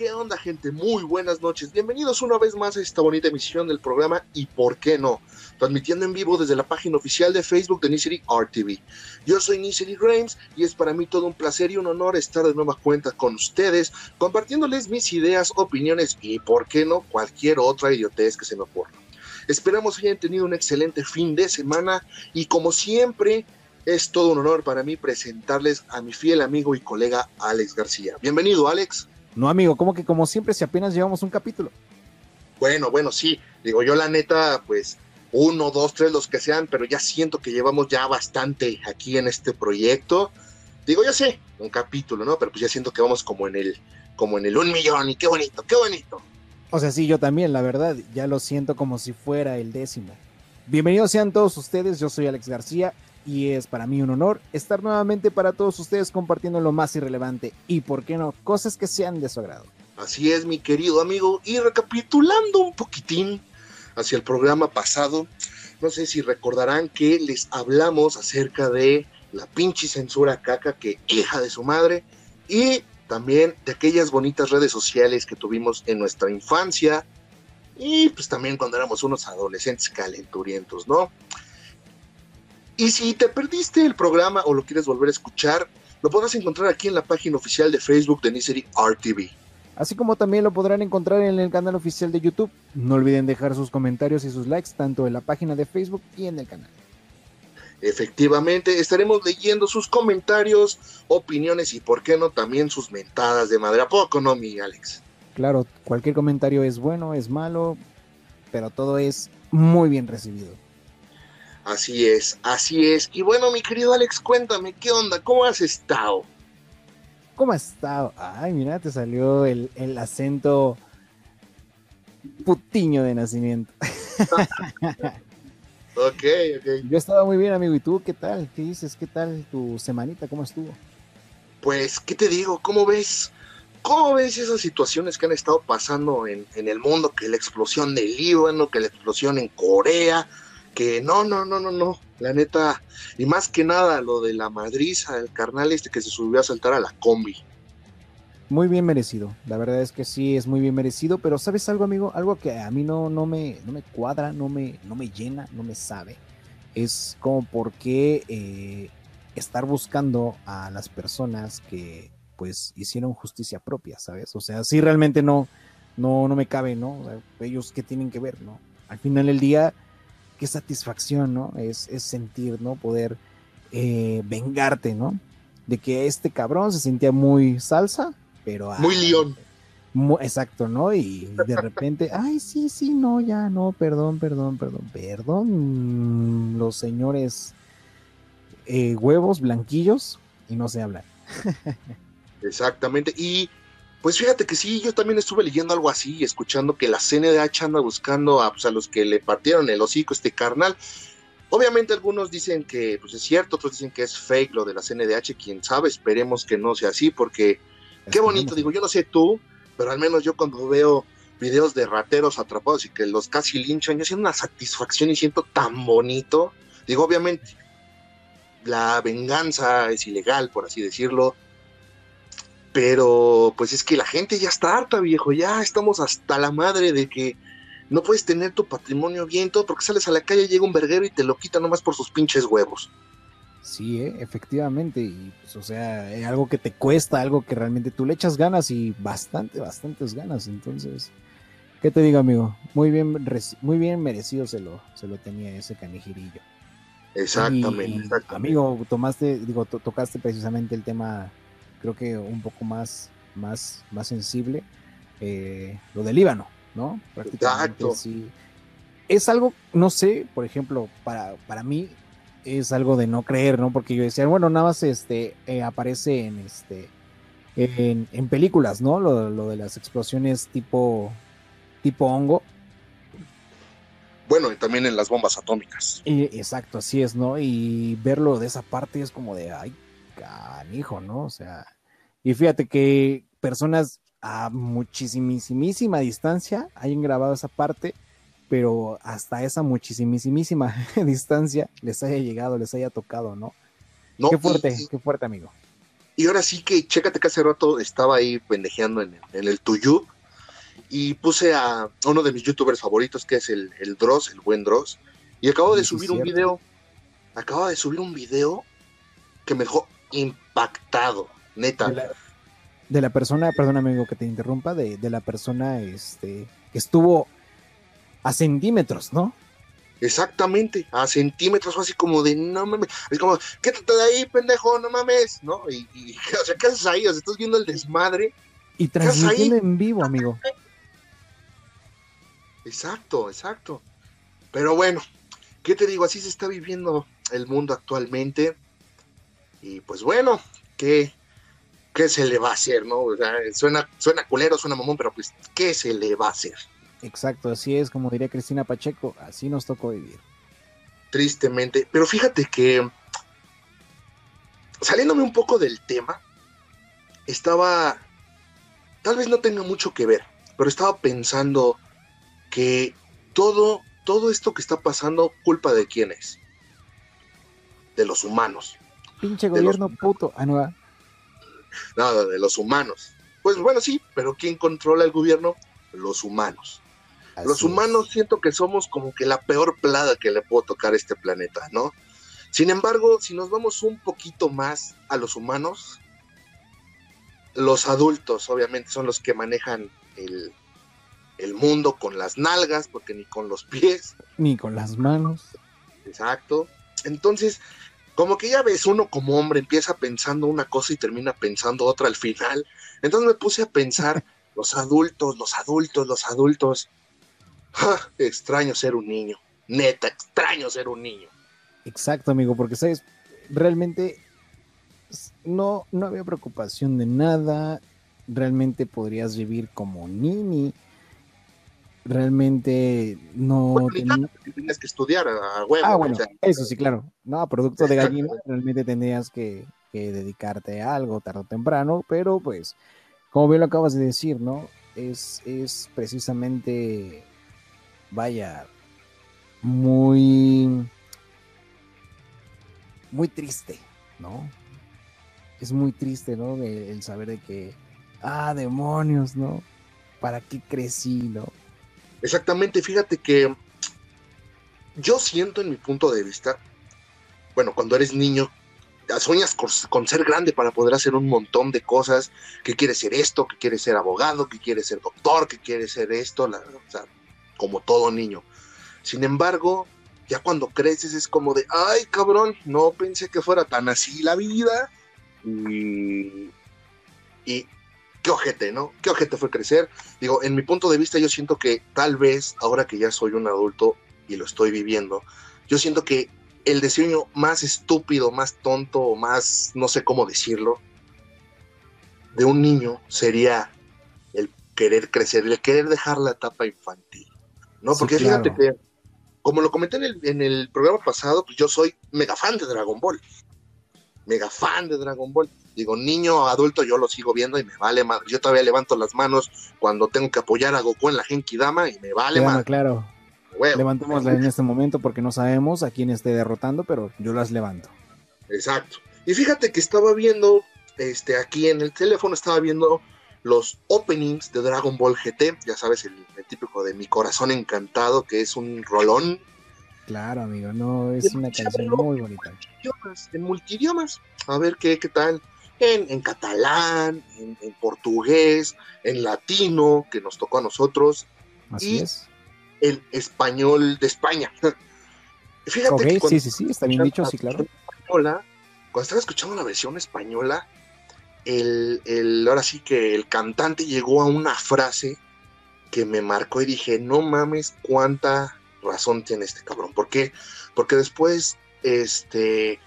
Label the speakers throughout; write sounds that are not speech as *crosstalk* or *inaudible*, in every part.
Speaker 1: ¿Qué onda, gente? Muy buenas noches. Bienvenidos una vez más a esta bonita emisión del programa Y por qué no, transmitiendo en vivo desde la página oficial de Facebook de Nisiri RTV. Yo soy Nisiri Grimes y es para mí todo un placer y un honor estar de nueva cuenta con ustedes, compartiéndoles mis ideas, opiniones y, por qué no, cualquier otra idiotez que se me ocurra. Esperamos hayan tenido un excelente fin de semana y como siempre, es todo un honor para mí presentarles a mi fiel amigo y colega Alex García. Bienvenido, Alex.
Speaker 2: No, amigo, como que como siempre, si apenas llevamos un capítulo.
Speaker 1: Bueno, bueno, sí. Digo, yo la neta, pues, uno, dos, tres, los que sean, pero ya siento que llevamos ya bastante aquí en este proyecto. Digo, ya sé, un capítulo, ¿no? Pero pues ya siento que vamos como en el, como en el un millón, y qué bonito, qué bonito.
Speaker 2: O sea, sí, yo también, la verdad, ya lo siento como si fuera el décimo. Bienvenidos sean todos ustedes, yo soy Alex García y es para mí un honor estar nuevamente para todos ustedes compartiendo lo más irrelevante y, por qué no, cosas que sean de su agrado.
Speaker 1: Así es, mi querido amigo, y recapitulando un poquitín hacia el programa pasado, no sé si recordarán que les hablamos acerca de la pinche censura caca que hija de su madre y también de aquellas bonitas redes sociales que tuvimos en nuestra infancia y pues también cuando éramos unos adolescentes calenturientos, ¿no? Y si te perdiste el programa o lo quieres volver a escuchar, lo podrás encontrar aquí en la página oficial de Facebook de Nisery RTV.
Speaker 2: Así como también lo podrán encontrar en el canal oficial de YouTube. No olviden dejar sus comentarios y sus likes tanto en la página de Facebook y en el canal.
Speaker 1: Efectivamente, estaremos leyendo sus comentarios, opiniones y, por qué no, también sus mentadas de madera. poco, no, mi Alex?
Speaker 2: Claro, cualquier comentario es bueno, es malo, pero todo es muy bien recibido.
Speaker 1: Así es, así es. Y bueno, mi querido Alex, cuéntame, ¿qué onda? ¿Cómo has estado?
Speaker 2: ¿Cómo has estado? Ay, mira, te salió el, acento putiño de nacimiento. *laughs*
Speaker 1: ok, ok.
Speaker 2: Yo estaba muy bien, amigo. ¿Y tú qué tal? ¿Qué dices? ¿Qué tal tu semanita? ¿Cómo estuvo?
Speaker 1: Pues, ¿qué te digo? ¿Cómo ves? ¿Cómo ves esas situaciones que han estado pasando en, en el mundo? Que la explosión del Líbano, que la explosión en Corea, que no, no, no, no, no, la neta, y más que nada lo de la madriza, el carnal este que se subió a saltar a la combi.
Speaker 2: Muy bien merecido, la verdad es que sí, es muy bien merecido, pero ¿sabes algo, amigo? Algo que a mí no, no, me, no me cuadra, no me, no me llena, no me sabe. Es como por qué eh, estar buscando a las personas que pues hicieron justicia propia, ¿sabes? O sea, sí realmente no, no, no me cabe, ¿no? ellos qué tienen que ver, ¿no? Al final del día, qué satisfacción, ¿no? Es, sentir, ¿no? Poder eh, vengarte, ¿no? De que este cabrón se sentía muy salsa, pero...
Speaker 1: Muy león.
Speaker 2: exacto, ¿no? Y de repente, *laughs* ay, sí, sí, no, ya, no, perdón, perdón, perdón, perdón, los señores eh, huevos blanquillos y no se hablan. *laughs*
Speaker 1: Exactamente, y pues fíjate que sí, yo también estuve leyendo algo así, escuchando que la CNDH anda buscando a, pues, a los que le partieron el hocico este carnal. Obviamente algunos dicen que pues es cierto, otros dicen que es fake lo de la CNDH, quién sabe, esperemos que no sea así, porque qué bonito, digo, yo no sé tú, pero al menos yo cuando veo videos de rateros atrapados y que los casi linchan, yo siento una satisfacción y siento tan bonito. Digo, obviamente, la venganza es ilegal, por así decirlo, pero pues es que la gente ya está harta, viejo, ya estamos hasta la madre de que no puedes tener tu patrimonio bien, todo porque sales a la calle, llega un verguero y te lo quita nomás por sus pinches huevos.
Speaker 2: Sí, ¿eh? efectivamente, y pues, o sea, es algo que te cuesta, algo que realmente tú le echas ganas y bastante, bastantes ganas, entonces, ¿qué te digo, amigo? Muy bien, muy bien merecido se lo, se lo tenía ese canijirillo.
Speaker 1: Exactamente,
Speaker 2: Amigo, tomaste, digo, tocaste precisamente el tema creo que un poco más, más, más sensible, eh, lo del Líbano, ¿no?
Speaker 1: Prácticamente
Speaker 2: Es algo, no sé, por ejemplo, para, para mí es algo de no creer, ¿no? Porque yo decía, bueno, nada más este, eh, aparece en, este, en, películas, ¿no? Lo, de las explosiones tipo, tipo hongo.
Speaker 1: Bueno, y también en las bombas atómicas.
Speaker 2: exacto, así es, ¿no? Y verlo de esa parte es como de, ay, hijo, ¿no? O sea, y fíjate que personas a muchísimísima distancia hayan grabado esa parte, pero hasta esa muchísimísima *laughs* distancia les haya llegado, les haya tocado, ¿no? qué fuerte, qué fuerte, amigo.
Speaker 1: Y ahora sí que, chécate que hace rato estaba ahí pendejeando en, en el Tuyub y puse a uno de mis youtubers favoritos, que es el, el Dross, el buen Dross, y acabo de subir un video, acabo de subir un video que me dejó impactado, neta.
Speaker 2: De la, persona, perdón amigo que te interrumpa, de, de la persona este, que estuvo a centímetros, ¿no?
Speaker 1: Exactamente, a centímetros, así como de no mames, es como, quédate de ahí, pendejo, no mames, ¿no? Y, *laughs* o sea, ¿qué haces ahí? O sea, estás viendo el desmadre.
Speaker 2: Y transmitiendo en vivo, amigo.
Speaker 1: Exacto, exacto. Pero bueno, ¿qué te digo? Así se está viviendo el mundo actualmente. Y pues bueno, ¿qué, qué se le va a hacer, no? O sea, suena, suena culero, suena mamón, pero pues, ¿qué se le va a hacer?
Speaker 2: Exacto, así es, como diría Cristina Pacheco, así nos tocó vivir.
Speaker 1: Tristemente, pero fíjate que, saliéndome un poco del tema, estaba, tal vez no tenga mucho que ver, pero estaba pensando que todo, todo esto que está pasando, culpa de quién es? De los humanos.
Speaker 2: Pinche gobierno puto. Ah, no.
Speaker 1: Nada, de los humanos. Pues bueno, sí, pero ¿quién controla el gobierno? Los humanos. los humanos siento que somos como que la peor plaga que le puedo tocar a este planeta, ¿no? Sin embargo, si nos vamos un poquito más a los humanos, los adultos obviamente son los que manejan el, el mundo con las nalgas, porque ni con los pies.
Speaker 2: Ni con las manos.
Speaker 1: Exacto. Entonces, como que ya ves, uno como hombre empieza pensando una cosa y termina pensando otra al final. Entonces me puse a pensar, *laughs* los adultos, los adultos, los adultos. extraño ser un niño. Neta, extraño ser un niño.
Speaker 2: Exacto, amigo, porque sabes, realmente no, no había preocupación de nada. Realmente podrías vivir como niño realmente no
Speaker 1: tenías que estudiar a huevo.
Speaker 2: Ah, bueno, eso sí, claro. No, producto de gallina, realmente tendrías que, dedicarte a algo tarde o temprano, pero pues, como bien lo acabas de decir, ¿no? Es, es precisamente, vaya, muy, muy triste, ¿no? Es muy triste, ¿no? el saber de que, ah, demonios, ¿no? ¿Para qué crecí, no?
Speaker 1: Exactamente, fíjate que yo siento en mi punto de vista, bueno, cuando eres niño, sueñas con, ser grande para poder hacer un montón de cosas, que quieres ser esto, que quieres ser abogado, que quieres ser doctor, que quieres ser esto, o sea, como todo niño. Sin embargo, ya cuando creces es como de, ay cabrón, no pensé que fuera tan así la vida. Y, y qué ojete, ¿no? Qué ojete fue crecer. Digo, en mi punto de vista yo siento que tal vez ahora que ya soy un adulto y lo estoy viviendo, yo siento que el diseño más estúpido, más tonto, más no sé cómo decirlo, de un niño sería el querer crecer, el querer dejar la etapa infantil, ¿no? Porque fíjate que, como lo comenté en el, en el programa pasado, pues yo soy mega fan de Dragon Ball. Mega fan de Dragon Ball digo, niño o adulto, yo lo sigo viendo y me vale madre. Yo todavía levanto las manos cuando tengo que apoyar a Goku en la Genki Dama y me vale
Speaker 2: claro, Claro, Levantémosla en este momento porque no sabemos a quién esté derrotando, pero yo las levanto.
Speaker 1: Exacto. Y fíjate que estaba viendo, este, aquí en el teléfono estaba viendo los openings de Dragon Ball GT, ya sabes, el, típico de Mi Corazón Encantado, que es un rolón.
Speaker 2: Claro, amigo, no, es una canción muy bonita.
Speaker 1: En multidiomas, a ver qué, qué tal en, catalán, en, portugués, en latino, que nos tocó a nosotros,
Speaker 2: Así y es.
Speaker 1: el español de España. *laughs*
Speaker 2: Fíjate que sí, sí, sí, está bien dicho, sí, claro.
Speaker 1: cuando estaba escuchando la versión española, el, el, ahora sí que el cantante llegó a una frase que me marcó y dije, no mames, cuánta razón tiene este cabrón. ¿Por qué? Porque después, este,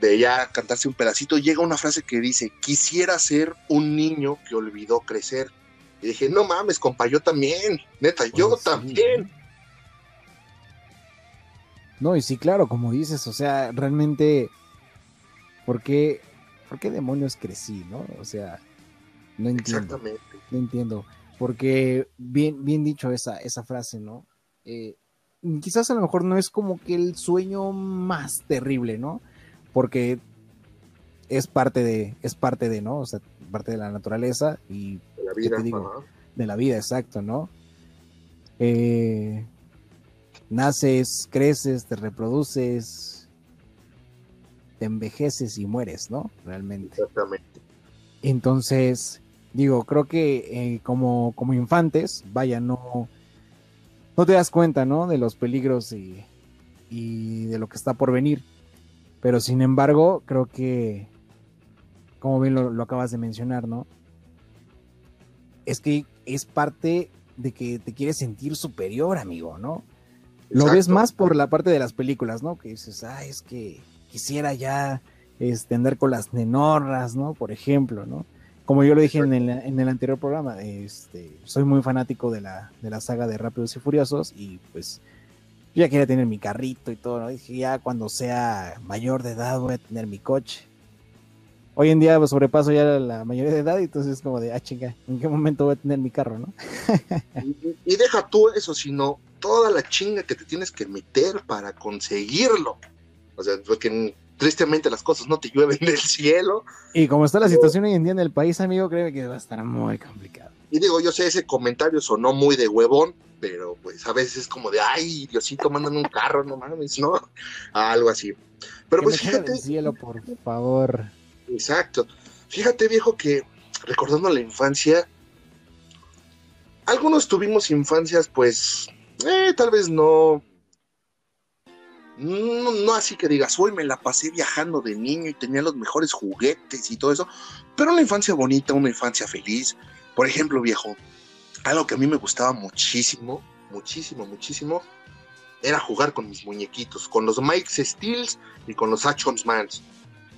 Speaker 1: de ya cantarse un pedacito, llega una frase que dice, quisiera ser un niño que olvidó crecer. Y dije, no mames, compa, yo también, neta, yo pues también.
Speaker 2: No, y sí, claro, como dices, o sea, realmente, ¿por qué, ¿por qué demonios crecí, no? O sea, no entiendo. Exactamente. No entiendo. Porque, bien, bien dicho esa, esa frase, ¿no? Eh, quizás a lo mejor no es como que el sueño más terrible, ¿no? Porque es parte de, es parte de, ¿no? O sea, parte de la naturaleza y
Speaker 1: de la vida,
Speaker 2: de la vida, exacto, ¿no? Eh, naces, creces, te reproduces, te envejeces y mueres, ¿no? Realmente.
Speaker 1: Exactamente.
Speaker 2: Entonces, digo, creo que eh, como, como infantes, vaya, no, no te das cuenta, ¿no? De los peligros y, y de lo que está por venir. Pero sin embargo, creo que, como bien lo, acabas de mencionar, ¿no? Es que es parte de que te quieres sentir superior, amigo, ¿no? Lo ves más por la parte de las películas, ¿no? Que dices, ah, es que quisiera ya este, andar con las nenorras, ¿no? Por ejemplo, ¿no? Como yo lo dije en el, en el anterior programa, este, soy muy fanático de la, de la saga de Rápidos y Furiosos y pues yo ya quería tener mi carrito y todo, ¿no? Dije, ya cuando sea mayor de edad voy a tener mi coche. Hoy en día pues, sobrepaso ya la mayoría de edad y entonces es como de, ah, chinga, ¿en qué momento voy a tener mi carro, no? *laughs*
Speaker 1: y, deja tú eso, sino toda la chinga que te tienes que meter para conseguirlo. O sea, porque tristemente las cosas no te llueven del cielo.
Speaker 2: Y como está la situación hoy en día en el país, amigo, creo que va a estar muy complicado.
Speaker 1: Y digo, yo sé, ese comentario sonó muy de huevón, pero pues a veces es como de, ay, Diosito, mandan un carro, no mames, ¿no? Algo así. Pero pues fíjate.
Speaker 2: cielo, por favor.
Speaker 1: Exacto. Fíjate, viejo, que recordando la infancia, algunos tuvimos infancias, pues, eh, tal vez no, no, no, así que digas, hoy me la pasé viajando de niño y tenía los mejores juguetes y todo eso, pero una infancia bonita, una infancia feliz. Por ejemplo, viejo, algo que a mí me gustaba muchísimo, muchísimo, muchísimo, era jugar con mis muñequitos, con los Mike Steels y con los Actions Mans.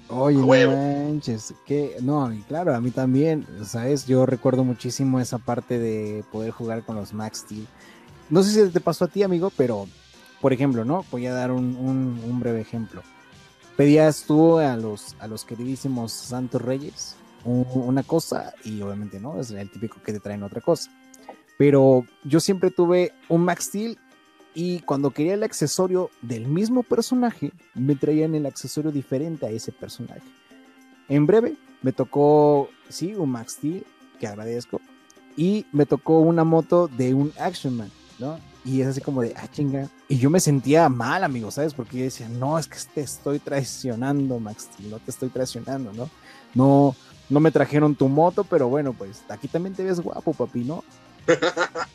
Speaker 2: Oye, manches, que no, claro, a mí también, ¿sabes? Yo recuerdo muchísimo esa parte de poder jugar con los Max Steel. No sé si te pasó a ti, amigo, pero, por ejemplo, ¿no? Voy a dar un, breve ejemplo. Pedías tú a los, a los queridísimos Santos Reyes una cosa y obviamente no, es el típico que te traen otra cosa. Pero yo siempre tuve un Max Steel y cuando quería el accesorio del mismo personaje, me traían el accesorio diferente a ese personaje. En breve, me tocó, sí, un Max Steel, que agradezco, y me tocó una moto de un Action Man, ¿no? Y es así como de, ah, chinga. Y yo me sentía mal, amigo, ¿sabes? Porque yo decía, no, es que te estoy traicionando, Max no te estoy traicionando, ¿no? No, no me trajeron tu moto, pero bueno, pues aquí también te ves guapo, papi, ¿no?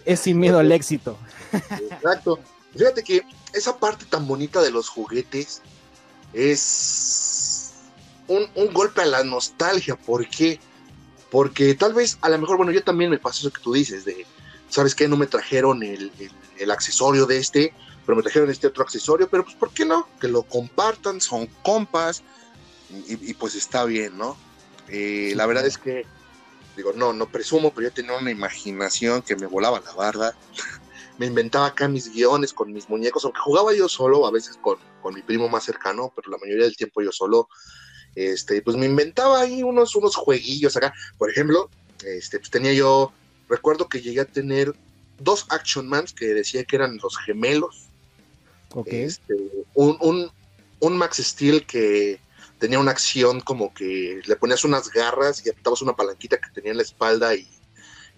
Speaker 2: Es sin miedo al éxito.
Speaker 1: Exacto. Fíjate que esa parte tan bonita de los juguetes es un, golpe a la nostalgia. ¿Por qué? Porque tal vez, a lo mejor, bueno, yo también me pasó eso que tú dices, de, ¿sabes qué? No me trajeron el, accesorio de este, pero me trajeron este otro accesorio, pero pues, ¿por qué no? Que lo compartan, son compas, y, pues está bien, ¿no? Eh, la verdad es que digo, no, no presumo, pero yo tenía una imaginación que me volaba la barda. *laughs* me inventaba acá mis guiones con mis muñecos, aunque jugaba yo solo, a veces con, mi primo más cercano, pero la mayoría del tiempo yo solo. Este, pues me inventaba ahí unos, unos jueguillos acá. Por ejemplo, este, pues tenía yo, recuerdo que llegué a tener dos Action Mans que decía que eran los gemelos. Este, un, un, un Max Steel que tenía una acción como que le ponías unas garras y apretabas una palanquita que tenía en la espalda y,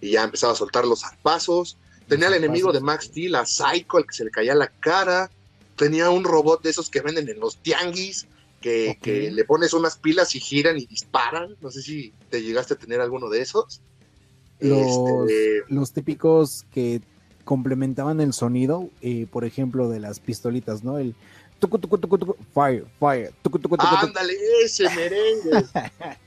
Speaker 1: ya empezaba a soltar los zarpazos. Tenía al enemigo de Max Steel, a Psycho, al que se le caía la cara. Tenía un robot de esos que venden en los tianguis, que, le pones unas pilas y giran y disparan. No sé si te llegaste a tener alguno de esos.
Speaker 2: Los, este, los típicos que complementaban el sonido, eh, por ejemplo, de las pistolitas, ¿no? El fire, fire.
Speaker 1: Ándale, ese merengue.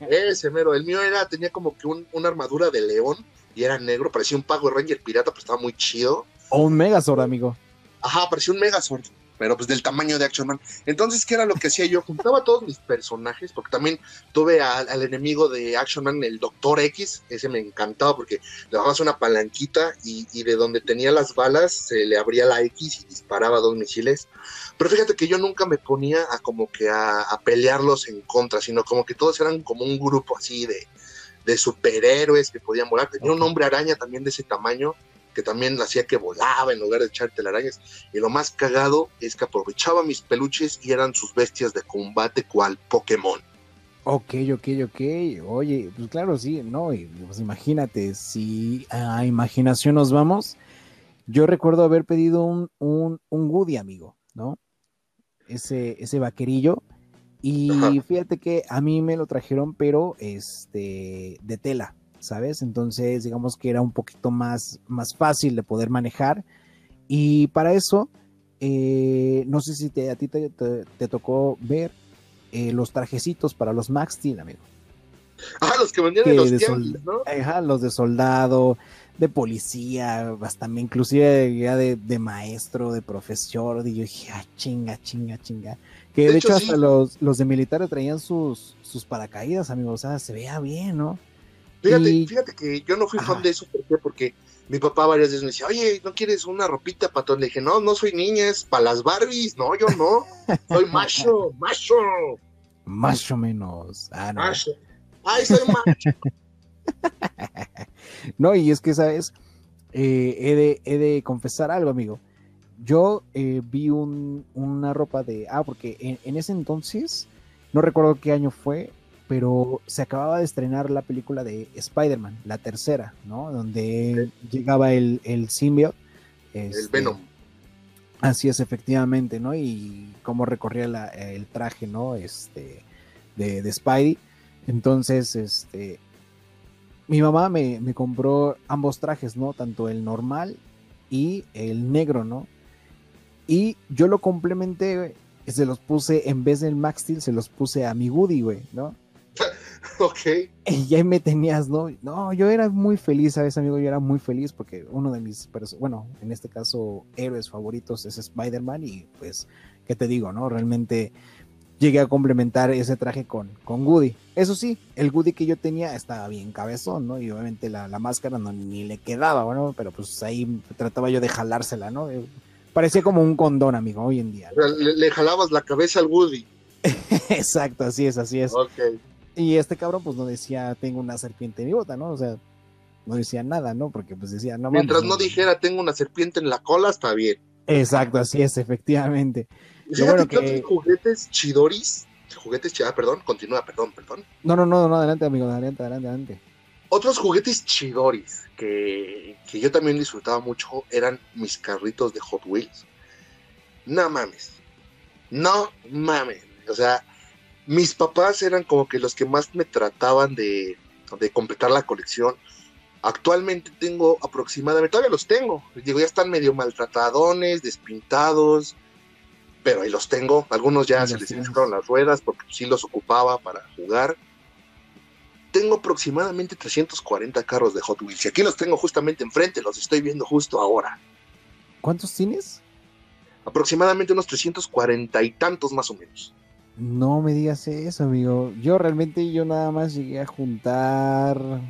Speaker 1: *laughs* ese mero. El mío era, tenía como que una armadura de león y era negro, parecía un Pago Ranger pirata, pero estaba muy chido.
Speaker 2: O un Megazord, amigo.
Speaker 1: Ajá, parecía un Megazord pero pues del tamaño de Action Man. Entonces, ¿qué era lo que hacía yo? Juntaba todos mis personajes, porque también tuve al, enemigo de Action Man, el Doctor X, ese me encantaba porque le dabas una palanquita y, de donde tenía las balas se le abría la X y disparaba dos misiles. Pero fíjate que yo nunca me ponía a como que a, pelearlos en contra, sino como que todos eran como un grupo así de, de superhéroes que podían volar. Tenía un hombre araña también de ese tamaño que también hacía que volaba en lugar de echar telarañas. Y lo más cagado es que aprovechaba mis peluches y eran sus bestias de combate cual Pokémon.
Speaker 2: Ok, ok, ok. Oye, pues claro, sí, no, y pues imagínate, si a imaginación nos vamos, yo recuerdo haber pedido un, un, un Woody, amigo, ¿no? Ese, ese vaquerillo. Y fíjate que a mí me lo trajeron, pero este, de tela, ¿sabes? Entonces, digamos que era un poquito más, más fácil de poder manejar. Y para eso, eh, no sé si te, a ti te, te tocó ver eh, los trajecitos para los Max Steel, amigo.
Speaker 1: Ah, los que vendían en los tianguis, ¿no?
Speaker 2: Ajá, los de soldado, de policía, hasta inclusive ya de, de, maestro, de profesor, y yo dije, ah, chinga, chinga, chinga. Que de, hecho, hasta los, los de militares traían sus, sus paracaídas, amigo, o sea, se veía bien, ¿no?
Speaker 1: Fíjate, fíjate que yo no fui fan de eso, ¿por qué? Porque mi papá varias veces me decía, oye, ¿no quieres una ropita patón? Le dije, no, no soy niña, es para las Barbies. No, yo no. Soy macho, *laughs* macho.
Speaker 2: Macho menos. Ah, no.
Speaker 1: Macho. Ay, soy macho. *laughs*
Speaker 2: no, y es que, ¿sabes? Eh, he, de, he, de, confesar algo, amigo. Yo eh, vi un, una ropa de... Ah, porque en, en ese entonces, no recuerdo qué año fue, pero se acababa de estrenar la película de Spider-Man, la tercera, ¿no? Donde llegaba el, el symbiote.
Speaker 1: el este, Venom.
Speaker 2: Así es, efectivamente, ¿no? Y cómo recorría el traje, ¿no? Este, de, de, Spidey. Entonces, este, mi mamá me, me, compró ambos trajes, ¿no? Tanto el normal y el negro, ¿no? Y yo lo complementé, se los puse, en vez del Max Steel, se los puse a mi Woody, güey, ¿no? *laughs*
Speaker 1: ok.
Speaker 2: Y ahí me tenías, ¿no? No, yo era muy feliz, ¿sabes, amigo? Yo era muy feliz porque uno de mis, bueno, en este caso, héroes favoritos es Spider-Man y pues, ¿qué te digo, no? Realmente llegué a complementar ese traje con, con Woody. Eso sí, el Woody que yo tenía estaba bien cabezón, ¿no? Y obviamente la, máscara no ni le quedaba, bueno, pero pues ahí trataba yo de jalársela, ¿no? Eh, parecía como un condón, amigo, hoy en día.
Speaker 1: Le, le, jalabas la cabeza al Woody. *laughs*
Speaker 2: Exacto, así es, así es.
Speaker 1: Ok.
Speaker 2: Y este cabrón, pues no decía, tengo una serpiente en mi bota, ¿no? O sea, no decía nada, ¿no? Porque pues decía, no
Speaker 1: Mientras no dijera, tengo una serpiente en la cola, está bien.
Speaker 2: Exacto, así es, efectivamente.
Speaker 1: Fíjate que, otros juguetes chidoris, juguetes chidoris, ah, perdón, continúa, perdón, perdón.
Speaker 2: No, no, no, no, adelante, amigo, adelante, adelante, adelante.
Speaker 1: Otros juguetes chidoris que, que yo también disfrutaba mucho eran mis carritos de Hot Wheels. No mames. No mames. O sea, mis papás eran como que los que más me trataban de, completar la colección. Actualmente tengo aproximadamente, todavía los tengo, digo, ya están medio maltratadones, despintados, pero ahí los tengo. Algunos ya se les hicieron las ruedas porque sí los ocupaba para jugar. Tengo aproximadamente 340 carros de Hot Wheels y aquí los tengo justamente enfrente, los estoy viendo justo ahora.
Speaker 2: ¿Cuántos tienes?
Speaker 1: Aproximadamente unos 340 y tantos más o menos.
Speaker 2: No me digas eso, amigo. Yo realmente yo nada más llegué a juntar,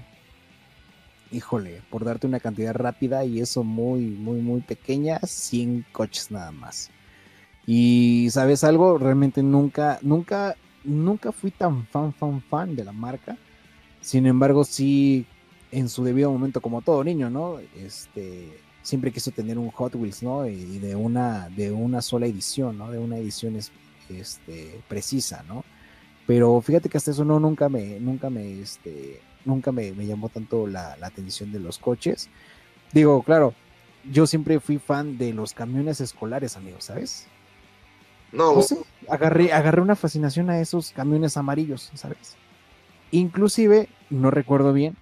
Speaker 2: híjole, por darte una cantidad rápida y eso muy, muy, muy pequeña, 100 coches nada más. Y sabes algo, realmente nunca, nunca, nunca fui tan fan, fan, fan de la marca. Sin embargo, sí, en su debido momento, como todo niño, ¿no? Este, siempre quiso tener un Hot Wheels, ¿no? Y de una, de una sola edición, ¿no? De una edición este, precisa, ¿no? Pero fíjate que hasta eso no, nunca me, nunca me, este, nunca me, llamó tanto la, atención de los coches. Digo, claro, yo siempre fui fan de los camiones escolares, amigos, ¿sabes?
Speaker 1: No.
Speaker 2: agarré, agarré una fascinación a esos camiones amarillos, ¿sabes? Inclusive, no recuerdo bien,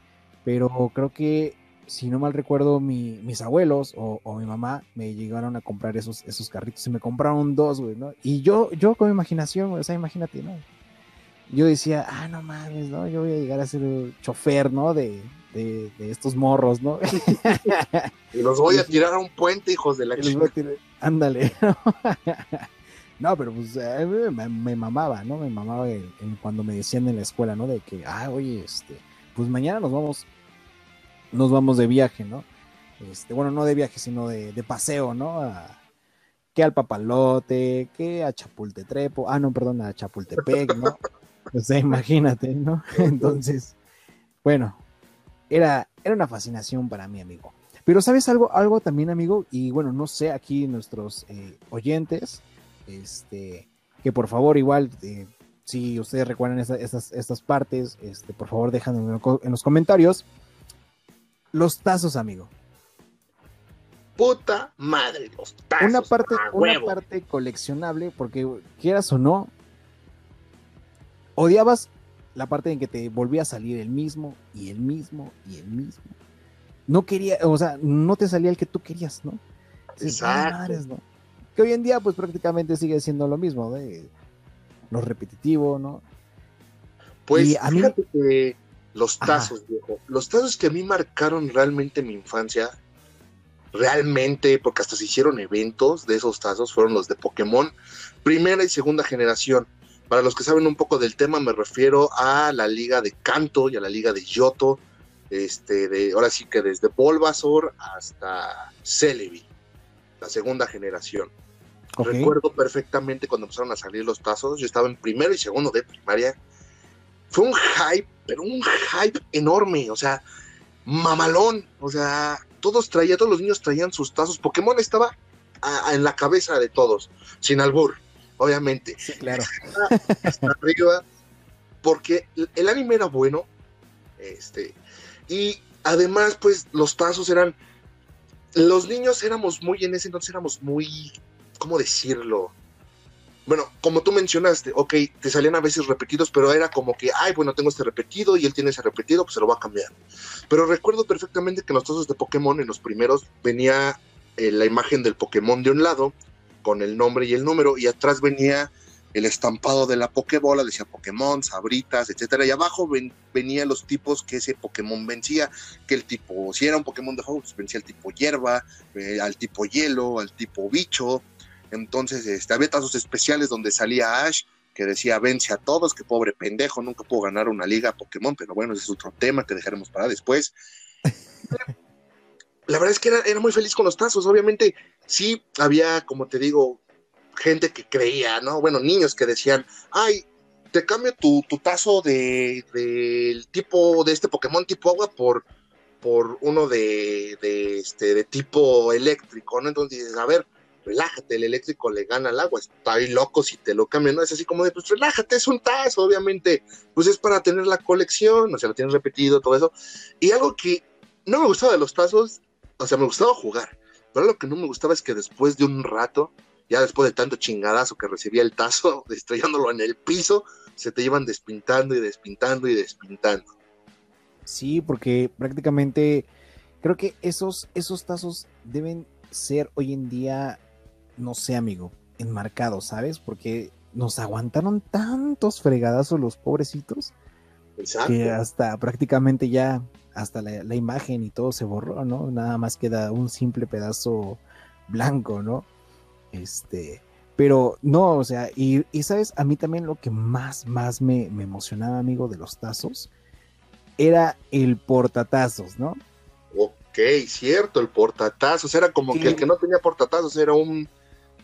Speaker 2: pero creo que si no mal recuerdo, mis abuelos o, mi mamá me llegaron a comprar esos, esos carritos y me compraron dos, güey, ¿no? Y yo, yo con mi imaginación, o sea, imagínate, ¿no? Yo decía, ah, no mames, ¿no? Yo voy a llegar a ser chofer, ¿no? De, de, estos morros, ¿no? *laughs*
Speaker 1: y los voy a tirar a un puente, hijos de la
Speaker 2: chica. Ándale. *laughs* no, pero pues me, mamaba, ¿no? Me mamaba cuando me decían en la escuela, ¿no? De que, ah, oye, este, pues mañana nos vamos nos vamos de viaje, ¿no? Este, bueno, no de viaje, sino de, paseo, ¿no? que al Papalote, que a Chapultetrepo, ah, no, perdón, a Chapultepec, ¿no? *laughs* O sea, imagínate, ¿no? *laughs* Entonces, bueno, era, era una fascinación para mí, amigo. Pero sabes algo, algo también, amigo, y bueno, no sé, aquí nuestros eh, oyentes, este, que por favor igual eh, si ustedes recuerdan estas, estas partes, este, por favor déjenme en los comentarios. Los tazos, amigo.
Speaker 1: Puta madre, los tazos.
Speaker 2: Una parte, una parte coleccionable, porque quieras o no, odiabas la parte en que te volvía a salir el mismo y el mismo y el mismo. No quería, o sea, no te salía el que tú querías, ¿no?
Speaker 1: Exacto.
Speaker 2: Que hoy en día, pues prácticamente sigue siendo lo mismo, de lo repetitivo, ¿no?
Speaker 1: Pues a fíjate que los tazos, viejo, los tazos que a mí marcaron realmente mi infancia, realmente, porque hasta se hicieron eventos de esos tazos, fueron los de Pokémon, primera y segunda generación. Para los que saben un poco del tema, me refiero a la liga de Kanto y a la liga de Yoto, este, de, ahora sí que desde Bulbasaur hasta Celebi, la segunda generación. Recuerdo perfectamente cuando empezaron a salir los tazos, yo estaba en primero y segundo de primaria. Fue un hype, pero un hype enorme, o sea, mamalón, o sea, todos traían, todos los niños traían sus tazos. Pokémon estaba en la cabeza de todos, sin albur obviamente.
Speaker 2: Sí, claro.
Speaker 1: Hasta, *laughs* arriba, porque el anime era bueno, este, y además, pues los tazos eran, los niños éramos muy, en ese entonces éramos muy, ¿cómo decirlo? Bueno, como tú mencionaste, ok, te salían a veces repetidos, pero era como que, ay, bueno, tengo este repetido y él tiene ese repetido, pues se lo va a cambiar. Pero recuerdo perfectamente que en los tazos de Pokémon, en los primeros, venía eh, la imagen del Pokémon de un lado con el nombre y el número, y atrás venía el estampado de la Pokébola, decía Pokémon, Sabritas, etcétera, y abajo ven, venían los tipos que ese Pokémon vencía, que el tipo, si era un Pokémon de juego, pues vencía al tipo hierba, eh, al tipo hielo, al tipo bicho, entonces este, había tazos especiales donde salía Ash, que decía vence a todos, que pobre pendejo, nunca pudo ganar una liga Pokémon, pero bueno, ese es otro tema que dejaremos para después. *laughs* la verdad es que era, muy feliz con los tazos. Obviamente, sí había, como te digo, gente que creía, ¿no? Bueno, niños que decían, ay, te cambio tu, tazo de, del tipo, de este Pokémon tipo agua por, por uno de, de, este, de tipo eléctrico, ¿no? Entonces dices, a ver, relájate, el eléctrico le gana al agua, está ahí loco si te lo cambian, ¿no? Es así como de, pues relájate, es un tazo, obviamente, pues es para tener la colección, o sea, lo tienes repetido, todo eso. Y algo que no me gustaba de los tazos o sea, me gustaba jugar, pero lo que no me gustaba es que después de un rato, ya después de tanto chingadazo que recibía el tazo, *laughs* estrellándolo en el piso, se te llevan despintando y despintando y despintando.
Speaker 2: Sí, porque prácticamente creo que esos, esos tazos deben ser hoy en día, no sé, amigo, enmarcados, ¿sabes? Porque nos aguantaron tantos fregadazos los pobrecitos que hasta prácticamente ya hasta la, imagen y todo se borró, ¿no? Nada más queda un simple pedazo blanco, ¿no? Este, pero no, o sea, y, sabes, a mí también lo que más, más me, emocionaba, amigo, de los tazos, era el portatazos, ¿no?
Speaker 1: Ok, cierto, el portatazos, era como que el que no tenía portatazos era un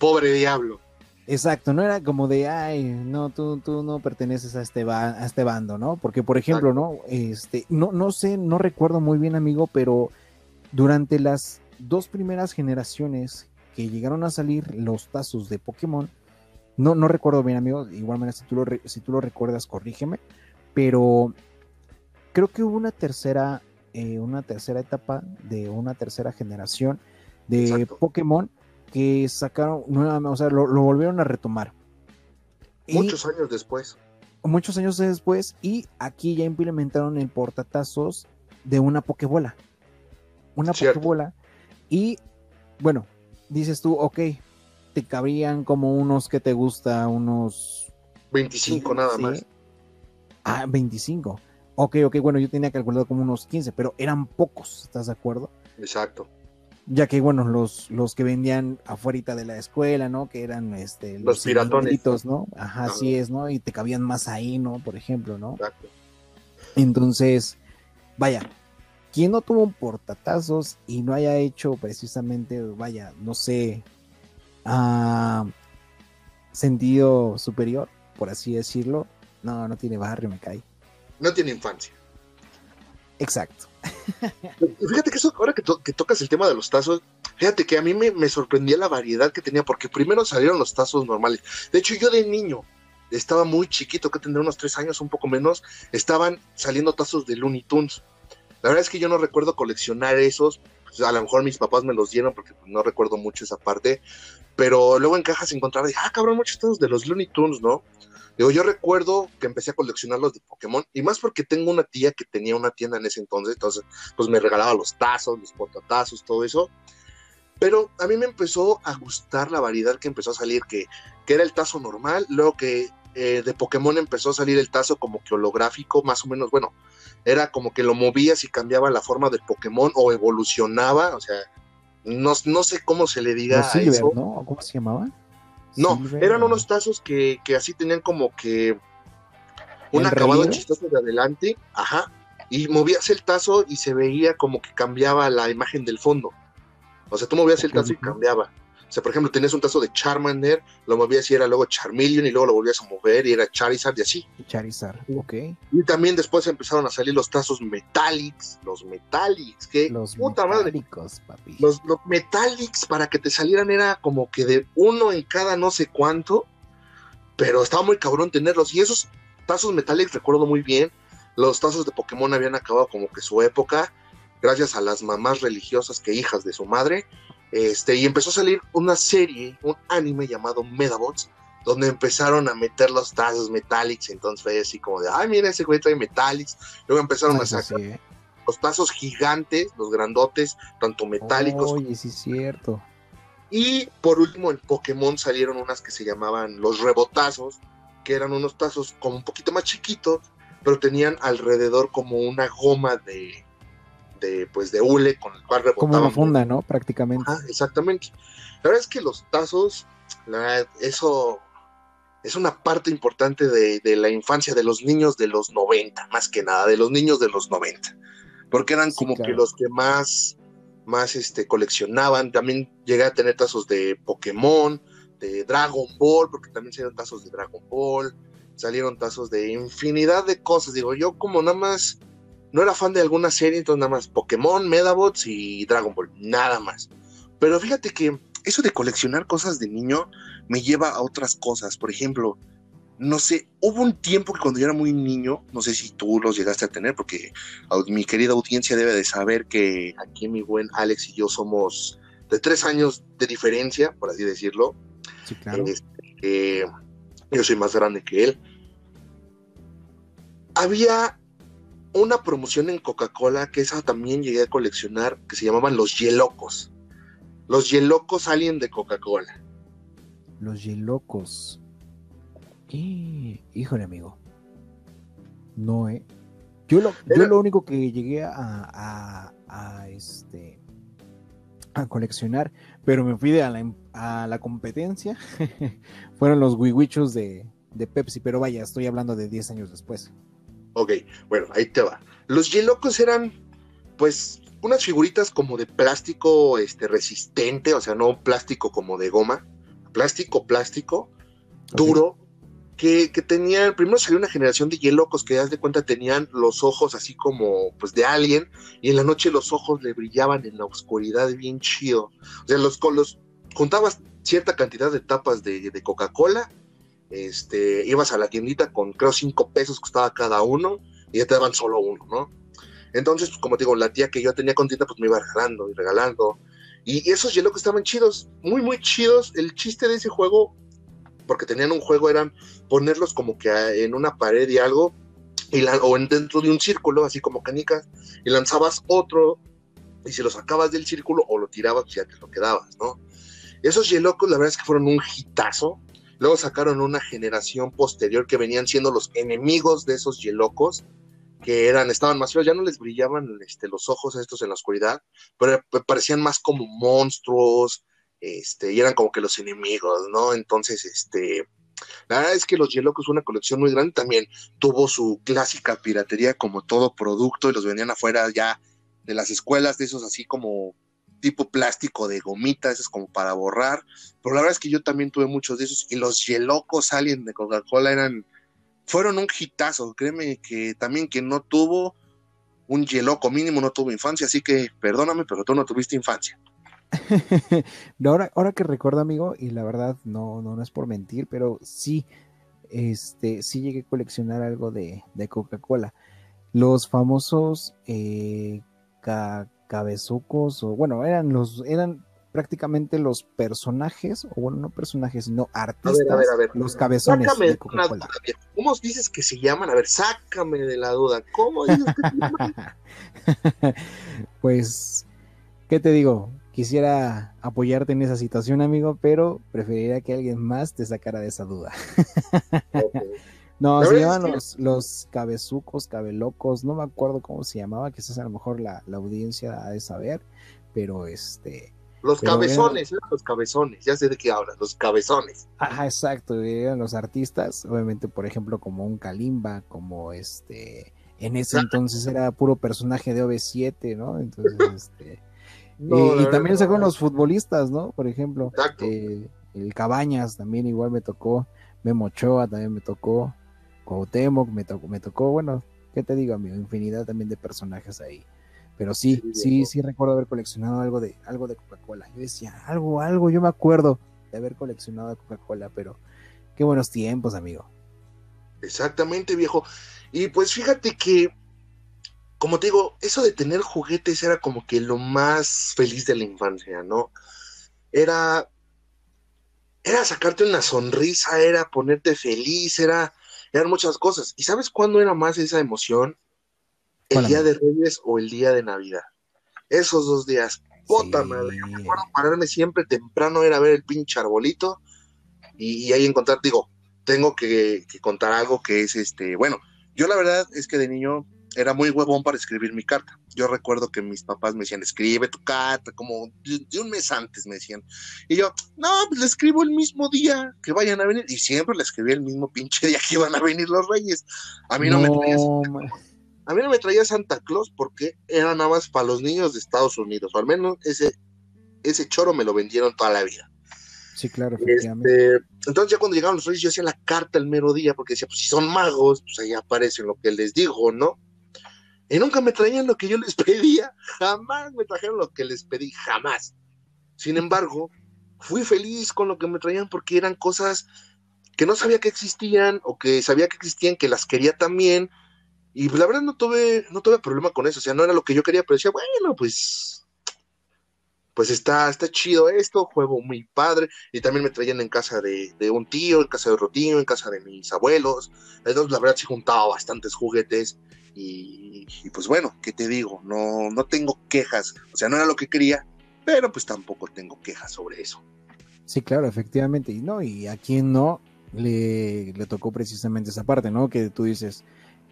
Speaker 1: pobre diablo.
Speaker 2: Exacto, no era como de, ay, no, tú, tú no perteneces a este, a este bando, ¿no? Porque, por ejemplo, ¿no? Este, no, no sé, no recuerdo muy bien, amigo, pero durante las dos primeras generaciones que llegaron a salir los tazos de Pokémon, no, no recuerdo bien, amigo, igual manera, si tú, lo, si tú lo recuerdas, corrígeme, pero creo que hubo una tercera, eh, una tercera etapa de una tercera generación de Pokémon que sacaron nuevamente, o sea, lo, volvieron a retomar.
Speaker 1: Muchos años después.
Speaker 2: Muchos años después, y aquí ya implementaron el portatazos de una pokebola. Una pokebola. Y bueno, dices tú, ok, te cabrían como unos que te gusta, unos
Speaker 1: 25 nada más.
Speaker 2: Ah, 25. Ok, ok, bueno, yo tenía calculado como unos 15, pero eran pocos, ¿estás de acuerdo?
Speaker 1: Exacto
Speaker 2: ya que bueno, los, los que vendían afuera de la escuela, ¿no? Que eran este,
Speaker 1: los, los piratones,
Speaker 2: ¿no? Ajá, así es, ¿no? Y te cabían más ahí, ¿no? Por ejemplo, ¿no? Exacto. Entonces, vaya, quien no tuvo un portatazos y no haya hecho precisamente, vaya, no sé, ah, sentido superior, por así decirlo, no, no tiene barrio, me cae.
Speaker 1: No tiene infancia.
Speaker 2: Exacto. *laughs*
Speaker 1: Fíjate que eso, ahora que, tocas el tema de los tazos, fíjate que a mí me, sorprendía la variedad que tenía, porque primero salieron los tazos normales. De hecho, yo de niño, estaba muy chiquito, que tendría unos tres años, un poco menos, estaban saliendo tazos de Looney Tunes. La verdad es que yo no recuerdo coleccionar esos, pues, a lo mejor mis papás me los dieron porque pues, no recuerdo mucho esa parte, pero luego en cajas encontraba, dije, ah, cabrón, muchos de los Looney Tunes, ¿no? Digo, yo recuerdo que empecé a coleccionar los de Pokémon, y más porque tengo una tía que tenía una tienda en ese entonces, entonces, pues me regalaba los tazos, los portatazos, todo eso. Pero a mí me empezó a gustar la variedad que empezó a salir, que, que era el tazo normal, luego que eh, de Pokémon empezó a salir el tazo como que holográfico, más o menos, bueno, era como que lo movías y cambiaba la forma del Pokémon o evolucionaba, o sea, no, no sé cómo se le diga
Speaker 2: a eso. ¿no? ¿Cómo se llamaba?
Speaker 1: No, eran unos tazos que, que, así tenían como que un acabado chistoso de adelante, ajá, y movías el tazo y se veía como que cambiaba la imagen del fondo. O sea, tú movías el tazo y cambiaba. O sea, por ejemplo, tenías un tazo de Charmander, lo movías y era luego Charmeleon y luego lo volvías a mover y era Charizard y así.
Speaker 2: Charizard, ok.
Speaker 1: Y también después empezaron a salir los tazos Metallics, los Metallics, que
Speaker 2: los puta madre. Papi.
Speaker 1: Los, los Metallics para que te salieran era como que de uno en cada no sé cuánto, pero estaba muy cabrón tenerlos. Y esos tazos Metallics recuerdo muy bien, los tazos de Pokémon habían acabado como que su época, gracias a las mamás religiosas que hijas de su madre, este, y empezó a salir una serie, un anime llamado Medabots, donde empezaron a meter los tazos Metallics, entonces fue así como de, ay, mira, ese güey trae Metallics, luego empezaron a sacar ¿eh? los tazos gigantes, los grandotes, tanto metálicos.
Speaker 2: Oye, sí es cierto.
Speaker 1: Y por último, en Pokémon salieron unas que se llamaban los rebotazos, que eran unos tazos como un poquito más chiquitos, pero tenían alrededor como una goma de, de, pues, de hule con el cual.
Speaker 2: Como una funda, ¿no? Prácticamente.
Speaker 1: Ah, exactamente. La verdad es que los tazos, eso es una parte importante de, la infancia de los niños de los 90, más que nada, de los niños de los 90. Porque eran como que los que más, más este, coleccionaban. También llegué a tener tazos de Pokémon, de Dragon Ball, porque también salieron tazos de Dragon Ball, salieron tazos de infinidad de cosas. Digo, yo como nada más no era fan de alguna serie, entonces nada más Pokémon, Medabots y Dragon Ball, nada más. Pero fíjate que eso de coleccionar cosas de niño me lleva a otras cosas. Por ejemplo, no sé, hubo un tiempo que cuando yo era muy niño, no sé si tú los llegaste a tener, porque mi querida audiencia debe de saber que aquí mi buen Alex y yo somos de tres años de diferencia, por así decirlo.
Speaker 2: Sí, claro.
Speaker 1: Este, yo soy más grande que él. Había una promoción en Coca-Cola que esa también llegué a coleccionar, que se llamaban los Yelocos. Los Yelocos salen de Coca-Cola.
Speaker 2: Los Yelocos. híjole, amigo. No, eh. Yo lo, yo lo único que llegué a, a, este a coleccionar, pero me fui de a, la, a la competencia, *laughs* fueron los wiwichos de, de Pepsi, pero vaya, estoy hablando de 10 años después.
Speaker 1: Ok, bueno, ahí te va. Los Yelocos eran, pues, unas figuritas como de plástico este, resistente, o sea, no plástico como de goma, plástico, plástico, duro, que, que tenía, primero salió una generación de Yelocos que, das de cuenta, tenían los ojos así como, pues, de alguien, y en la noche los ojos le brillaban en la oscuridad bien chido. O sea, los, los juntabas cierta cantidad de tapas de, de Coca-Cola este, ibas a la tiendita con creo cinco pesos costaba cada uno y ya te daban solo uno, ¿no? Entonces, pues, como te digo, la tía que yo tenía con tienda, pues me iba regalando y regalando. Y esos que estaban chidos, muy, muy chidos. El chiste de ese juego, porque tenían un juego, eran ponerlos como que en una pared y algo, o dentro de un círculo, así como canicas, y lanzabas otro, y si lo sacabas del círculo o lo tirabas, pues ya te lo quedabas, ¿no? Esos Yelocos, la verdad es que fueron un hitazo. Luego sacaron una generación posterior que venían siendo los enemigos de esos yelocos, que eran, estaban más feos, ya no les brillaban este, los ojos estos en la oscuridad, pero parecían más como monstruos, este, y eran como que los enemigos, ¿no? Entonces, este, la verdad es que los Yelocos una colección muy grande, también tuvo su clásica piratería como todo producto y los vendían afuera ya de las escuelas, de esos así como tipo plástico de gomita, es como para borrar. Pero la verdad es que yo también tuve muchos de esos y los Yelocos Alien de Coca-Cola eran, fueron un hitazo. Créeme que también quien no tuvo un Yeloco mínimo no tuvo infancia, así que perdóname, pero tú no tuviste infancia. *laughs*
Speaker 2: ahora, ahora que recuerdo, amigo, y la verdad no, no, es por mentir, pero sí, este, sí llegué a coleccionar algo de, Coca-Cola. Los famosos eh, cabezucos, o bueno, eran los, eran prácticamente los personajes, o bueno, no personajes, sino artistas, a ver, a ver, los cabezones de Coca-Cola.
Speaker 1: ¿Cómo dices que se llaman? A ver, sácame de la duda. ¿Cómo dices que se llaman? *laughs*
Speaker 2: pues, ¿qué te digo? Quisiera apoyarte en esa situación, amigo, pero preferiría que alguien más te sacara de esa duda. *laughs* No, se llaman los, los cabezucos, cabelocos, no me acuerdo cómo se llamaba, quizás a lo mejor la, audiencia ha de saber, pero este...
Speaker 1: Los cabezones, los cabezones, ya sé de qué hablas, los cabezones.
Speaker 2: Ajá, exacto, eran los artistas, obviamente, por ejemplo, como un Kalimba, como este, en ese entonces era puro personaje de OV7, ¿no? Entonces, *laughs* este... y, también se con los futbolistas, ¿no? Por ejemplo, eh, el Cabañas también igual me tocó, Memo Ochoa también me tocó, Cuauhtémoc, me tocó, me tocó, bueno, ¿qué te digo, amigo? Infinidad también de personajes ahí. Pero sí, sí, sí, recuerdo haber coleccionado algo de, algo de Coca-Cola. Yo decía, algo, algo, yo me acuerdo de haber coleccionado Coca-Cola, pero qué buenos tiempos, amigo.
Speaker 1: Exactamente, viejo. Y pues fíjate que, como te digo, eso de tener juguetes era como que lo más feliz de la infancia, ¿no? Era, era sacarte una sonrisa, era ponerte feliz, era eran muchas cosas. ¿Y sabes cuándo era más esa emoción? El día de Reyes o el día de Navidad. Esos dos días. Puta madre. Yo me acuerdo pararme siempre temprano, era ver el pinche arbolito y, ahí encontrar, digo, tengo que, que, contar algo que es este, bueno, yo la verdad es que de niño era muy huevón para escribir mi carta. Yo recuerdo que mis papás me decían, escribe tu carta, como de, un mes antes me decían. Y yo, no, pues le escribo el mismo día que vayan a venir. Y siempre le escribí el mismo pinche día que iban a venir los reyes. A mí no, me traía Santa, a mí no me traía Santa Claus porque era nada más para los niños de Estados Unidos. O al menos ese, ese choro me lo vendieron toda la vida.
Speaker 2: Sí, claro,
Speaker 1: este, entonces ya cuando llegaron los reyes yo hacía la carta el mero día porque decía, pues si son magos, pues ahí aparece lo que les digo, ¿no? Y nunca me traían lo que yo les *laughs* pedía, jamás me trajeron lo que les pedí, jamás. Sin embargo, fui feliz con lo que me traían porque eran cosas que no sabía que existían o que sabía que existían, que las quería también. Y la verdad no tuve, no tuve problema con eso, o sea, no era lo que yo quería, pero decía, bueno, pues, pues está, está chido esto, juego muy padre. Y también me traían en casa de, un tío, en casa de otro tío, en casa de mis abuelos. Entonces, la verdad sí juntaba bastantes juguetes y, pues bueno, ¿qué te digo? No, no tengo quejas. O sea, no era lo que quería, pero pues tampoco tengo quejas sobre eso.
Speaker 2: Sí, claro, efectivamente. Y no, y a quien no le, le tocó precisamente esa parte, ¿no? Que tú dices,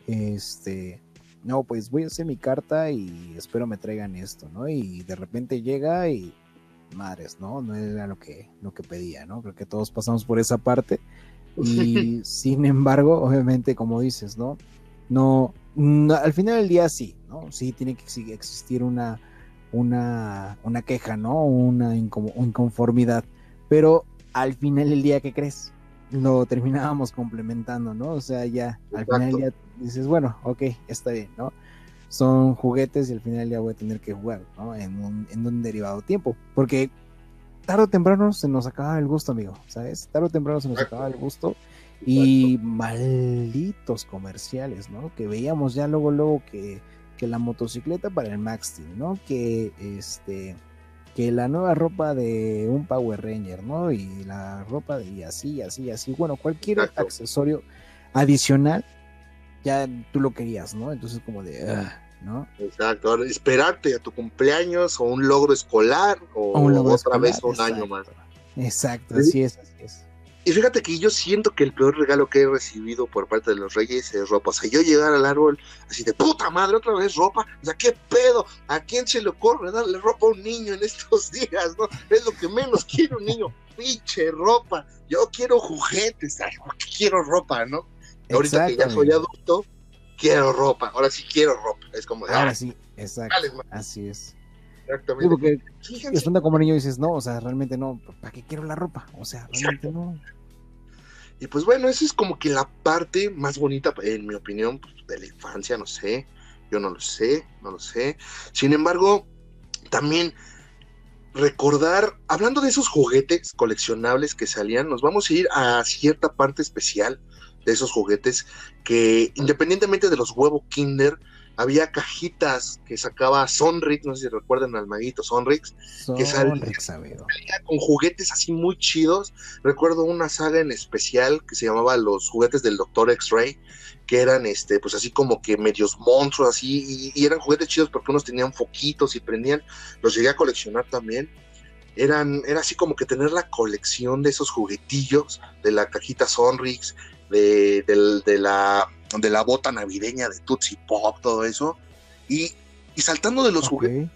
Speaker 2: este, no, pues voy a hacer mi carta y espero me traigan esto, ¿no? Y de repente llega y madres, ¿no? No era lo que, lo que pedía, ¿no? Creo que todos pasamos por esa parte. Y *laughs* sin embargo, obviamente, como dices, ¿no? No, al final del día sí, ¿no? Sí tiene que existir una, una, una queja, ¿no? Una inconformidad. Pero al final del día, ¿qué crees? Lo terminábamos complementando, ¿no? O sea, ya al final del día dices, bueno, ok, está bien, ¿no? Son juguetes y al final día voy a tener que jugar, ¿no? En un, en un derivado tiempo. Porque tarde o temprano se nos acaba el gusto, amigo, ¿sabes? Tarde o temprano se nos acaba el gusto y malditos comerciales, ¿no? Que veíamos ya luego, luego que, que la motocicleta para el Max Steel, ¿no? Que este que la nueva ropa de un Power Ranger, ¿no? Y la ropa de y así, así, así. Bueno, cualquier accesorio adicional, ya tú lo querías, ¿no? Entonces como de, ah, ¿no?
Speaker 1: Exacto. Ahora, esperarte a tu cumpleaños o un logro escolar o, otra vez un año más.
Speaker 2: Exacto, así es, así es.
Speaker 1: Y fíjate que yo siento que el peor regalo que he recibido por parte de los reyes es ropa. O sea, yo llegar al árbol así de puta madre, otra vez ropa. O sea, ¿qué pedo? ¿A quién se le ocurre darle ropa a un niño en estos *laughs* días? ¿no? Es lo que menos quiere un niño. Pinche ropa. Yo quiero juguetes. Ay, ¿por qué quiero ropa, no? ahorita que ya soy adulto, quiero ropa. Ahora sí quiero ropa. Es como de,
Speaker 2: Ahora sí, exacto. así es. Exactamente. porque responde como niño dices, no, o sea, realmente no, ¿para qué quiero la ropa? O sea, realmente no.
Speaker 1: Y pues bueno, esa es como que la parte más bonita, en mi opinión, pues, de la infancia, no sé, yo no lo sé, no lo sé. Sin embargo, también recordar, hablando de esos juguetes coleccionables que salían, nos vamos a ir a cierta parte especial de esos juguetes que independientemente de los huevos Kinder, había cajitas que sacaba Sonrix, no sé si recuerdan al maguito Sonrix, que salía, con juguetes así muy chidos. Recuerdo una saga en especial que se llamaba Los juguetes del Doctor X-Ray, que eran este, pues así como que medios monstruos, así, y, eran juguetes chidos porque unos tenían foquitos y prendían, los llegué a coleccionar también. Eran, era así como que tener la colección de esos juguetillos, de la cajita Sonrix, de, de la de la bota navideña de Tootsie Pop, todo eso, y, saltando de los juguetes,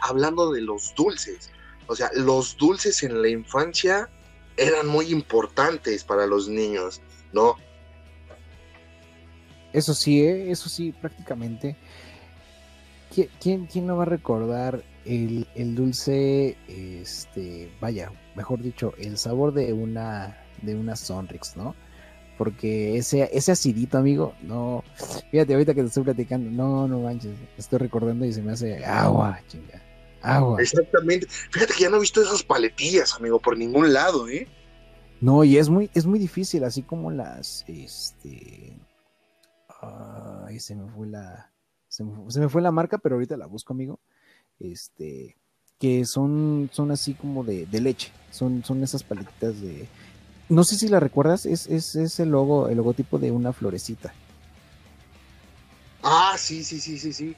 Speaker 1: hablando de los dulces. O sea, los dulces en la infancia eran muy importantes para los niños, ¿no?
Speaker 2: Eso sí, ¿eh? eso sí, prácticamente. ¿Quién, quién no va a recordar el, el, dulce, este, vaya, mejor dicho, el sabor de una, de una Sonrix, ¿no? Porque ese, ese acidito, amigo, no, fíjate, ahorita que te estoy platicando, no, no manches, estoy recordando y se me hace agua, chinga, agua.
Speaker 1: Exactamente, fíjate que ya no he visto esas paletillas, amigo, por ningún lado, ¿eh?
Speaker 2: No, y es muy, es muy difícil, así como las, este, ay, se me fue la, se me, fue la marca, pero ahorita la busco, amigo, este, que son, son así como de, de leche, son, son esas paletitas de, no sé si la recuerdas, es, es, el logo, el logotipo de una florecita.
Speaker 1: Ah, sí, sí, sí, sí, sí.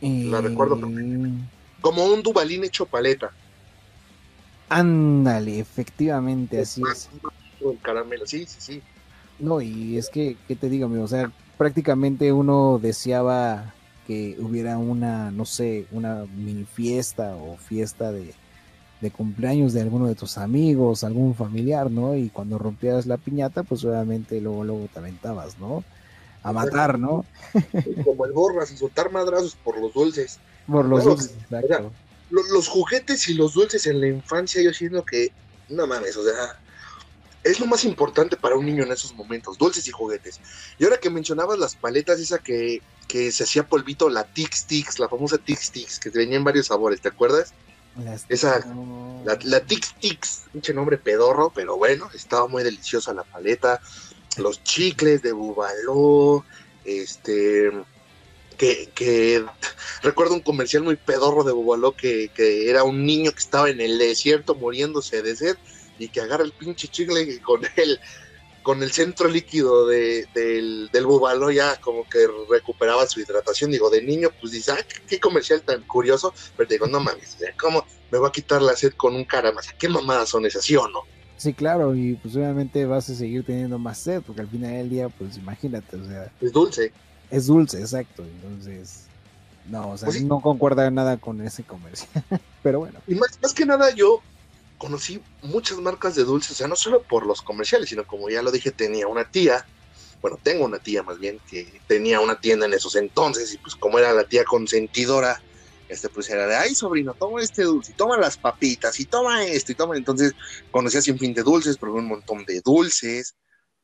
Speaker 1: La recuerdo. Eh, como un Dubalín hecho paleta.
Speaker 2: Ándale, efectivamente, así es.
Speaker 1: caramelo, sí, sí, sí.
Speaker 2: No, y es que, ¿qué te digo, amigo? O sea, prácticamente uno deseaba que hubiera una, no sé, una mini fiesta o fiesta de, de cumpleaños de alguno de tus amigos, algún familiar, ¿no? Y cuando rompías la piñata, pues obviamente luego, luego te aventabas, ¿no? A matar, ¿no?
Speaker 1: Como el borras y soltar madrazos por los dulces.
Speaker 2: Por los dulces,
Speaker 1: los, juguetes y los dulces en la infancia, yo siento que, no mames, o sea, es lo más importante para un niño en esos momentos, dulces y juguetes. Y ahora que mencionabas las paletas, esa que, que se hacía polvito, la Tix Tix, la famosa Tix Tix, que venía en varios sabores, ¿te acuerdas? Esa, la, la Tix Tix, pinche nombre pedorro, pero bueno, estaba muy deliciosa la paleta. Los chicles de Bubaló, este, que, recuerdo un comercial muy pedorro de Bubaló que, que, era un niño que estaba en el desierto muriéndose de sed y que agarra el pinche chicle con el, con el centro líquido de, del, del bubalo ya como que recuperaba su hidratación. Digo, de niño, pues dice, ah, qué comercial tan curioso. Pero digo, no mames, ¿cómo me va a quitar la sed con un cara más? ¿Qué mamadas son esas, sí o no?
Speaker 2: Sí, claro, y pues obviamente vas a seguir teniendo más sed, porque al final del día, pues imagínate, o sea.
Speaker 1: Es dulce.
Speaker 2: Es dulce, exacto. Entonces, no, o sea, pues no concuerda nada con ese comercial. *laughs* Pero bueno.
Speaker 1: Y más, más que nada, yo conocí muchas marcas de dulces, o sea, no solo por los comerciales, sino como ya lo dije, tenía una tía, bueno, tengo una tía más bien, que tenía una tienda en esos entonces, y pues como era la tía consentidora, este pues era de, ay sobrino, toma este dulce, toma las papitas, y toma esto, y toma, entonces conocía sin fin de dulces, probé un montón de dulces,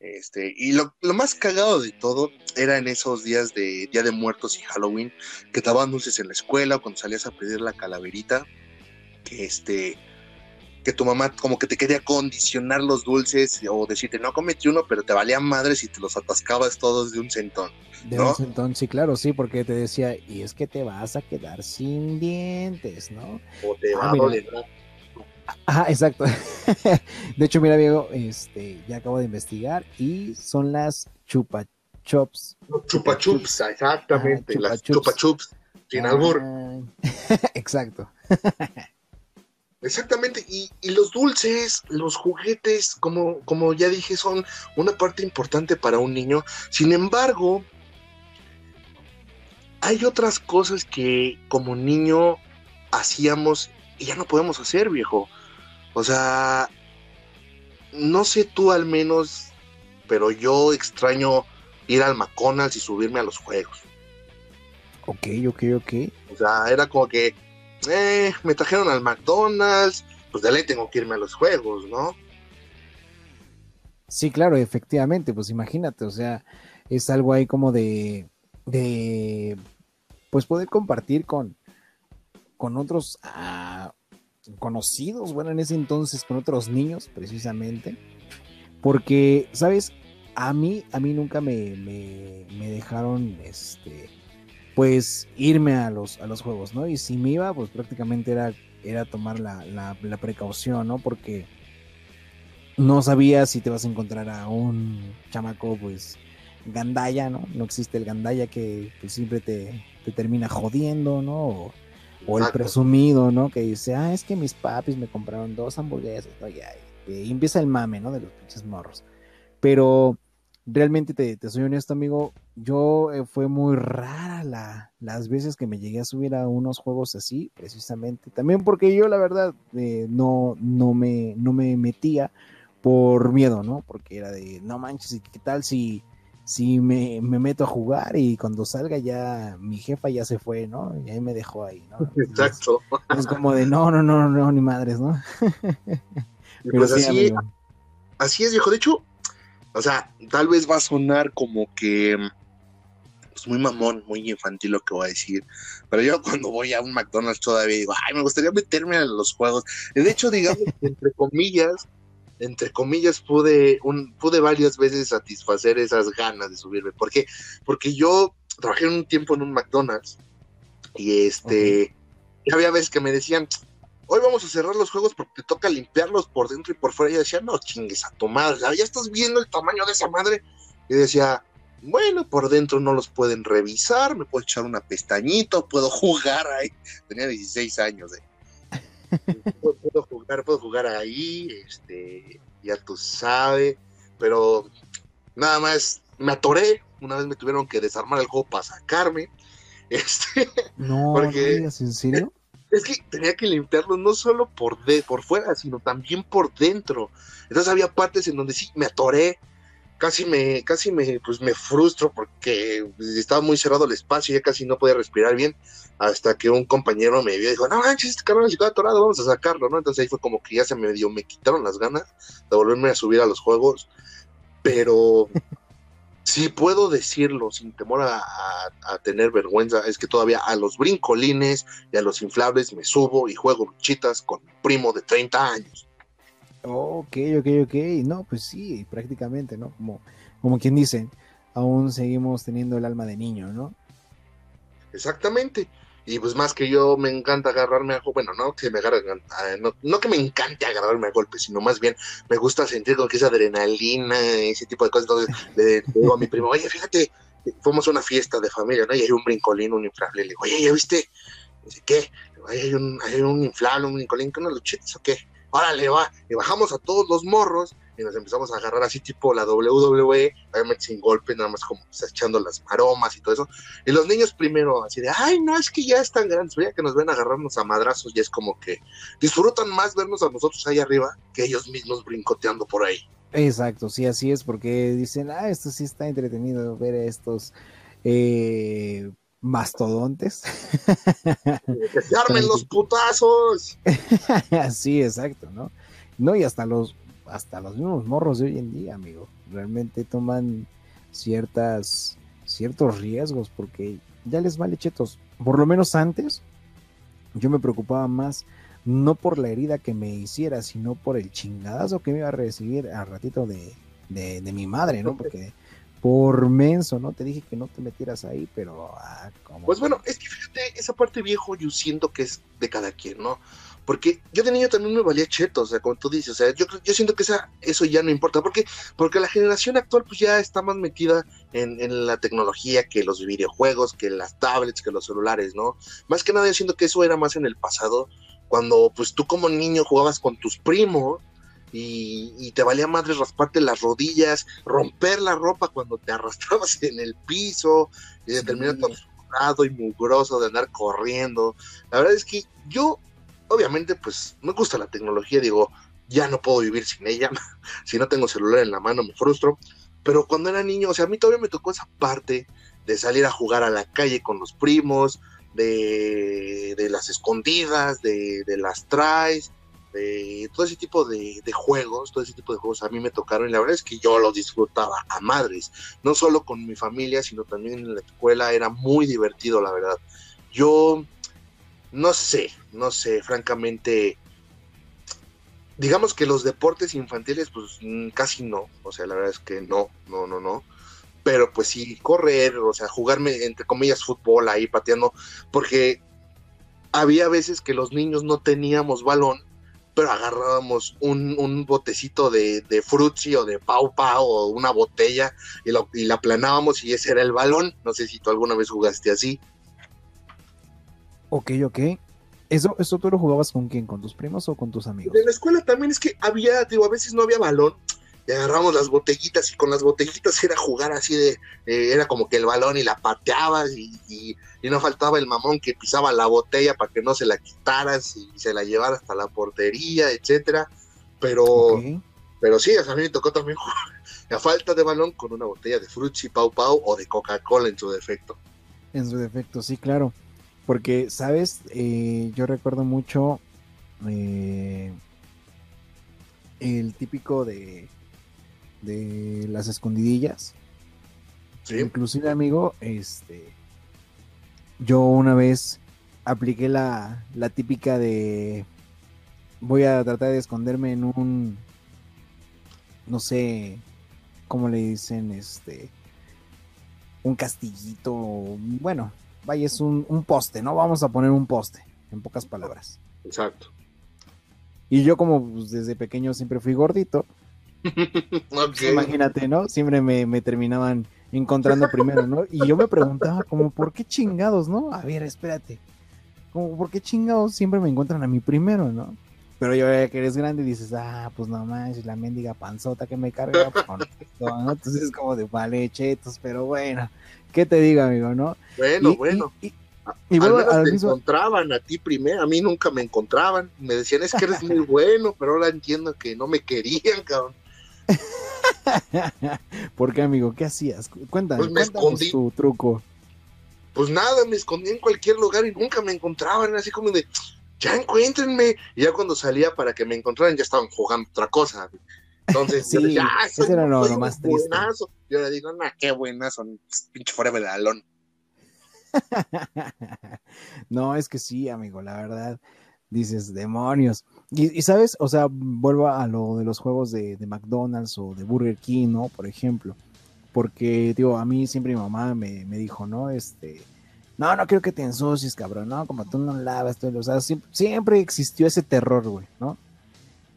Speaker 1: este, y lo, lo, más cagado de todo era en esos días de Día de Muertos y Halloween, que te dulces en la escuela, cuando salías a pedir la calaverita, que este, que tu mamá como que te quería condicionar los dulces o decirte, no comete uno, pero te valía madre si te los atascabas todos de un centón.
Speaker 2: De un centón, sí, claro, sí, porque te decía, y es que te vas a quedar sin dientes, ¿no?
Speaker 1: O te va a doler.
Speaker 2: Ajá, exacto. *laughs* de hecho, mira, Diego, este, ya acabo de investigar y son las chupa chops.
Speaker 1: Chupa chups, exactamente, las chupa chups, sin albur. Ah, *laughs*
Speaker 2: exacto. *laughs*
Speaker 1: Exactamente, y, los dulces, los juguetes, como, como ya dije, son una parte importante para un niño. Sin embargo, hay otras cosas que como niño hacíamos y ya no podemos hacer, viejo. O sea, no sé tú al menos, pero yo extraño ir al McDonald's y subirme a los juegos.
Speaker 2: Ok, ok, ok.
Speaker 1: O sea, era como que eh, me trajeron al McDonald's, pues de ley tengo que irme a los juegos, ¿no?
Speaker 2: Sí, claro, efectivamente, pues imagínate, o sea, es algo ahí como de, de pues poder compartir con, con otros ah, conocidos, bueno, en ese entonces con otros niños, precisamente, porque, ¿sabes? a mí, a mí nunca me, me, dejaron, este, pues, irme a los, a los juegos, ¿no? Y si me iba, pues prácticamente era, era tomar la, la, la precaución, ¿no? Porque no sabía si te vas a encontrar a un chamaco, pues, gandaya, ¿no? No existe el gandaya que pues, siempre te, te, termina jodiendo, ¿no? O, el presumido, ¿no? Que dice, ah, es que mis papis me compraron dos hamburguesas, ¿no? y, y, empieza el mame, ¿no? De los pinches morros. Pero realmente te, te soy honesto, amigo, yo eh, fue muy rara la, las veces que me llegué a subir a unos juegos así, precisamente. También porque yo, la verdad, eh, no, no, me, no me metía por miedo, ¿no? Porque era de, no manches, ¿qué tal si, si me, meto a jugar y cuando salga ya mi jefa ya se fue, ¿no? Y ahí me dejó ahí, ¿no? *laughs*
Speaker 1: Exacto.
Speaker 2: Es, como de, no, no, no, no, ni madres, ¿no? *laughs*
Speaker 1: Pero pues así, así es, viejo. De hecho, o sea, tal vez va a sonar como que pues muy mamón, muy infantil lo que voy a decir. Pero yo *laughs* cuando voy a un McDonald's todavía digo, ay, me gustaría meterme en los juegos. De hecho, digamos, *laughs* entre comillas, entre comillas, pude, un, pude varias veces satisfacer esas ganas de subirme. ¿Por qué? Porque yo trabajé un tiempo en un McDonald's y este, había veces que me decían, hoy vamos a cerrar los juegos porque te toca limpiarlos por dentro y por fuera. Y yo decía, no chingues a tu madre, ya estás viendo el tamaño de esa madre. Y decía, bueno, por dentro no los pueden revisar, me puedo echar una pestañita, puedo jugar ahí. Tenía 16 años, eh *laughs* puedo, jugar, puedo jugar ahí, este, ya tú sabes, pero nada más me atoré, una vez me tuvieron que desarmar el juego para sacarme, *laughs* este,
Speaker 2: no, porque, ¿en serio?
Speaker 1: Es que tenía que limpiarlo no solo por, de, por fuera, sino también por dentro. Entonces había partes en donde sí me atoré, casi me, casi me, pues me frustro porque estaba muy cerrado el espacio, ya casi no podía respirar bien, hasta que un compañero me vio y dijo, no manches, este cabrón está atorado, vamos a sacarlo, ¿no? Entonces ahí fue como que ya se me dio, me quitaron las ganas de volverme a subir a los juegos, pero si puedo decirlo sin temor a, tener vergüenza, es que todavía a los brincolines y a los inflables me subo y juego luchitas con mi primo de 30 años.
Speaker 2: Ok, ok, ok. No, pues sí, prácticamente, ¿no? Como, como quien dice, aún seguimos teniendo el alma de niño, ¿no?
Speaker 1: Exactamente. Y pues más que yo me encanta agarrarme a bueno, no que me agarre, no, no, que me encante agarrarme a golpes, sino más bien me gusta sentir con que esa adrenalina, ese tipo de cosas. Entonces le, digo a mi primo, oye, fíjate, fuimos a una fiesta de familia, ¿no? Y hay un brincolín, un inflable. Le digo, oye, ¿ya viste? Dice, ¿qué? hay un, hay un inflable, un brincolín, ¿qué unas luchitas o qué? órale, va, y bajamos a todos los morros y nos empezamos a agarrar así tipo la WWE, obviamente sin golpe, nada más como pues, echando las maromas y todo eso. Y los niños primero así de, ay, no, es que ya están grandes, ya que nos ven a agarrarnos a madrazos y es como que disfrutan más vernos a nosotros ahí arriba que ellos mismos brincoteando por ahí.
Speaker 2: Exacto, sí, así es, porque dicen, ah, esto sí está entretenido ver a estos eh, mastodontes. *laughs*
Speaker 1: Que se armen los putazos. *laughs*
Speaker 2: sí, exacto, ¿no? No, y hasta los, hasta los mismos morros de hoy en día, amigo, realmente toman ciertas, ciertos riesgos porque ya les vale chetos. Por lo menos antes, yo me preocupaba más no por la herida que me hiciera, sino por el chingadazo que me iba a recibir al ratito de, de, de mi madre, ¿no? Porque por menso, ¿no? Te dije que no te metieras ahí, pero... Ah,
Speaker 1: pues bueno, es que fíjate, esa parte viejo yo siento que es de cada quien, ¿no? Porque yo de niño también me valía cheto, o sea, como tú dices, o sea, yo, yo siento que esa, eso ya no importa, porque porque la generación actual pues ya está más metida en, en, la tecnología que los videojuegos, que las tablets, que los celulares, ¿no? Más que nada yo siento que eso era más en el pasado, cuando pues tú como niño jugabas con tus primos, y, te valía madre rasparte las rodillas, romper la ropa cuando te *laughs* arrastrabas en el piso y de terminar todo y mugroso de andar corriendo. La verdad es que yo, obviamente, pues me gusta la tecnología, digo, ya no puedo vivir sin ella, *laughs* si no tengo celular en la mano me frustro, pero cuando era niño, o sea, a mí todavía me tocó esa parte de salir a jugar a la calle con los primos, de, de las escondidas, de, de las traes, todo ese tipo de, juegos, todo ese tipo de juegos a mí me tocaron y la verdad es que yo los disfrutaba a madres, no solo con mi familia, sino también en la escuela, era muy divertido, la verdad. Yo no sé, no sé, francamente, digamos que los deportes infantiles, pues mm, casi no, o sea, la verdad es que no, no, no, no. Pero pues sí, correr, o sea, jugarme, entre comillas, fútbol ahí pateando, porque había veces que los niños no teníamos balón, pero agarrábamos un, botecito de, de frutzi o de pau pau o una botella y, y la aplanábamos y ese era el balón. No sé si tú alguna vez jugaste así.
Speaker 2: Ok, ok. ¿Eso, ¿Eso tú lo jugabas con quién? ¿Con tus primos o con tus amigos?
Speaker 1: En la escuela también es que había, digo, a veces no había balón y agarramos las botellitas y con las botellitas era jugar así de, eh, era como que el balón y la pateabas y, no faltaba el mamón que pisaba la botella para que no se la quitaras y se la llevara hasta la portería, etcétera. Pero, pero sí, a mí me tocó también *laughs* jugar a falta de balón con una botella de Fruitsy, Pau Pau o de Coca-Cola en su defecto.
Speaker 2: En su defecto, sí, claro. Porque, ¿sabes? Eh, yo recuerdo mucho eh, el típico de, de las escondidillas. Inclusive, amigo, este, yo una vez apliqué la, la típica de voy a tratar de esconderme en un, no sé, ¿cómo le dicen? Este, un castillito, bueno, vaya, es un, poste, ¿no? Vamos a poner un poste, en pocas palabras.
Speaker 1: Exacto.
Speaker 2: Y yo como pues, desde pequeño siempre fui gordito, *laughs* pues, imagínate, ¿no? Siempre me, terminaban encontrando primero, ¿no? Y yo me preguntaba como, ¿por qué chingados, no? A ver, espérate. Como, ¿por qué chingados siempre me encuentran a mí primero, no? Pero yo ya que eres grande y dices, ah, pues no manches, la mendiga panzota que me carga, pues, ¿no? Entonces es como de vale, chetos, pero bueno, ¿qué te digo, amigo, no?
Speaker 1: Bueno, bueno. Y, y, bueno, al te encontraban a ti primero, a mí nunca me encontraban, me decían, es que eres muy *laughs* bueno, pero ahora entiendo que no me querían, cabrón. *laughs*
Speaker 2: ¿Por qué, amigo? ¿Qué hacías? Cuéntame, pues me escondí. tu truco.
Speaker 1: Pues nada, me escondí en cualquier lugar y nunca me encontraban, así como de, ya encuéntrenme. Y ya cuando salía para que me encontraran, ya estaban jugando otra cosa. Entonces,
Speaker 2: sí, ya, eso era lo, más triste.
Speaker 1: Buenazo. Yo le digo, nah, qué buenazo, pinche forever alone. *laughs*
Speaker 2: no, es que sí, amigo, la verdad, dices, demonios. Y, sabes, o sea, vuelvo a lo de los juegos de, McDonald's o de Burger King, ¿no? Por ejemplo. Porque, digo, a mí siempre mi mamá me, me dijo, ¿no? Este, no, no quiero que te ensucies, cabrón, ¿no? Como tú no lavas, todo, o sea, siempre, existió ese terror, güey, ¿no?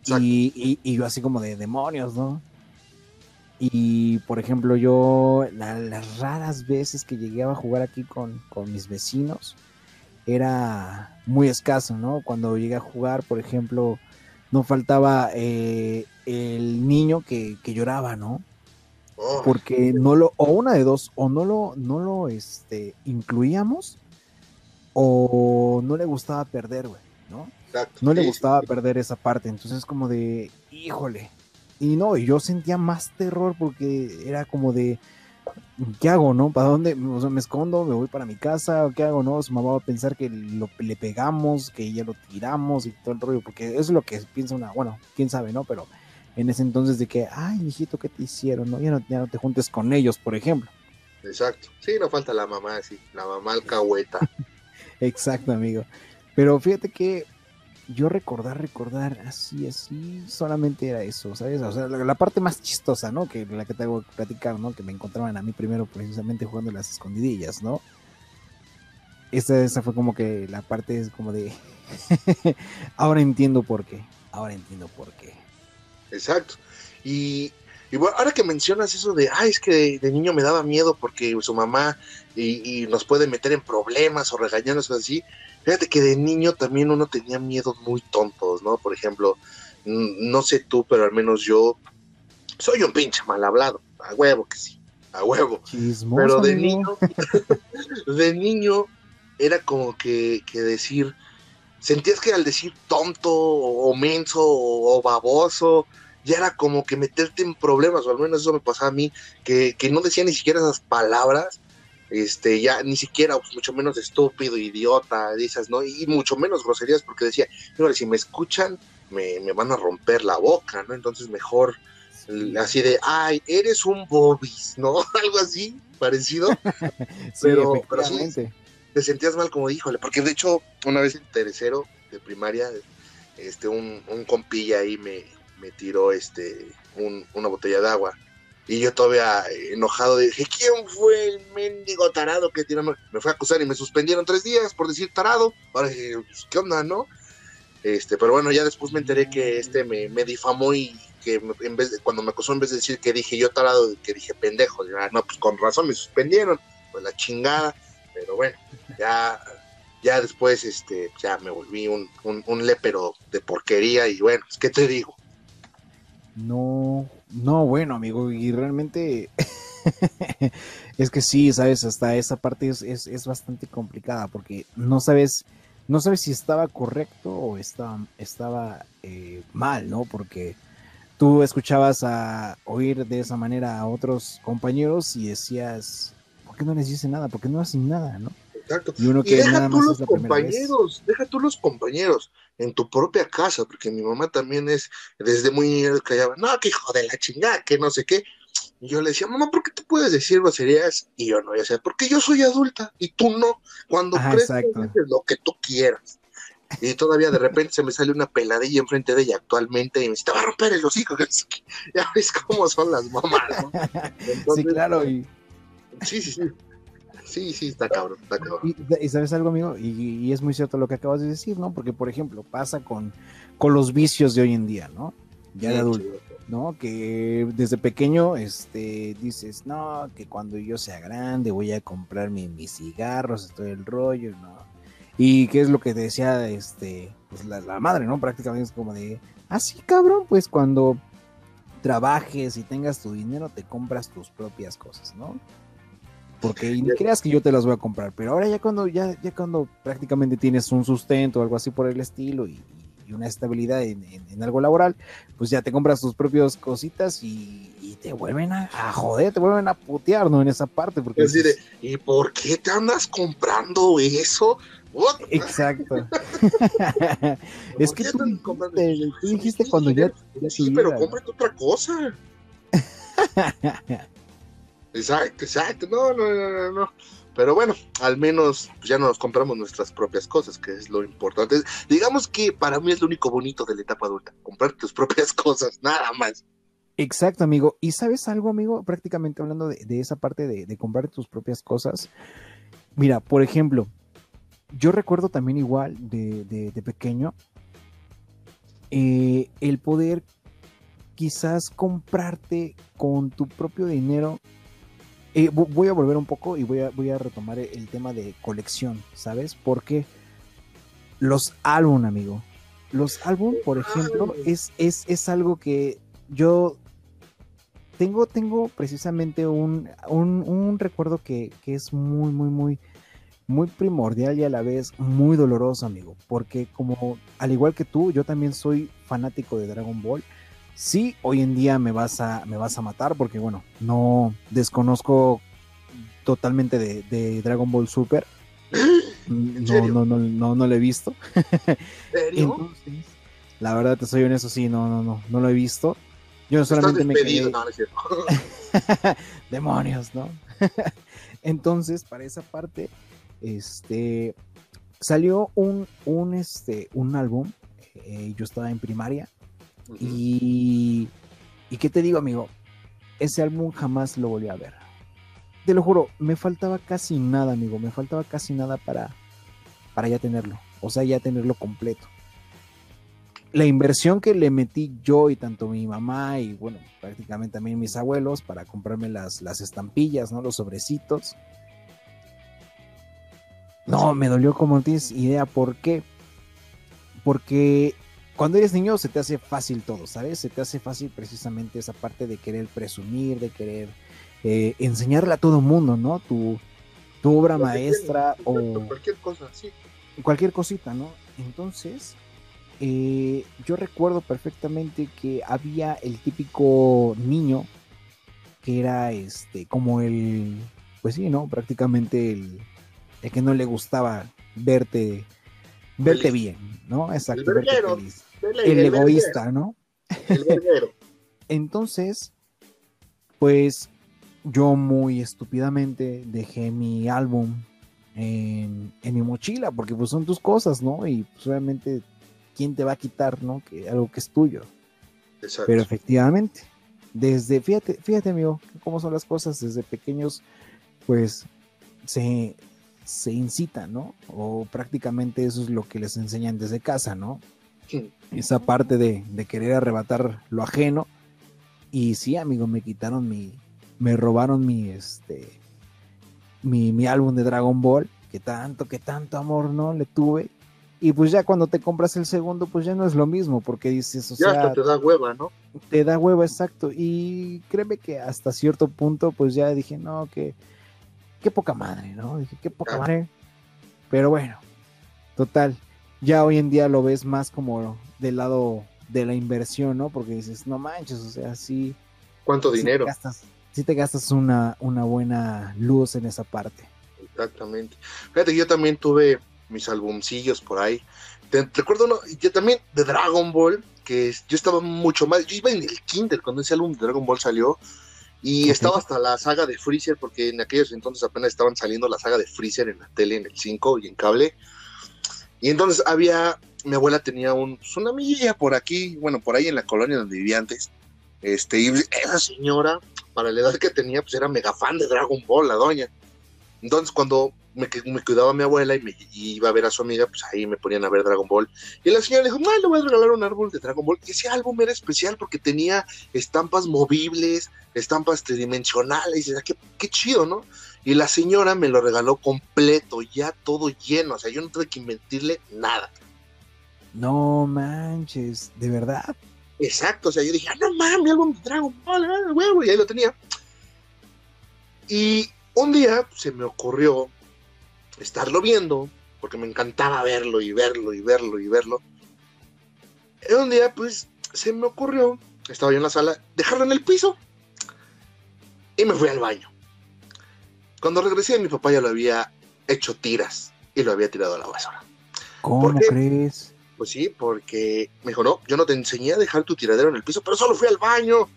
Speaker 2: Y, y, yo así como de demonios, ¿no? Y, por ejemplo, yo las raras veces que llegué a jugar aquí con, con mis vecinos, era muy escaso, ¿no? Cuando llegué a jugar, por ejemplo, no faltaba eh, el niño que, que lloraba, ¿no? Oh. porque no lo, o una de dos, o no lo, no lo este, incluíamos, o no le gustaba perder, güey, ¿no? No le gustaba perder esa parte, entonces como de, híjole, y no, yo sentía más terror porque era como de, ¿qué hago, no? ¿Para dónde? me escondo, me voy para mi casa, ¿qué hago, no? Su mamá va a pensar que lo, le pegamos, que ya lo tiramos y todo el rollo, porque eso es lo que piensa una, bueno, quién sabe, ¿no? Pero en ese entonces de que, ay, hijito, ¿qué te hicieron? ¿no? Ya, no, ya no te juntes con ellos, por ejemplo.
Speaker 1: Exacto. Sí, no falta la mamá, sí, la mamá alcahueta. *laughs*
Speaker 2: Exacto, amigo. Pero fíjate que yo recordar, recordar, así, así, solamente era eso, ¿sabes? O sea, la, parte más chistosa, ¿no? Que la que te hago platicar, ¿no? Que me encontraban a mí primero precisamente jugando las escondidillas, ¿no? Esa, esa fue como que la parte es como de, *laughs* ahora entiendo por qué, ahora entiendo por qué.
Speaker 1: Exacto. Y, bueno, ahora que mencionas eso de, ay, es que de, niño me daba miedo porque su mamá y, nos puede meter en problemas o regañarnos así, fíjate que de niño también uno tenía miedos muy tontos, ¿no? Por ejemplo, no sé tú, pero al menos yo soy un pinche mal hablado, a huevo que sí, a huevo. pero de niño, *laughs* de niño era como que, que decir, sentías que al decir tonto o menso o, baboso, ya era como que meterte en problemas, o al menos eso me pasaba a mí, que, no decía ni siquiera esas palabras, este, ya ni siquiera, pues, mucho menos estúpido, idiota, esas, ¿no? Y mucho menos groserías, porque decía, si me escuchan, me, van a romper la boca, ¿no? Entonces mejor, así de, ay, eres un bobis, ¿no? *laughs* Algo así, parecido. *laughs* *laughs* pero, pero sí, te sentías mal como, híjole, porque de hecho, una vez en tercero de primaria, este, un, un compilla ahí me, me tiró este, una botella de agua. Y yo todavía enojado dije, ¿quién fue el mendigo tarado que tiró? Me fue a acusar y me suspendieron tres días por decir tarado. Ahora dije, pues, ¿qué onda, no? Este, pero bueno, ya después me enteré que este me, me difamó y que en vez de, cuando me acusó, en vez de decir que dije yo tarado, que dije pendejo, ah, no, pues con razón me suspendieron, pues la chingada, pero bueno, ya, ya después, este, ya me volví un, un, un lépero de porquería y bueno, que te digo.
Speaker 2: No, no, bueno, amigo, y realmente *laughs* es que sí, sabes, hasta esa parte es, es, es bastante complicada porque no sabes no sabes si estaba correcto o estaba, estaba eh, mal, ¿no? Porque tú escuchabas a oír de esa manera a otros compañeros y decías, ¿por qué no les dice nada? ¿Por qué no hacen nada, no?
Speaker 1: Exacto. Y, uno que deja tú los compañeros, deja tú los compañeros en tu propia casa, porque mi mamá también es desde muy niño callaba, no, que hijo de la chingada, que no sé qué. Y yo le decía, mamá, ¿por qué tú puedes decir groserías? Y yo no, ya sé, porque yo soy adulta y tú no. Cuando crees, lo que tú quieras. Y todavía de repente se me sale una peladilla enfrente de ella actualmente y me dice, te va a romper el hocico. *laughs* Ya ves cómo son las mamás, ¿no? *laughs*
Speaker 2: sí, claro. Y...
Speaker 1: Sí, sí, sí. Sí, sí, está cabrón, está cabrón.
Speaker 2: Y, sabes algo, amigo, y, es muy cierto lo que acabas de decir, ¿no? Porque, por ejemplo, pasa con, con los vicios de hoy en día, ¿no? Ya de adulto, ¿no? Que desde pequeño, este, dices, no, que cuando yo sea grande voy a comprarme mis cigarros, todo el rollo, ¿no? Y qué es lo que decía este, pues la, madre, ¿no? Prácticamente es como de, así ah, cabrón, pues cuando trabajes y tengas tu dinero, te compras tus propias cosas, ¿no? Porque ni creas que yo te las voy a comprar, pero ahora ya cuando, ya, ya cuando prácticamente tienes un sustento o algo así por el estilo y, una estabilidad en, algo laboral, pues ya te compras tus propias cositas y, te vuelven a, joder, te vuelven a putear, ¿no? En esa parte. Porque
Speaker 1: es decir, ¿y por qué te andas comprando eso?
Speaker 2: Exacto. *laughs* *laughs* es que tú dijiste, cuando ya.
Speaker 1: sí, pero cómprate otra cosa. *laughs* exacto, exacto. No, no, no, no. Pero bueno, al menos ya no nos compramos nuestras propias cosas, que es lo importante. Digamos que para mí es lo único bonito de la etapa adulta, comprar tus propias *laughs* cosas, nada más.
Speaker 2: Exacto, amigo. ¿Y sabes algo, amigo? Prácticamente hablando de, esa parte de, de comprar tus propias cosas. Mira, por ejemplo, yo recuerdo también igual de, pequeño eh, el poder quizás comprarte con tu propio dinero. Eh, voy a volver un poco y voy a, voy a retomar el tema de colección, ¿sabes? Porque los álbum, amigo. Los álbum, por ejemplo, es, es, es algo que yo tengo, tengo precisamente un, un, recuerdo que, que, es muy, muy, muy muy primordial y a la vez muy doloroso, amigo, porque como al igual que tú, yo también soy fanático de Dragon Ball. Sí, hoy en día me vas a, me vas a matar porque, bueno, no desconozco totalmente de, Dragon Ball Super. *laughs* No, no, no, no, no, lo he visto. Entonces, la verdad te soy honesto, sí, no, no, no, no lo he visto. Yo solamente me quedé... *laughs* Demonios, ¿no? *laughs* Entonces, para esa parte, este, salió un, un, este, un álbum, eh, yo estaba en primaria, y, y qué te digo, amigo, ese álbum jamás lo volví a ver. Te lo juro, me faltaba casi nada, amigo, me faltaba casi nada para, para ya tenerlo, o sea, ya tenerlo completo. La inversión que le metí yo y tanto mi mamá y bueno, prácticamente también mis abuelos para comprarme las, las estampillas, ¿no? Los sobrecitos no, me dolió como no tienes idea por qué. Porque cuando eres niño se te hace fácil todo, ¿sabes? Se te hace fácil precisamente esa parte de querer presumir, de querer eh, enseñarle a todo el mundo, ¿no? Tu, tu obra maestra o
Speaker 1: cualquier cosa, sí.
Speaker 2: Cualquier cosita, ¿no? Entonces, eh, yo recuerdo perfectamente que había el típico niño que era este, como el, pues sí, ¿no? Prácticamente el, de que no le gustaba verte verte bien, ¿no? Exacto. El, egoísta, ¿no? El *laughs* Entonces, pues yo muy estúpidamente dejé mi álbum en, mi mochila, porque pues son tus cosas, ¿no? Y pues obviamente ¿quién te va a quitar, no? Que algo que es tuyo. Pero efectivamente, desde, fíjate, fíjate, amigo, cómo son las cosas, desde pequeños, pues se, se incitan, ¿no? O prácticamente eso es lo que les enseñan desde casa, ¿no? Esa parte de, de, querer arrebatar lo ajeno. Y sí, amigo, me quitaron mi, me robaron mi, este, mi, mi álbum de Dragon Ball, que tanto, que tanto amor, ¿no? Le tuve. Y pues ya cuando te compras el segundo, pues ya no es lo mismo, porque dices, o
Speaker 1: ya sea, te da hueva, ¿no?
Speaker 2: Te da hueva, exacto. Y créeme que hasta cierto punto, pues ya dije, no, que qué poca madre, ¿no? Dije, qué poca madre. Pero bueno, total, ya hoy en día lo ves más como del lado de la inversión, ¿no? Porque dices, no manches, o sea, sí.
Speaker 1: ¿Cuánto dinero?
Speaker 2: Te gastas, sí te gastas una, una buena luz en esa parte.
Speaker 1: Exactamente. Fíjate yo también tuve mis albumcillos por ahí. Te, recuerdo uno, yo también de Dragon Ball, que yo estaba mucho más, yo iba en el Kinder cuando ese álbum de Dragon Ball salió, y estaba hasta la saga de Freezer, porque en aquellos entonces apenas estaban saliendo la saga de Freezer en la tele, en el 5 y en cable. Y entonces había, mi abuela tenía un, pues, una amiguilla por aquí, bueno, por ahí en la colonia donde vivía antes. Este, y esa señora, para la edad que tenía, pues era mega fan de Dragon Ball, la doña. Entonces, cuando me, me cuidaba mi abuela y me iba a ver a su amiga, pues ahí me ponían a ver Dragon Ball. Y la señora le dijo, no, le voy a regalar un árbol de Dragon Ball. Y ese álbum era especial porque tenía estampas movibles, estampas tridimensionales. Y qué, qué chido, ¿no? Y la señora me lo regaló completo, ya todo lleno. O sea, yo no tuve que invertirle nada.
Speaker 2: No manches, ¿de verdad?
Speaker 1: Exacto, o sea, yo dije, ah, no mames, álbum de Dragon Ball, ah, huevo, y ahí lo tenía. Y un día se me ocurrió estarlo viendo, porque me encantaba verlo y verlo y verlo y verlo. Y un día, pues, se me ocurrió, estaba yo en la sala, dejarlo en el piso. Y me fui al baño. Cuando regresé, mi papá ya lo había hecho tiras y lo había tirado a la basura.
Speaker 2: ¿Cómo crees?
Speaker 1: Pues sí, porque me dijo, no, yo no te enseñé a dejar tu tiradero en el piso, pero solo fui al baño.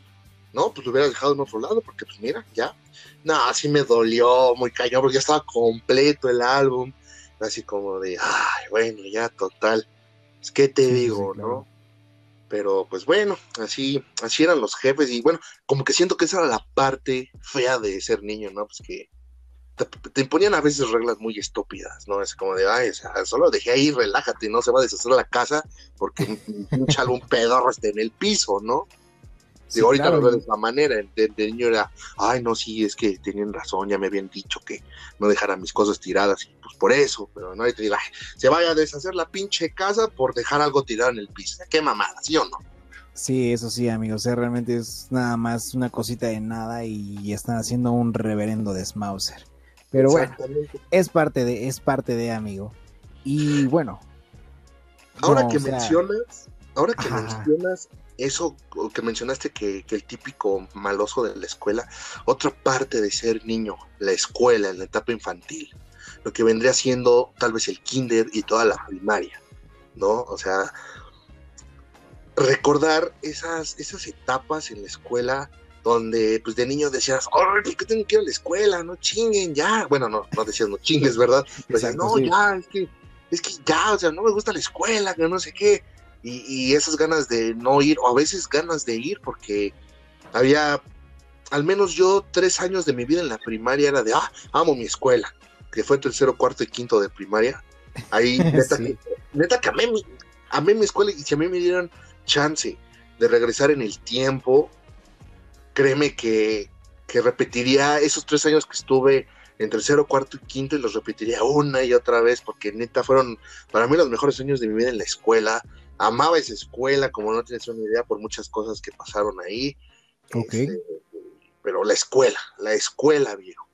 Speaker 1: No, pues lo hubiera dejado en otro lado, porque pues mira, ya, no, así me dolió muy cañón, porque ya estaba completo el álbum. Así como de, ay, bueno, ya total. Es que te digo, ¿no? Pero pues bueno, así, así eran los jefes. Y bueno, como que siento que esa era la parte fea de ser niño, ¿no? Pues que te, imponían a veces reglas muy estúpidas, ¿no? Es como de, ay, o sea, solo dejé ahí, relájate, no se va a deshacer la casa porque un, un pedorro esté en el piso, ¿no? ahorita lo veo de esa manera, el, niño era, ay, no, sí, es que tenían razón, ya me habían dicho que no dejara mis cosas tiradas, y pues por eso, pero no, y te digo, ay, se vaya a deshacer la pinche casa por dejar algo tirado en el piso, qué mamada, ¿sí o no?
Speaker 2: Sí, eso sí, amigos, realmente es nada más una cosita de nada y están haciendo un reverendo de Smauser. Pero bueno, es parte de, es parte de, amigo. Y bueno.
Speaker 1: Ahora que mencionas, ahora que mencionas eso que mencionaste que, el típico maloso de la escuela, otra parte de ser niño, la escuela, en la etapa infantil, lo que vendría siendo tal vez el kinder y toda la primaria, ¿no? O sea, recordar esas, esas etapas en la escuela donde pues de niño decías, ay, ¿por qué tengo que ir a la escuela? No chinguen, ya. Bueno, no, no decías no chingues, ¿verdad? Pero decías, no, ya, es que, es que ya, o sea, no me gusta la escuela, que no sé qué y, esas ganas de no ir, o a veces ganas de ir, porque había, al menos yo, tres años de mi vida en la primaria era de, ah, amo mi escuela, que fue tercero, cuarto y quinto de primaria. Ahí, *laughs* neta, que, neta que amé mi, amé mi escuela y si a mí me dieran chance de regresar en el tiempo, créeme que, que repetiría esos tres años que estuve en tercero, cuarto y quinto y los repetiría una y otra vez porque neta fueron para mí los mejores años de mi vida en la escuela amaba esa escuela, como no tienes una idea por muchas cosas que pasaron ahí. Este, pero la escuela, la escuela, viejo.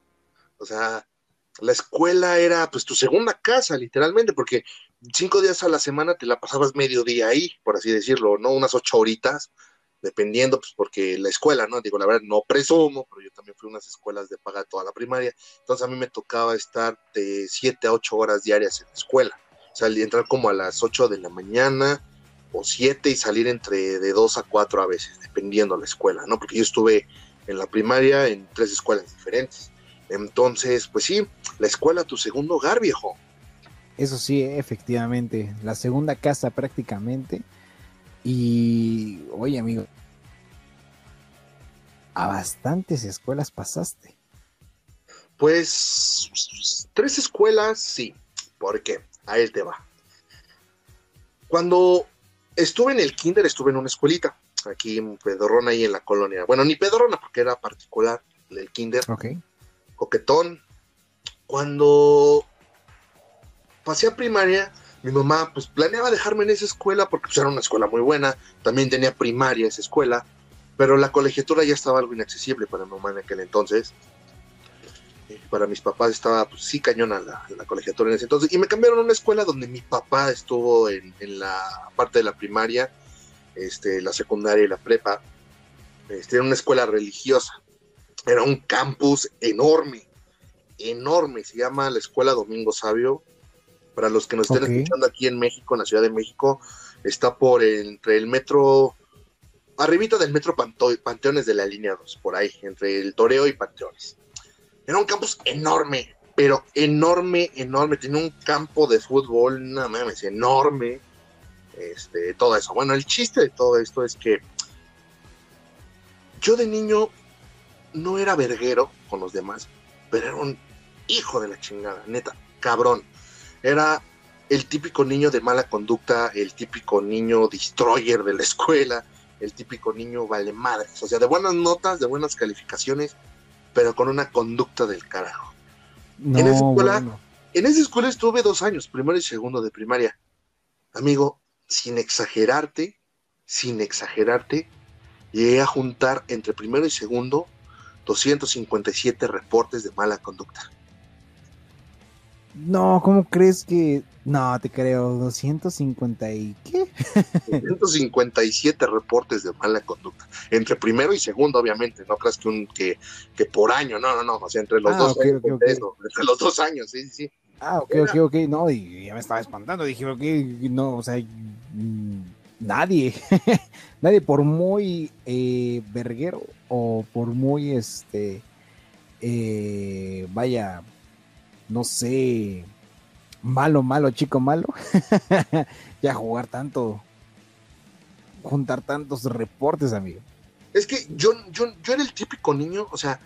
Speaker 1: O sea, la escuela era pues tu segunda casa, literalmente, porque cinco días a la semana te la pasabas medio día ahí, por así decirlo, ¿no? Unas ocho horitas, dependiendo, pues porque la escuela, ¿no? Digo, la verdad, no presumo, pero yo también fui a unas escuelas de paga toda la primaria, entonces a mí me tocaba estar de siete a ocho horas diarias en la escuela. O sea, entrar como a las ocho de la mañana, o siete y salir entre de dos a cuatro a veces, dependiendo la escuela, ¿no? Porque yo estuve en la primaria en tres escuelas diferentes. Entonces, pues sí, la escuela, tu segundo hogar, viejo.
Speaker 2: Eso sí, efectivamente, la segunda casa prácticamente. Y, oye amigo, a bastantes escuelas pasaste.
Speaker 1: Pues tres escuelas, sí. ¿Por qué? A él te va. Cuando estuve en el kinder, estuve en una escuelita, aquí en Pedrona, ahí en la colonia. Bueno, ni Pedrona, porque era particular el kinder.
Speaker 2: Ok.
Speaker 1: Coquetón. Cuando pasé a primaria, mi mamá pues planeaba dejarme en esa escuela porque pues, era una escuela muy buena. También tenía primaria esa escuela, pero la colegiatura ya estaba algo inaccesible para mi mamá en aquel entonces para mis papás estaba pues, sí cañona la, la, colegiatura en ese entonces. Y me cambiaron a una escuela donde mi papá estuvo en, en la parte de la primaria, este, la secundaria y la prepa. Este, era una escuela religiosa. Era un campus enorme, enorme. Se llama la Escuela Domingo Sabio. Para los que nos estén okay. escuchando aquí en México, en la Ciudad de México, está por entre el metro, arribita del metro Panteones de la línea 2, por ahí, entre el Toreo y Panteones era un campus enorme, pero enorme, enorme. Tenía un campo de fútbol, no mames, enorme. Este, todo eso. Bueno, el chiste de todo esto es que yo de niño no era verguero con los demás, pero era un hijo de la chingada, neta, cabrón. Era el típico niño de mala conducta, el típico niño destroyer de la escuela, el típico niño vale madres, o sea, de buenas notas, de buenas calificaciones, pero con una conducta del carajo.
Speaker 2: No,
Speaker 1: en, esa escuela,
Speaker 2: bueno.
Speaker 1: en esa escuela estuve dos años, primero y segundo de primaria. Amigo, sin exagerarte, sin exagerarte, llegué a juntar entre primero y segundo 257 reportes de mala conducta.
Speaker 2: No, ¿cómo crees que.? No, te creo, 250 y. ¿Qué?
Speaker 1: 257 reportes de mala conducta. Entre primero y segundo, obviamente. No creas que, un, que, que por año, no, no, no. O sea, entre los
Speaker 2: Ah,
Speaker 1: dos años. entre los dos años, sí, sí, sí.
Speaker 2: Ah, ok, ok, ok. No, y ya me estaba espantando. Dije, ok, no, o sea, mm, nadie, *laughs* nadie, por muy eh, verguero o por muy, este, eh, vaya, no sé, malo, malo, chico malo, *laughs* ya jugar tanto, juntar tantos reportes, amigo.
Speaker 1: Es que yo, yo, yo era el típico niño, o sea,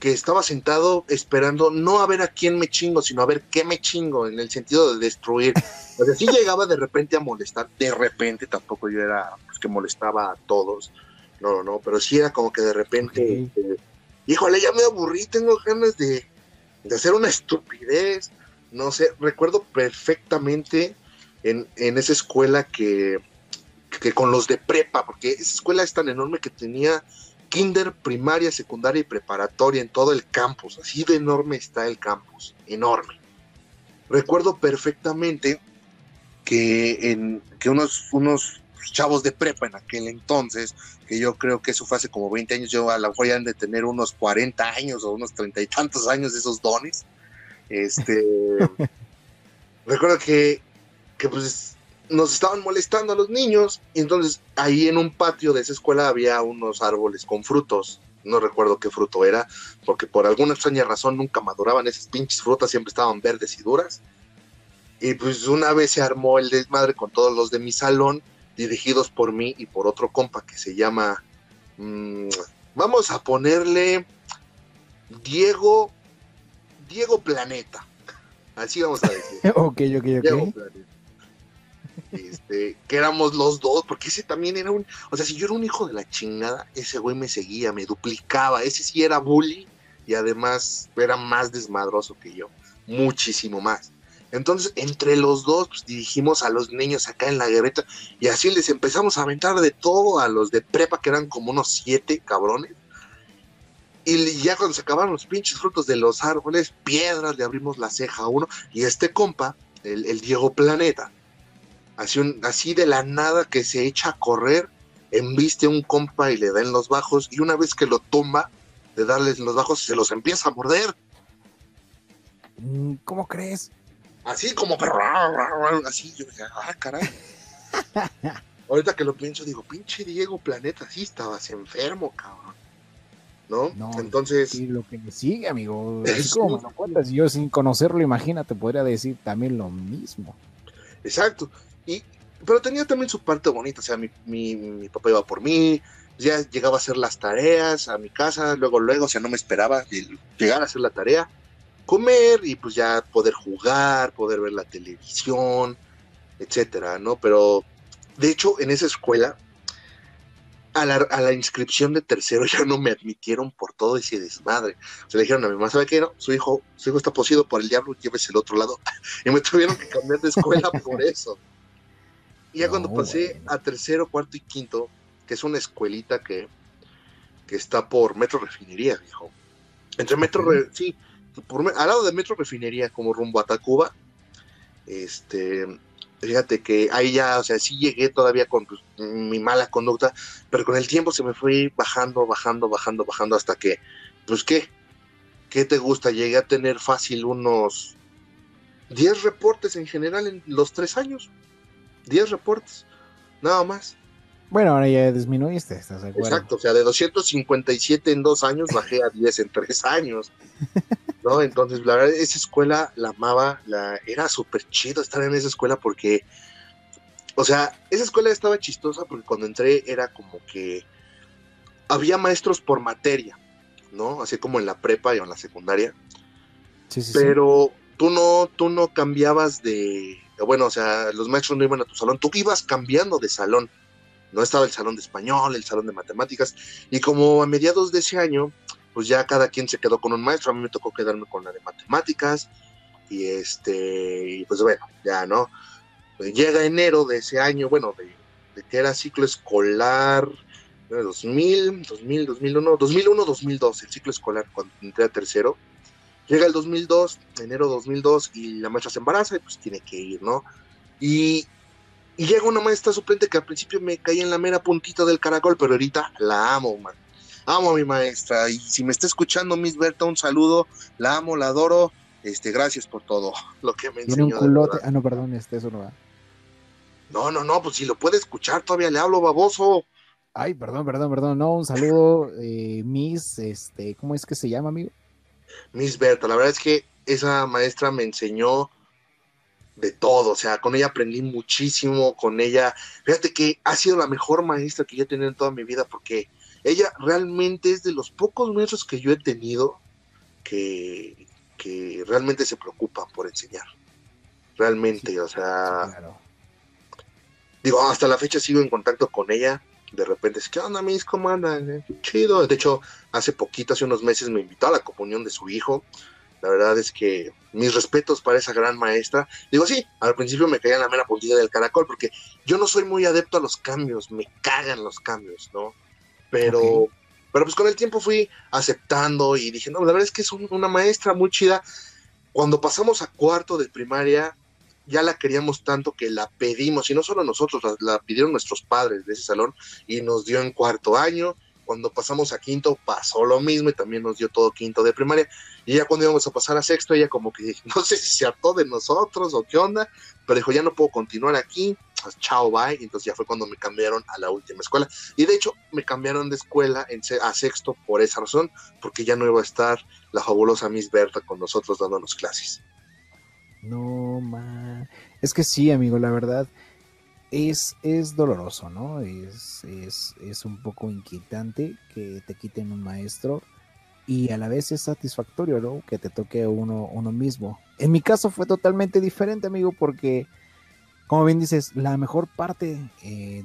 Speaker 1: que estaba sentado esperando no a ver a quién me chingo, sino a ver qué me chingo, en el sentido de destruir. O sea, sí *laughs* llegaba de repente a molestar, de repente tampoco yo era pues, que molestaba a todos, no, no, no, pero sí era como que de repente,
Speaker 2: Ok.
Speaker 1: eh, híjole, ya me aburrí, tengo ganas de, de hacer una estupidez, no sé, recuerdo perfectamente en, en esa escuela que, que con los de prepa, porque esa escuela es tan enorme que tenía kinder, primaria, secundaria y preparatoria en todo el campus. Así de enorme está el campus, enorme. Recuerdo perfectamente que, en, que unos, unos chavos de prepa en aquel entonces, que yo creo que eso fue hace como 20 años, yo a lo mejor ya han de tener unos 40 años o unos 30 y tantos años de esos dones. Este, *laughs* recuerdo que, que pues nos estaban molestando a los niños y entonces ahí en un patio de esa escuela había unos árboles con frutos. No recuerdo qué fruto era, porque por alguna extraña razón nunca maduraban esas pinches frutas, siempre estaban verdes y duras. Y pues una vez se armó el desmadre con todos los de mi salón, dirigidos por mí y por otro compa que se llama, mm, vamos a ponerle Diego, Diego Planeta. Así vamos a decir. *laughs*
Speaker 2: ok, ok,
Speaker 1: Diego
Speaker 2: ok.
Speaker 1: Planeta. Este, que éramos los dos, porque ese también era un, o sea, si yo era un hijo de la chingada, ese güey me seguía, me duplicaba, ese sí era bully y además era más desmadroso que yo, muchísimo más. Entonces, entre los dos, pues, dirigimos a los niños acá en la guerrita y así les empezamos a aventar de todo a los de prepa, que eran como unos siete cabrones. Y ya cuando se acabaron los pinches frutos de los árboles, piedras, le abrimos la ceja a uno. Y este compa, el, Diego Planeta, así, así de la nada que se echa a correr, embiste a un compa y le da en los bajos. Y una vez que lo tumba, de darles los bajos, se los empieza a morder.
Speaker 2: Mm, ¿Cómo crees?
Speaker 1: Así como perro, así, yo dije, ah, caray. *laughs* Ahorita que lo pienso, digo, pinche Diego Planeta, sí estabas enfermo, cabrón. ¿no? Entonces.
Speaker 2: Y lo que me sigue, amigo. *laughs* Es como yo sin conocerlo, imagínate, podría decir también lo mismo.
Speaker 1: Exacto. Y, pero tenía también su parte bonita, o sea, mi, mi, mi papá iba por mí, ya llegaba a hacer las tareas a mi casa, luego, luego, o sea, no me esperaba llegar a hacer la tarea, comer y pues ya poder jugar, poder ver la televisión, etcétera, ¿no? Pero, de hecho, en esa escuela, a la, inscripción de tercero *laughs* ya no me admitieron por todo ese desmadre. Se le dijeron a mi mamá, ¿sabe qué? No, su hijo, su hijo está poseído por el diablo, llévese el otro lado. *laughs* y me tuvieron que cambiar de escuela *laughs* por eso. Y ya cuando pasé a tercero, cuarto y quinto, que es una escuelita que, que está por Metro Refinería, viejo. Entre Metro, sí, al lado de Metro Refinería, como rumbo a Tacuba. Este, fíjate que ahí ya, o sea, sí llegué todavía con pues, mi mala conducta, pero con el tiempo se me fue bajando, bajando, bajando, bajando hasta que, pues, ¿qué? ¿Qué te gusta? Llegué a tener fácil unos 10 reportes en general en los tres años. 10 reportes, nada más.
Speaker 2: Bueno, ahora ya disminuiste, ¿estás de acuerdo?
Speaker 1: Exacto, o sea, de 257 en dos años bajé a 10 en tres años. *laughs* ¿No? Entonces, la verdad, esa escuela la amaba, la, era súper chido estar en esa escuela porque, o sea, esa escuela estaba chistosa porque cuando entré era como que había maestros por materia, ¿no? Así como en la prepa y en la secundaria. Sí, sí, pero tú no, tú no cambiabas de, bueno, o sea, los maestros no iban a tu salón, tú ibas cambiando de salón no estaba el salón de español, el salón de matemáticas, y como a mediados de ese año, pues ya cada quien se quedó con un maestro, a mí me tocó quedarme con la de matemáticas, y este, y pues bueno, ya, ¿no? Llega enero de ese año, bueno, de, que era ciclo escolar, 2000, 2000, 2001, 2001, 2002, el ciclo escolar cuando entré a tercero. Llega el 2002, enero 2002, y la maestra se embaraza y pues tiene que ir, ¿no? Y y llega una maestra suplente que al principio me caía en la mera puntita del caracol, pero ahorita la amo, man. Amo a mi maestra. Y si me está escuchando, Miss Berta, un saludo. La amo, la adoro. Este, gracias por todo *laughs* lo que me enseñó.
Speaker 2: un culote. Ah, no, perdón, este, eso no va.
Speaker 1: No, no, no, pues si lo puede escuchar, todavía le hablo, baboso.
Speaker 2: Ay, perdón, perdón, perdón. No, un saludo, eh, Miss, este, ¿cómo es que se llama, amigo?
Speaker 1: Miss Berta, la verdad es que esa maestra me enseñó de todo, o sea, con ella aprendí muchísimo, con ella, fíjate que ha sido la mejor maestra que yo he tenido en toda mi vida, porque ella realmente es de los pocos maestros que yo he tenido que, que realmente se preocupan por enseñar, realmente, o sea, digo, hasta la fecha sigo en contacto con ella, de repente es, ¿qué onda, mis? ¿Cómo andan? Chido, de hecho, hace poquito, hace unos meses me invitó a la comunión de su hijo, la verdad es que mis respetos para esa gran maestra. Digo, sí, al principio me caía en la mera puntilla del caracol, porque yo no soy muy adepto a los cambios, me cagan los cambios, ¿no? Pero, pero pues con el tiempo fui aceptando y dije, no, la verdad es que es una maestra muy chida. Cuando pasamos a cuarto de primaria, ya la queríamos tanto que la pedimos, y no solo nosotros, la pidieron nuestros padres de ese salón, y nos dio en cuarto año, cuando pasamos a quinto pasó lo mismo y también nos dio todo quinto de primaria. Y ya cuando íbamos a pasar a sexto, ella como que *laughs* no sé si se hartó de nosotros o qué onda, pero dijo, ya no puedo continuar aquí, chao, bye. Entonces ya fue cuando me cambiaron a la última escuela. Y de hecho me cambiaron de escuela en, a sexto por esa razón, porque ya no iba a estar la fabulosa Miss Berta con nosotros dándonos clases.
Speaker 2: No, man. Es que sí, amigo, la verdad es, es doloroso, ¿no? Es, es, un poco inquietante que te quiten un maestro y a la vez es satisfactorio, ¿no? Que te toque uno, uno mismo. En mi caso fue totalmente diferente, amigo, porque, como bien dices, la mejor parte eh,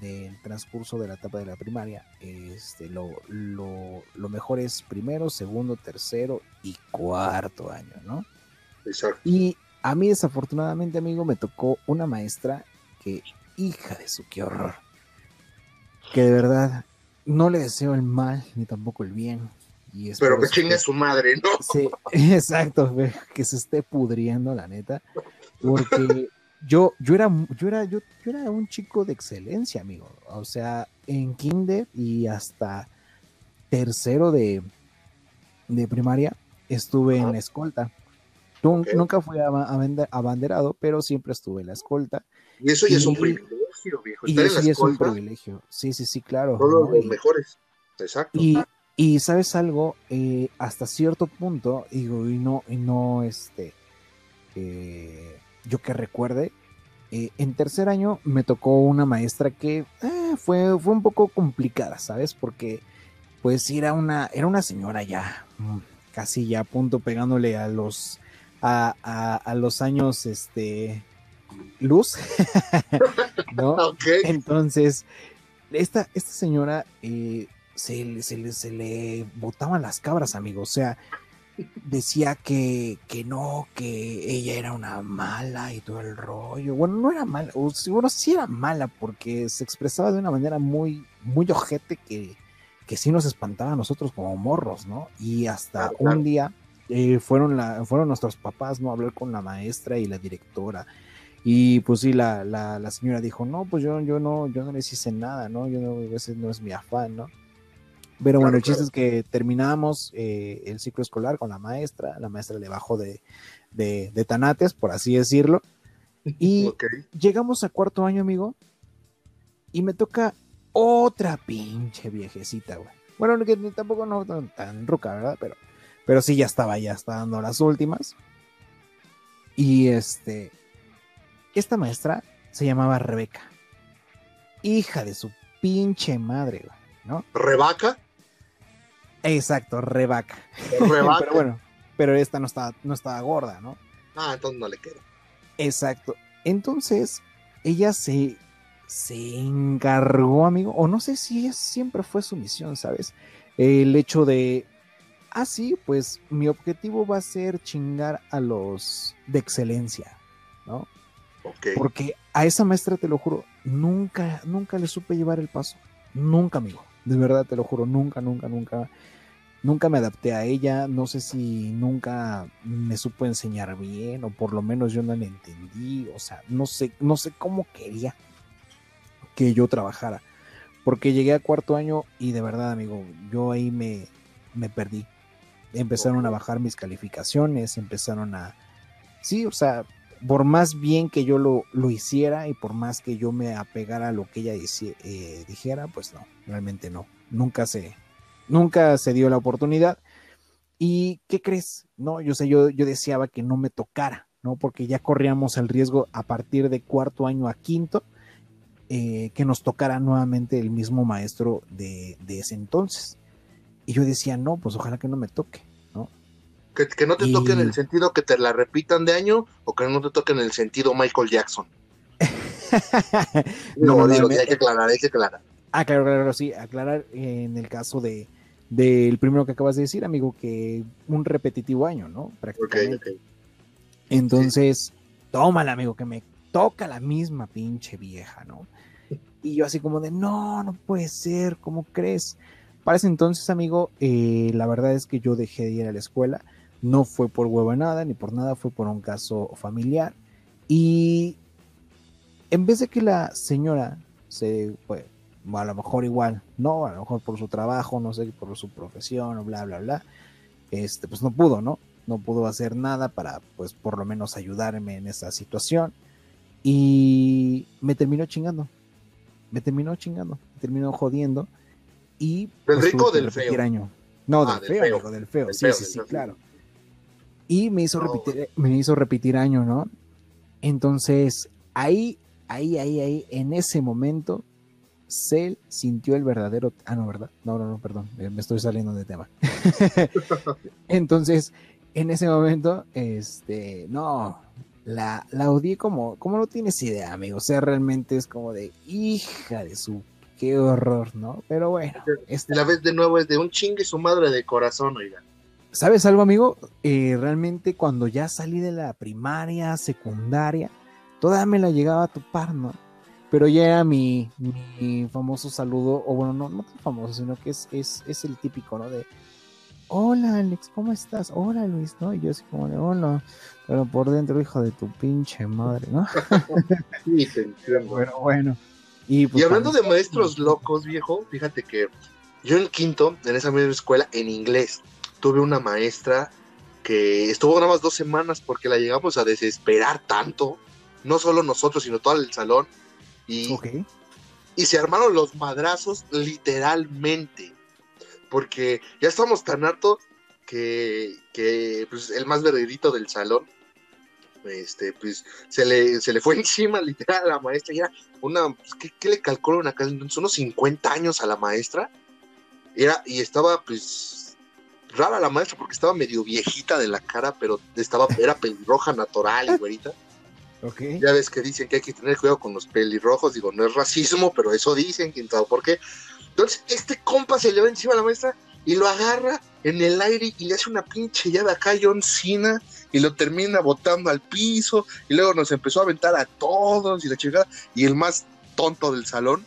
Speaker 2: del transcurso de la etapa de la primaria, este, lo, lo, lo mejor es primero, segundo, tercero y cuarto año, ¿no?
Speaker 1: Exacto.
Speaker 2: Y a mí desafortunadamente, amigo, me tocó una maestra que, hija de su, qué horror. Que de verdad no le deseo el mal ni tampoco el bien.
Speaker 1: Y Pero que chingue su madre, ¿no?
Speaker 2: Sí, *laughs* exacto, que se esté pudriendo, la neta. Porque yo, yo, era, yo, era, yo, era un chico de excelencia, amigo. O sea, en kinder y hasta tercero de, de primaria estuve en la escolta. Nunca fui abanderado, pero siempre estuve en la escolta.
Speaker 1: Y eso ya es un privilegio, viejo.
Speaker 2: y eso ya es un privilegio. Sí, sí, sí, claro.
Speaker 1: Todos los mejores. Exacto.
Speaker 2: Y, Y sabes algo, eh, hasta cierto punto, digo, y no, y no, este, eh, yo que recuerde, eh, en tercer año me tocó una maestra que fue, fue un poco complicada, ¿sabes? Porque pues era una, era una señora ya, mm, casi ya a punto pegándole a los, a, a, los años, este, luz, *laughs* ¿no? *laughs* Entonces, esta, esta señora eh, se, se, se, le botaban las cabras, amigo, o sea, decía que, que no, que ella era una mala y todo el rollo. Bueno, no era mala, bueno, sí era mala porque se expresaba de una manera muy, muy ojete que, que sí nos espantaba a nosotros como morros, ¿no? Y hasta un día eh, fueron, la, fueron nuestros papás, ¿no? A hablar con la maestra y la directora. Y pues sí, la, la, la, señora dijo, no, pues yo, yo no, yo no les hice nada, ¿no? Yo no, ese no es mi afán, ¿no? Pero bueno, el chiste es que terminamos eh, el ciclo escolar con la maestra, la maestra le bajó de, de, tanates, por así decirlo. *laughs* Y llegamos a cuarto año, amigo, y me toca otra pinche viejecita, güey. Bueno, que tampoco no tan, tan ruca, ¿verdad? Pero, pero sí ya estaba, ya está dando las últimas. Y este, esta maestra se llamaba Rebeca. Hija de su pinche madre, güey, ¿no?
Speaker 1: ¿Rebaca?
Speaker 2: Exacto, Rebaca. Rebaca. *laughs* pero bueno, pero esta no estaba, no estaba gorda, ¿no?
Speaker 1: Ah, entonces no le queda.
Speaker 2: Exacto. Entonces, ella se, se encargó, amigo, o no sé si siempre fue su misión, ¿sabes? El hecho de, ah, sí, pues mi objetivo va a ser chingar a los de excelencia, ¿no? Porque a esa maestra, te lo juro, nunca, nunca le supe llevar el paso. Nunca, amigo. De verdad, te lo juro, nunca, nunca, nunca. Nunca me adapté a ella. No sé si nunca me supo enseñar bien, o por lo menos yo no la entendí. O sea, no sé, no sé cómo quería que yo trabajara. Porque llegué a cuarto año y de verdad, amigo, yo ahí me, me perdí. Empezaron a bajar mis calificaciones, empezaron a... Sí, o sea, por más bien que yo lo, lo hiciera y por más que yo me apegara a lo que ella eh, dijera, pues no, realmente no. Nunca se, nunca se dio la oportunidad. ¿Y qué crees? No, yo sé, yo, yo deseaba que no me tocara, ¿no? Porque ya corríamos el riesgo a partir de cuarto año a quinto eh, que nos tocara nuevamente el mismo maestro de, ese entonces. Y yo decía, no, pues ojalá que no me toque, ¿no?
Speaker 1: Que, no te toque en el sentido que te la repitan de año o que no te toque en el sentido Michael Jackson. no, *laughs* digo, hay que aclarar, hay que aclarar.
Speaker 2: Ah, claro, claro, sí, aclarar en el caso de del primero que acabas de decir, amigo, que un repetitivo año, ¿no? Prácticamente. Entonces, tómala, amigo, que me toca la misma pinche vieja, ¿no? Y yo así como de, no, no puede ser, ¿cómo crees? Para ese entonces, amigo, eh, la verdad es que yo dejé de ir a la escuela. No fue por huevo nada, ni por nada, fue por un caso familiar. Y en vez de que la señora se, pues, a lo mejor igual, no, a lo mejor por su trabajo, no sé, por su profesión, o bla, bla, bla, este, pues no pudo, ¿no? No pudo hacer nada para, pues, por lo menos ayudarme en esa situación. Y me terminó chingando, me terminó chingando, me terminó jodiendo. Y
Speaker 1: ¿Del pues, rico del feo?
Speaker 2: Año. No, ah, del, feo, del feo, sí, sí, sí, claro. Y me hizo, repetir, me hizo repetir año, ¿no? Entonces, ahí, ahí, ahí, ahí, en ese momento, Cell sintió el verdadero. Ah, no, ¿verdad? No, no, no, perdón, me estoy saliendo de tema. *laughs* Entonces, en ese momento, este, no, la, la odié como, como no tienes idea, amigo. O sea, realmente es como de hija de su qué horror, ¿no? Pero bueno.
Speaker 1: La vez de nuevo es de un chingue su madre de corazón, oiga.
Speaker 2: ¿Sabes algo, amigo? Eh, realmente cuando ya salí de la primaria, secundaria, toda me la llegaba a topar, ¿no? Pero ya era mi, mi famoso saludo, o bueno, no, no tan famoso, sino que es, es, es el típico, ¿no? De, hola Alex, ¿cómo estás? Hola Luis, ¿no? Y yo así como de, hola, pero por dentro, hijo de tu pinche madre, ¿no? *laughs*
Speaker 1: sí, te entiendo.
Speaker 2: Pero bueno.
Speaker 1: Y, pues, hablando de maestros locos, viejo, fíjate que yo en quinto, en esa misma escuela, en inglés, tuve una maestra que estuvo nada más dos semanas porque la llegamos a desesperar tanto, no solo nosotros, sino todo el salón, y, y se armaron los madrazos literalmente porque ya estamos tan hartos que, que pues, el más verdadito del salón, este, pues se le, se le fue *laughs* encima literal a la maestra y era una, pues, ¿qué, le calculó una Unos 50 años a la maestra. Era, y estaba pues rara la maestra porque estaba medio viejita de la cara, pero estaba, era pelirroja natural y güerita. Okay. Ya ves que dicen que hay que tener cuidado con los pelirrojos, digo, no es racismo, pero eso dicen, quién sabe por qué. Entonces, este compa se le va encima a la maestra y lo agarra en el aire y le hace una pinche llave acá a John Cena y lo termina botando al piso y luego nos empezó a aventar a todos y la chingada y el más tonto del salón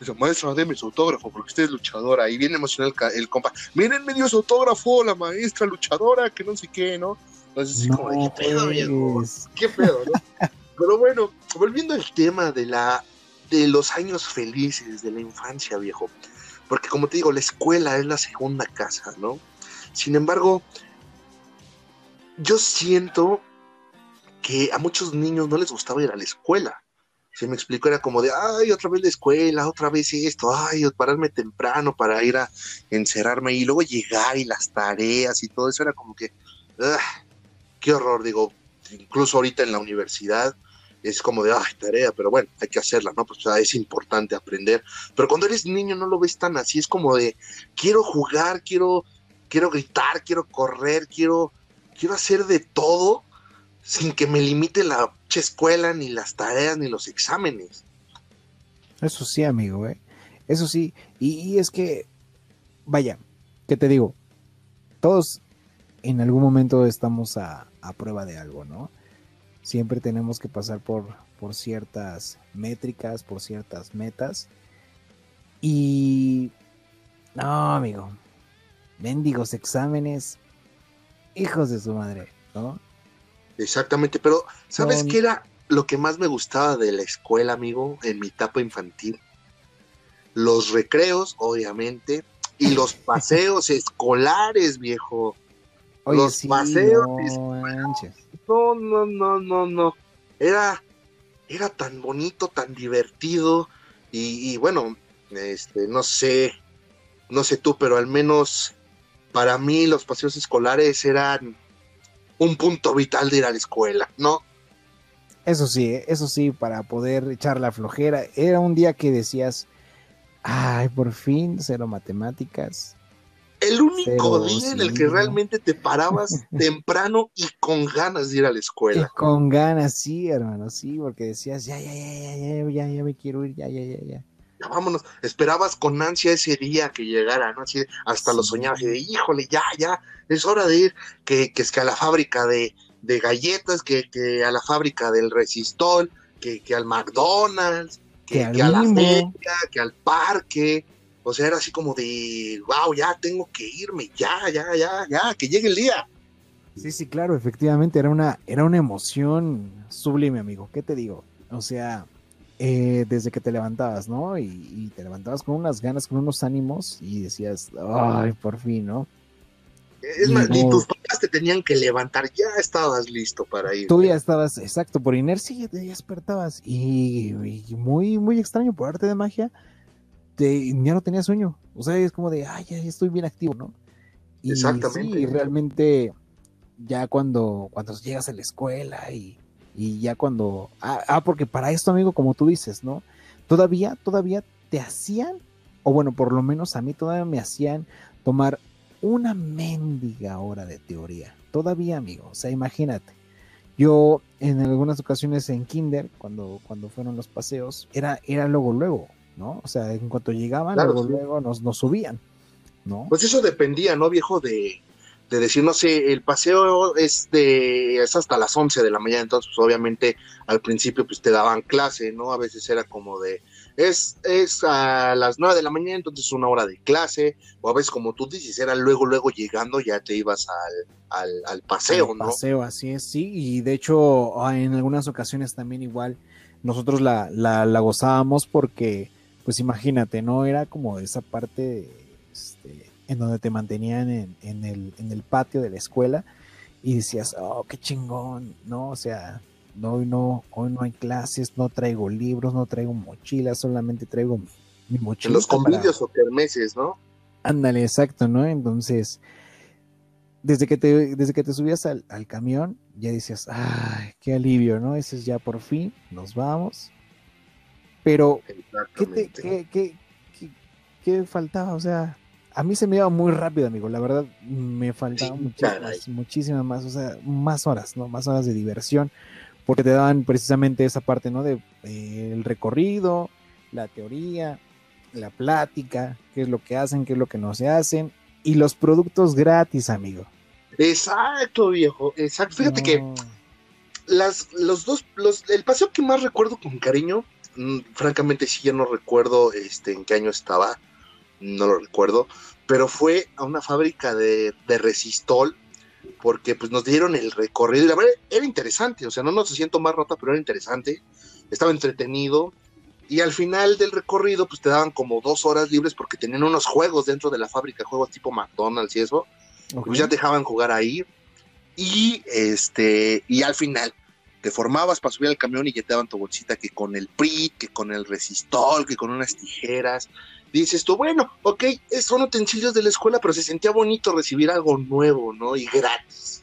Speaker 1: dice, maestra, deme su autógrafo porque usted es luchadora y viene emocional el, compa, miren me dio su autógrafo la maestra luchadora que no sé qué, ¿no? Entonces así como, ¿qué pedo, viejo? ¿Qué pedo, no? *laughs* Pero bueno, volviendo al tema de la de los años felices de la infancia, viejo. Porque como te digo, la escuela es la segunda casa, ¿no? Sin embargo, yo siento que a muchos niños no les gustaba ir a la escuela. Se me explicó, era como de, ay, otra vez la escuela, otra vez esto, ay, pararme temprano para ir a encerrarme y luego llegar y las tareas y todo eso era como que, ah, qué horror, digo, incluso ahorita en la universidad es como de, ay, tarea, pero bueno, hay que hacerla, ¿no? Pues es importante aprender. Pero cuando eres niño no lo ves tan así, es como de, quiero jugar, quiero, quiero gritar, quiero correr, quiero, quiero hacer de todo sin que me limite la escuela, ni las tareas, ni los exámenes.
Speaker 2: Eso sí, amigo, ¿eh? Eso sí. Y, es que, vaya, ¿qué te digo? Todos en algún momento estamos a, a prueba de algo, ¿no? siempre tenemos que pasar por, por ciertas métricas, por ciertas metas. Y... No, amigo. Mendigos exámenes. Hijos de su madre, ¿no?
Speaker 1: Exactamente, pero ¿sabes qué era lo que más me gustaba de la escuela, amigo, en mi etapa infantil? Los recreos, obviamente, y los *laughs* paseos escolares, viejo. Los paseos no, no, no, no, no. Era, era tan bonito, tan divertido. Y, bueno, este, no sé, no sé tú, pero al menos para mí los paseos escolares eran un punto vital de ir a la escuela, ¿no?
Speaker 2: Eso sí, eso sí, para poder echar la flojera. Era un día que decías, ay, por fin, cero matemáticas,
Speaker 1: el único día en el que realmente te parabas *laughs* temprano y con ganas de ir a la escuela.
Speaker 2: con ganas, sí, hermano, sí, porque decías, ya, ya, ya, ya, ya, ya, me quiero ir, ya, ya, ya, ya.
Speaker 1: Ya vámonos, esperabas con ansia ese día que llegara, ¿no? Así, hasta lo soñabas, y de, híjole, ya, ya, es hora de ir, que, que es que a la fábrica de, de galletas, que, que, a la fábrica del resistol, que, que al McDonald's, que, que a la feria, que al parque, o sea, era así como de, wow, ya tengo que irme, ya, ya, ya, ya, que llegue el día.
Speaker 2: Sí, sí, claro, efectivamente, era una, era una emoción sublime, amigo. ¿Qué te digo? O sea, eh, desde que te levantabas, ¿no? Y, te levantabas con unas ganas, con unos ánimos y decías, ay, por fin, ¿no?
Speaker 1: Es más, ni tus papás te tenían que levantar, ya estabas listo para ir.
Speaker 2: Tú ya estabas, exacto, por inercia ya te despertabas. Y, y, muy, muy extraño, por arte de magia, ya no tenía sueño. O sea, es como de, ay, ya estoy bien activo, ¿no? Y Exactamente. Sí, realmente ya cuando, cuando llegas a la escuela y, ya cuando... Ah, ah, porque para esto, amigo, como tú dices, ¿no? Todavía, todavía te hacían, o bueno, por lo menos a mí todavía me hacían tomar una mendiga hora de teoría. Todavía, amigo. O sea, imagínate. Yo en algunas ocasiones en Kinder, cuando, cuando fueron los paseos, era, era luego, luego. ¿No? O sea, en cuanto llegaban, luego, nos, nos, subían, ¿no?
Speaker 1: Pues eso dependía, ¿no, viejo? De, de decir, no sé, el paseo es, de, es hasta las 11 de la mañana, entonces pues, obviamente al principio pues te daban clase, ¿no? A veces era como de, es, es a las 9 de la mañana, entonces una hora de clase, o a veces como tú dices, era luego, luego llegando, ya te ibas al, al, paseo, ¿no?
Speaker 2: Paseo, así es, sí, y de hecho ah, en algunas ocasiones también igual nosotros la, la, la gozábamos porque pues imagínate, ¿no? Era como esa parte este, en donde te mantenían en, el, en el patio de la escuela y decías, oh, qué chingón, ¿no? O sea, no, hoy no, hoy no hay clases, no traigo libros, no traigo mochilas, solamente traigo mi, mochila.
Speaker 1: Los convivios o kermeses, ¿no?
Speaker 2: Ándale, exacto, ¿no? Entonces, desde que te, desde que te subías al, camión, ya decías, ay, qué alivio, ¿no? Ese es ya por fin, nos vamos. Pero, ¿qué, qué, faltaba? O sea, a mí se me iba muy rápido, amigo. La verdad, me faltaban muchísimas, muchísimas más, o sea, más horas, ¿no? Más horas de diversión, porque te daban precisamente esa parte, ¿no? De eh, el recorrido, la teoría, la plática, qué es lo que hacen, qué es lo que no se hacen, y los productos gratis, amigo.
Speaker 1: Exacto, viejo, exacto. Fíjate que las, los dos, los, el paseo que más recuerdo con cariño, francamente sí ya no recuerdo este, en qué año estaba, no lo recuerdo, pero fue a una fábrica de, de resistol, porque pues nos dieron el recorrido, y la verdad era interesante, o sea, no nos siento más rota, pero era interesante, estaba entretenido, y al final del recorrido, pues te daban como dos horas libres porque tenían unos juegos dentro de la fábrica, juegos tipo McDonald's y eso. Pues ya dejaban jugar ahí. Y este, y al final te formabas para subir al camión y ya te daban tu bolsita que con el PRIT, que con el resistol, que con unas tijeras. Dices tú, bueno, ok, son utensilios de la escuela, pero se sentía bonito recibir algo nuevo, ¿no? Y gratis.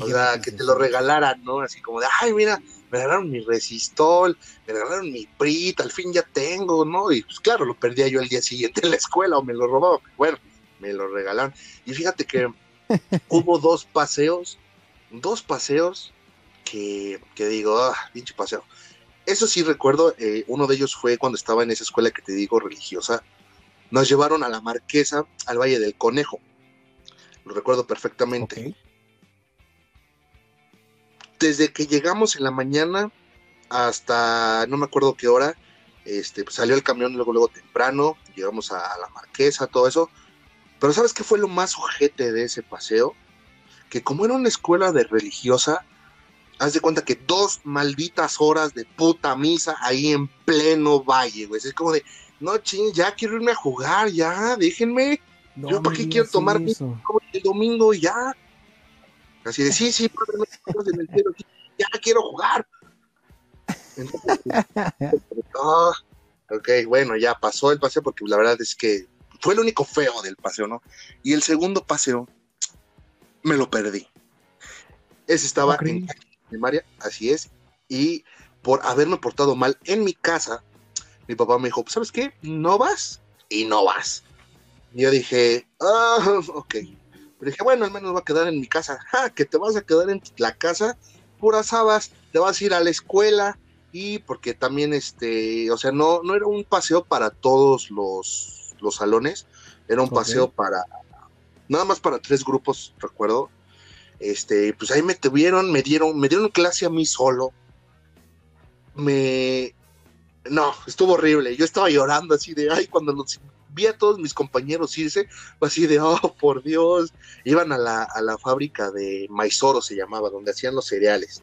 Speaker 1: o sea, que te lo regalaran, ¿no? Así como de, ay, mira, me regalaron mi resistol, me regalaron mi PRIT, al fin ya tengo, ¿no? Y pues claro, lo perdía yo el día siguiente en la escuela o me lo robaba, bueno, me lo regalaron. Y fíjate que *laughs* hubo dos paseos, dos paseos que, que digo, ah, pinche paseo. Eso sí recuerdo, eh, uno de ellos fue cuando estaba en esa escuela que te digo religiosa, nos llevaron a la Marquesa, al Valle del Conejo. Lo recuerdo perfectamente desde que llegamos en la mañana hasta no me acuerdo qué hora, este, pues salió el camión luego, luego temprano, llegamos a, la marquesa, todo eso. Pero ¿sabes qué fue lo más ojete de ese paseo? Que como era una escuela de religiosa, haz de cuenta que dos malditas horas de puta misa ahí en pleno valle, güey. Es como de, no ching, ya quiero irme a jugar, ya, déjenme. Yo para qué quiero tomar el domingo ya. Así de, sí, sí, ya quiero jugar. *laughs* Ah, ok, bueno, ya pasó el paseo porque la verdad es que fue el único feo del paseo, ¿no? Y el segundo paseo me lo perdí. Ese estaba en primaria, así es, y por haberme portado mal en mi casa, mi papá me dijo, ¿sabes qué? No vas y no vas. Y yo dije, ah, *laughs* ok, pero dije, bueno, al menos va a quedar en mi casa. ¡Ja! Que te vas a quedar en la casa, puras habas, te vas a ir a la escuela y porque también, este, o sea, no, no era un paseo para todos los, los salones, era un paseo para, nada más para tres grupos, recuerdo. Este, pues ahí me tuvieron, me dieron, me dieron clase a mí solo. Me, no, estuvo horrible. Yo estaba llorando así de, ay, cuando los vi a todos mis compañeros irse, así de, oh, por Dios, iban a la, a la fábrica de Maizoro, se llamaba, donde hacían los cereales.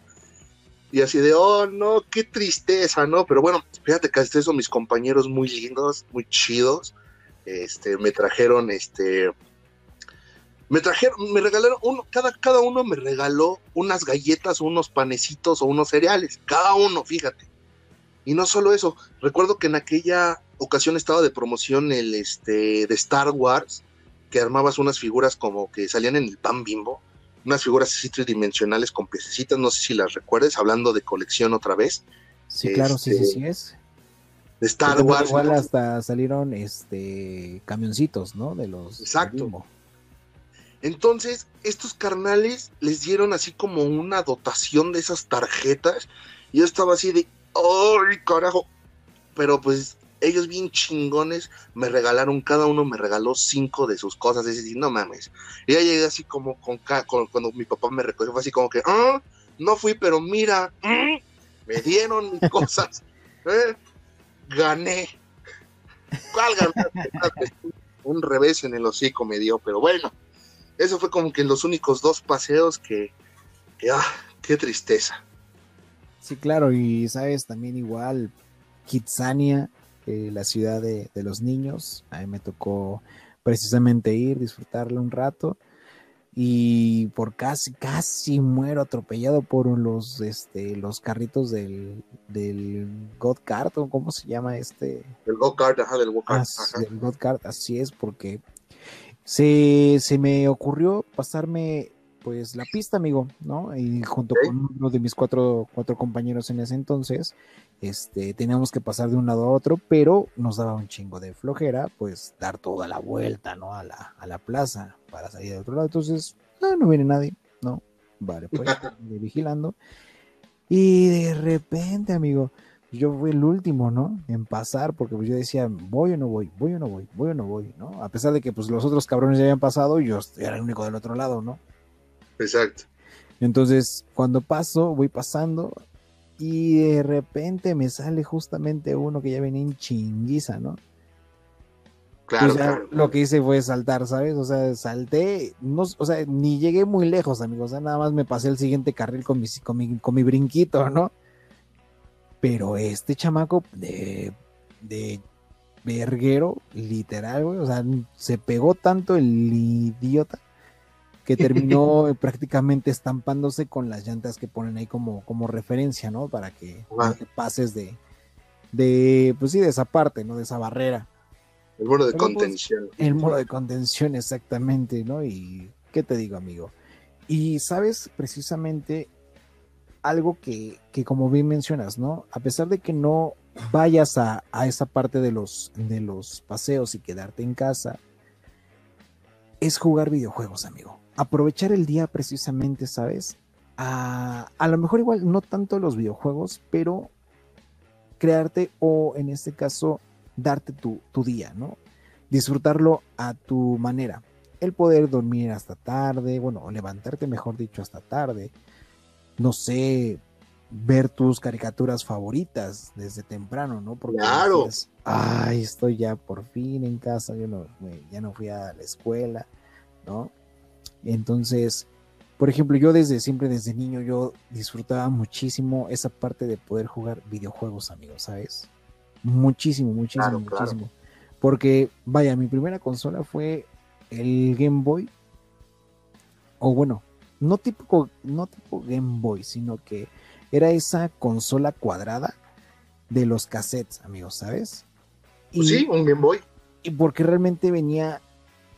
Speaker 1: Y así de, oh, no, qué tristeza, ¿no? Pero bueno, fíjate que hasta eso mis compañeros muy lindos, muy chidos, este, me trajeron, este, me trajeron, me regalaron, uno, cada, cada uno me regaló unas galletas o unos panecitos o unos cereales, cada uno, fíjate. Y no solo eso, recuerdo que en aquella ocasión estaba de promoción el este de Star Wars, que armabas unas figuras como que salían en el pan bimbo, unas figuras así tridimensionales con piececitas, no sé si las recuerdes, hablando de colección otra vez.
Speaker 2: Sí, claro, sí, sí, sí es.
Speaker 1: De Star Wars.
Speaker 2: Igual hasta salieron este camioncitos, ¿no? De los.
Speaker 1: Exacto. Entonces, estos carnales les dieron así como una dotación de esas tarjetas. Y yo estaba así de, ¡ay, carajo! Pero pues ellos bien chingones me regalaron, cada uno me regaló cinco de sus cosas, es decir, no mames. Y ya llegué así como con, cuando mi papá me recogió, fue así como que, ah, no fui, pero mira, mm, me dieron *laughs* cosas, ¿eh? gané. ¿Cuál gané? *laughs* Un revés en el hocico me dio, pero bueno, eso fue como que los únicos dos paseos que, que ah, qué tristeza.
Speaker 2: Sí, claro, y sabes, también igual, Kitsania eh, la ciudad de, los niños. A mí me tocó precisamente ir, disfrutarlo un rato. Y por casi, casi muero atropellado por los, este, los carritos del, del God Kart, o cómo se llama este.
Speaker 1: El God Kart, ajá, del God Kart.
Speaker 2: Así, el God Kart, así es, porque se, se me ocurrió pasarme pues la pista, amigo, ¿no? Y junto con uno de mis cuatro, cuatro compañeros en ese entonces, este, teníamos que pasar de un lado a otro, pero nos daba un chingo de flojera, pues dar toda la vuelta, ¿no? A la, a la plaza para salir de otro lado. Entonces, no, no viene nadie, ¿no? Vale, pues, *laughs* vigilando. Y de repente, amigo, yo fui el último, ¿no? En pasar, porque pues yo decía, voy o no voy, voy o no voy, voy o no voy, ¿no? A pesar de que pues los otros cabrones ya habían pasado, yo era el único del otro lado, ¿no?
Speaker 1: Exacto.
Speaker 2: Entonces, cuando paso, voy pasando y de repente me sale justamente uno que ya venía en chinguiza, ¿no? Claro, claro, Lo que hice fue saltar, ¿sabes? O sea, salté, no, o sea, ni llegué muy lejos, amigos. O sea, nada más me pasé el siguiente carril con mi, con mi, con mi brinquito, ¿no? Pero este chamaco de, de verguero, literal, güey, o sea, se pegó tanto el idiota que terminó *laughs* prácticamente estampándose con las llantas que ponen ahí como, como referencia, ¿no? Para que pases de, de, pues sí, de esa parte, ¿no? De esa barrera.
Speaker 1: El muro de pues, contención.
Speaker 2: el muro de contención, exactamente, ¿no? Y, ¿qué te digo, amigo? Y sabes, precisamente, algo que, que, como bien mencionas, ¿no? A pesar de que no vayas a, a, esa parte de los, de los paseos y quedarte en casa, es jugar videojuegos, amigo. Aprovechar el día precisamente, ¿sabes? A, a lo mejor igual no tanto los videojuegos, pero crearte o en este caso darte tu, tu día, ¿no? Disfrutarlo a tu manera. El poder dormir hasta tarde, bueno, levantarte, mejor dicho, hasta tarde no sé, ver tus caricaturas favoritas desde temprano, ¿no?
Speaker 1: Porque claro.
Speaker 2: ay, estoy ya por fin en casa, yo no, ya no fui a la escuela, ¿no? Entonces, por ejemplo, yo desde siempre, desde niño, yo disfrutaba muchísimo esa parte de poder jugar videojuegos, amigos, ¿sabes? Muchísimo, muchísimo, muchísimo. Porque, vaya, mi primera consola fue el Game Boy. O bueno, no tipo, no tipo Game Boy, sino que era esa consola cuadrada de los cassettes, amigos, ¿sabes?
Speaker 1: Pues sí, un Game Boy.
Speaker 2: Y porque realmente venía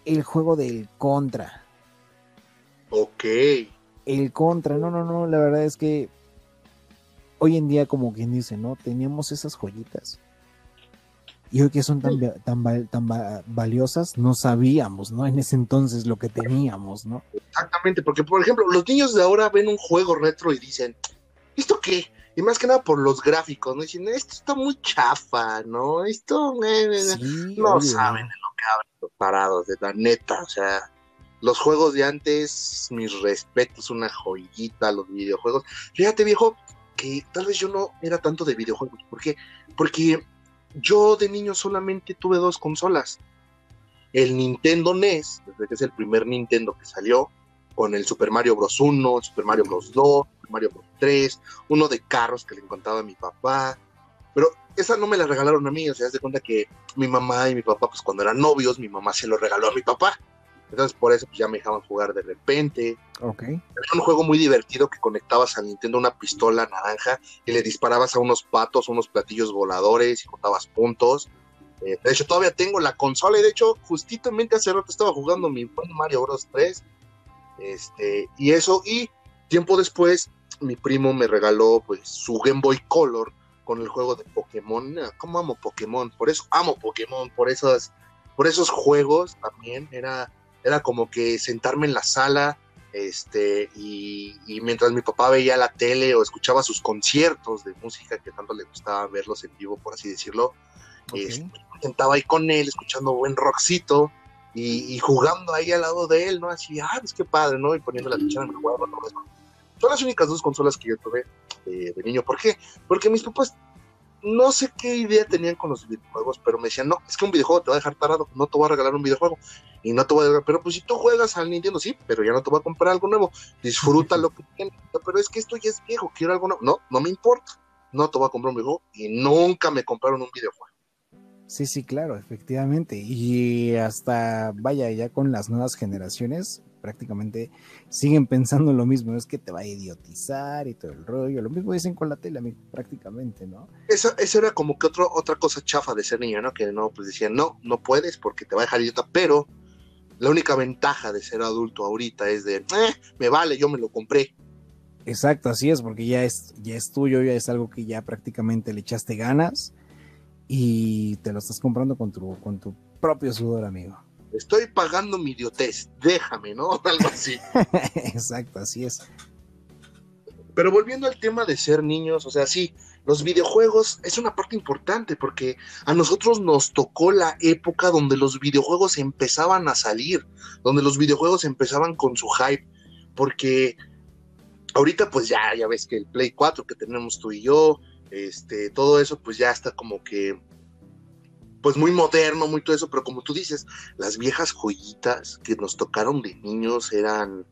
Speaker 2: el juego del Contra.
Speaker 1: Ok.
Speaker 2: El Contra, no, no, no, la verdad es que hoy en día, como quien dice, ¿no? Teníamos esas joyitas y hoy que son tan, tan, tan valiosas, no sabíamos, ¿no? En ese entonces lo que teníamos, ¿no?
Speaker 1: Exactamente, porque por ejemplo, los niños de ahora ven un juego retro y dicen, ¿esto qué? Y más que nada por los gráficos, ¿no? Dicen, esto está muy chafa, ¿no? Esto, eh, eh, eh". no saben de lo que hablan parados, de la neta, o sea, los juegos de antes, mis respetos, una joyita, los videojuegos. Fíjate, viejo, que tal vez yo no era tanto de videojuegos, ¿por qué? Porque yo de niño solamente tuve dos consolas. El Nintendo NES, desde que es el primer Nintendo que salió, con el Super Mario Bros. 1, el Super Mario Bros. 2, Super Mario Bros. 3, uno de carros que le encantaba a mi papá. Pero esa no me la regalaron a mí, o sea, se de cuenta que mi mamá y mi papá, pues cuando eran novios, mi mamá se lo regaló a mi papá. Entonces por eso pues, ya me dejaban jugar de repente.
Speaker 2: Ok. Era
Speaker 1: un juego muy divertido que conectabas al Nintendo una pistola naranja y le disparabas a unos patos, unos platillos voladores y contabas puntos. Eh, de hecho, todavía tengo la consola y de hecho, justamente hace rato estaba jugando mi Mario Bros. 3. Este, y eso, y tiempo después, mi primo me regaló pues su Game Boy Color con el juego de Pokémon. Ah, ¿Cómo amo Pokémon? Por eso amo Pokémon, por esos, por esos juegos también. Era era como que sentarme en la sala este, y, mientras mi papá veía la tele o escuchaba sus conciertos de música que tanto le gustaba verlos en vivo, por así decirlo, este, sentaba ahí con él, escuchando buen rockcito y, jugando ahí al lado de él, ¿no? Así, ah, pues qué padre, ¿no? Y poniendo la atención en el juego, Son las únicas dos consolas que yo tuve de niño. ¿Por qué? Porque mis papás no sé qué idea tenían con los videojuegos, pero me decían, no, es que un videojuego te va a dejar tarado, no te voy a regalar un videojuego. Y no te voy a regalar, pero pues si tú juegas al Nintendo, sí, pero ya no te voy a comprar algo nuevo. Disfruta lo que tienes. Pero es que esto ya es viejo, quiero algo nuevo. No, no me importa. No te voy a comprar un videojuego. Y nunca me compraron un videojuego.
Speaker 2: Sí, sí, claro, efectivamente. Y hasta, vaya, ya con las nuevas generaciones, prácticamente siguen pensando lo mismo, es que te va a idiotizar y todo el rollo. Lo mismo dicen con la tele, prácticamente, ¿no?
Speaker 1: Eso, eso era como que otro, otra cosa chafa de ser niño, ¿no? Que no, pues decían, no, no puedes porque te va a dejar idiota, pero la única ventaja de ser adulto ahorita es de, eh, me vale, yo me lo compré.
Speaker 2: Exacto, así es, porque ya es, ya es tuyo, ya es algo que ya prácticamente le echaste ganas y te lo estás comprando con tu, con tu propio sudor, amigo.
Speaker 1: Estoy pagando mi idiotez, déjame, ¿no? *laughs* Algo así. *laughs*
Speaker 2: Exacto, así es.
Speaker 1: Pero volviendo al tema de ser niños, o sea, sí, los videojuegos es una parte importante porque a nosotros nos tocó la época donde los videojuegos empezaban a salir, donde los videojuegos empezaban con su hype, porque ahorita pues ya, ya ves que el Play 4 que tenemos tú y yo, este, todo eso pues ya está como que pues muy moderno, muy todo eso, pero como tú dices, las viejas joyitas que nos tocaron de niños eran,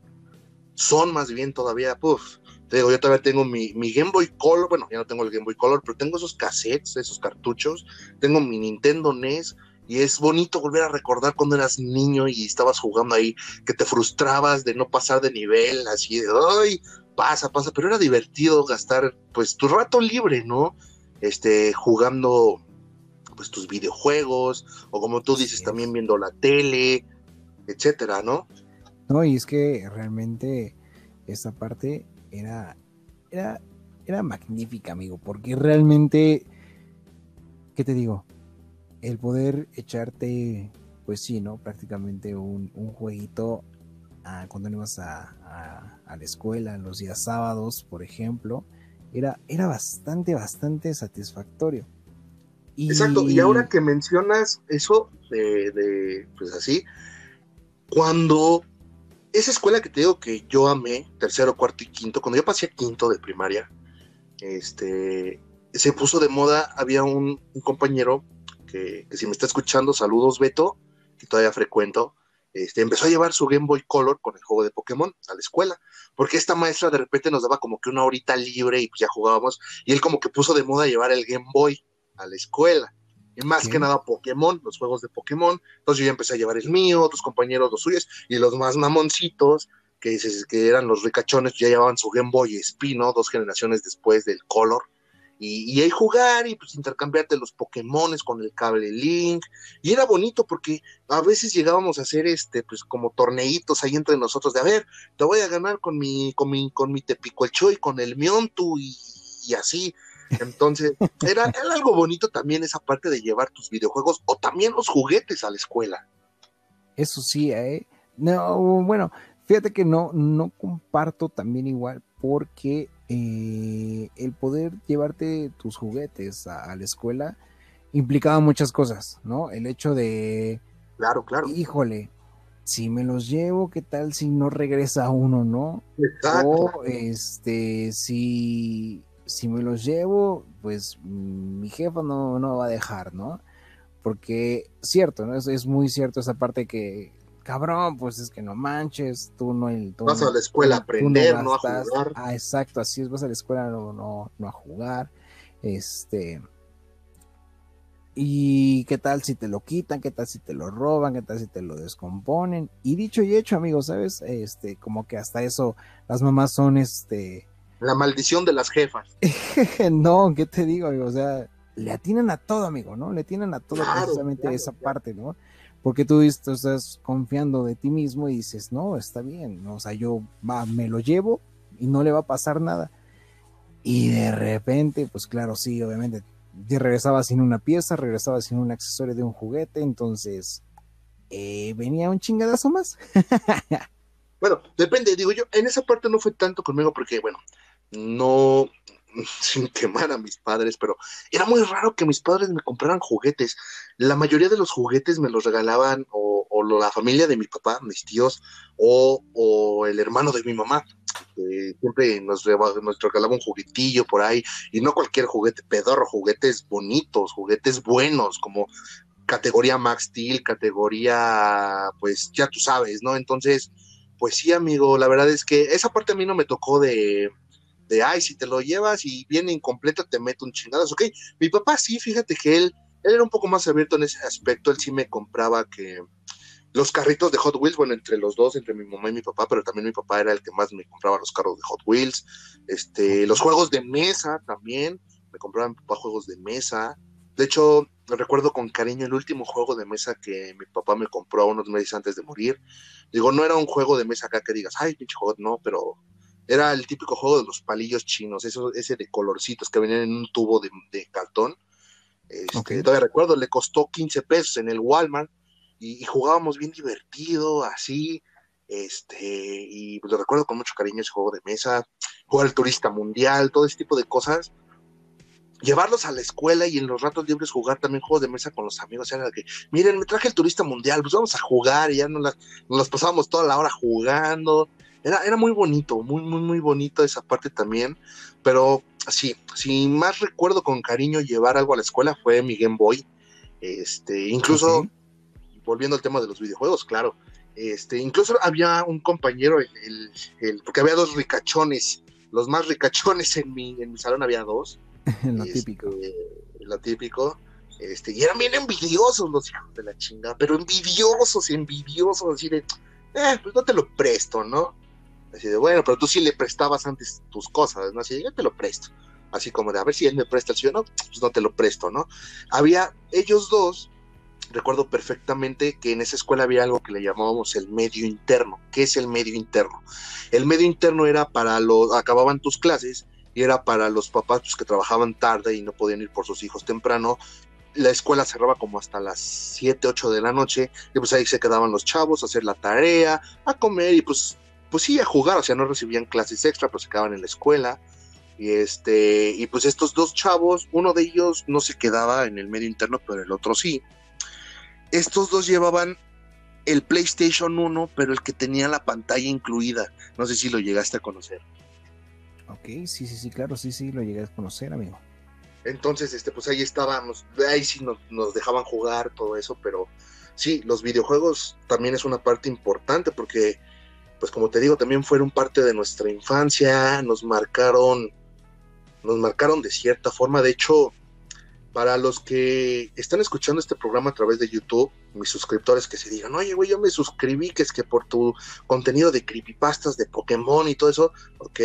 Speaker 1: son más bien todavía, puff, te digo, yo todavía tengo mi, mi, Game Boy Color, bueno, ya no tengo el Game Boy Color, pero tengo esos cassettes, esos cartuchos, tengo mi Nintendo NES, y es bonito volver a recordar cuando eras niño y estabas jugando ahí, que te frustrabas de no pasar de nivel, así de, ay, pasa, pasa, pero era divertido gastar, pues, tu rato libre, ¿no? Este, jugando, pues, tus videojuegos, o como tú dices, también viendo la tele, etcétera, ¿no?
Speaker 2: No, y es que realmente esa parte era, era, era magnífica, amigo, porque realmente, ¿qué te digo? El poder echarte, pues sí, ¿no? Prácticamente un, un jueguito a, cuando ibas a, a, la escuela, los días sábados, por ejemplo, era, era bastante, bastante satisfactorio.
Speaker 1: Exacto, y ahora que mencionas eso de, de, pues así, cuando esa escuela que te digo que yo amé, tercero, cuarto y quinto, cuando yo pasé a quinto de primaria, este, se puso de moda, había un, compañero que, si me está escuchando, saludos Beto, que todavía frecuento, este, empezó a llevar su Game Boy Color con el juego de Pokémon a la escuela, porque esta maestra de repente nos daba como que una horita libre y pues ya jugábamos, y él como que puso de moda llevar el Game Boy a la escuela y más que nada Pokémon, los juegos de Pokémon. Entonces yo ya empecé a llevar el mío, otros compañeros los suyos, y los más mamoncitos, que, que eran los ricachones, ya llevaban su Game Boy Espino, dos generaciones después del Color. Y, ahí jugar y pues intercambiarte los Pokémones con el cable Link. Y era bonito porque a veces llegábamos a hacer este, pues como torneitos ahí entre nosotros de a ver, te voy a ganar con mi, con mi, con mi y con el Miontu y, y así. Entonces, era, algo bonito también esa parte de llevar tus videojuegos o también los juguetes a la escuela.
Speaker 2: Eso sí, ¿eh? No, bueno, fíjate que no, no comparto también igual porque eh, el poder llevarte tus juguetes a, la escuela implicaba muchas cosas, ¿no? El hecho de...
Speaker 1: Claro, claro.
Speaker 2: Híjole, si me los llevo, ¿qué tal si no regresa uno, no?
Speaker 1: Exacto.
Speaker 2: O este, si si me los llevo, pues mi jefa no, no va a dejar, ¿no? Porque, cierto, ¿no? Es, es, muy cierto esa parte que, cabrón, pues es que no manches, tú no...
Speaker 1: Tú vas a la escuela a aprender, no, a jugar.
Speaker 2: Ah, exacto, así es, vas a la escuela no, no, no a jugar. Este... Y qué tal si te lo quitan, qué tal si te lo roban, qué tal si te lo descomponen. Y dicho y hecho, amigos, ¿sabes? Este, como que hasta eso las mamás son este
Speaker 1: la maldición de las jefas. *laughs*
Speaker 2: no, ¿qué te digo, amigo? O sea, le atinan a todo, amigo, ¿no? Le atinan a todo precisamente esa parte, ¿no? Porque tú, estás confiando de ti mismo y dices, no, está bien, o sea, yo va, me lo llevo y no le va a pasar nada. Y de repente, pues claro, sí, obviamente, regresaba sin una pieza, regresaba sin un accesorio de un juguete, entonces eh, venía un chingadazo más. *laughs*
Speaker 1: bueno, depende, digo yo, en esa parte no fue tanto conmigo porque, bueno, no *laughs* sin quemar a mis padres, pero era muy raro que mis padres me compraran juguetes. La mayoría de los juguetes me los regalaban o, la familia de mi papá, mis tíos, o, el hermano de mi mamá. siempre nos, nos regalaba un juguetillo por ahí, y no cualquier juguete pedorro, juguetes bonitos, juguetes buenos, como categoría Max Steel, categoría, pues ya tú sabes, ¿no? Entonces, pues sí, amigo, la verdad es que esa parte a mí no me tocó de, de ay, si te lo llevas y viene incompleto, te meto un chingadas, ok. Mi papá sí, fíjate que él, él era un poco más abierto en ese aspecto, él sí me compraba que los carritos de Hot Wheels, bueno, entre los dos, entre mi mamá y mi papá, pero también mi papá era el que más me compraba los carros de Hot Wheels, este, los juegos de mesa también, me compraba mi papá juegos de mesa. De hecho, recuerdo con cariño el último juego de mesa que mi papá me compró unos meses antes de morir. Digo, no era un juego de mesa acá que digas, ay, pinche juego, no, pero era el típico juego de los palillos chinos, eso, ese de colorcitos que venían en un tubo de, cartón. Este, Todavía recuerdo, le costó 15 pesos en el Walmart y, jugábamos bien divertido, así. Este, y pues lo recuerdo con mucho cariño ese juego de mesa, jugar el turista mundial, todo ese tipo de cosas llevarlos a la escuela y en los ratos libres jugar también juegos de mesa con los amigos. Era que, miren, me traje el turista mundial, pues vamos a jugar y ya nos las, pasábamos toda la hora jugando. Era, era muy bonito, muy, muy, muy bonito esa parte también. Pero sí, si más recuerdo con cariño llevar algo a la escuela fue mi Game Boy. Este, incluso, volviendo al tema de los videojuegos, claro. Este, incluso había un compañero, el, porque había dos ricachones, los más ricachones en mi, en mi salón había dos *laughs*
Speaker 2: lo este, típico.
Speaker 1: Lo típico. Este, y eran bien envidiosos los hijos de la chingada, pero envidiosos, envidiosos, así de, eh, pues no te lo presto, ¿no? Así de, bueno, pero tú sí le prestabas antes tus cosas, ¿no? Así de, yo te lo presto. Así como de, a ver si él me presta el suyo, no, pues no te lo presto, ¿no? Había ellos dos, recuerdo perfectamente que en esa escuela había algo que le llamábamos el medio interno. ¿Qué es el medio interno? El medio interno era para los, acababan tus clases y era para los papás pues, que trabajaban tarde y no podían ir por sus hijos temprano. La escuela cerraba como hasta las 7, 8 de la noche y pues ahí se quedaban los chavos a hacer la tarea, a comer y pues, pues sí, a jugar, o sea, no recibían clases extra, pero se quedaban en la escuela. Y este, y pues estos dos chavos, uno de ellos no se quedaba en el medio interno, pero el otro sí. Estos dos llevaban el PlayStation 1, pero el que tenía la pantalla incluida. No sé si lo llegaste a conocer.
Speaker 2: Ok, sí, sí, sí, claro, sí, sí, lo llegué a conocer, amigo.
Speaker 1: Entonces, este, pues ahí estábamos, ahí sí nos, dejaban jugar todo eso, pero sí, los videojuegos también es una parte importante porque, pues como te digo, también fueron parte de nuestra infancia, nos marcaron, nos marcaron de cierta forma. De hecho, para los que están escuchando este programa a través de YouTube, mis suscriptores que se digan, oye, güey, yo me suscribí, que es que por tu contenido de creepypastas, de Pokémon y todo eso, ok,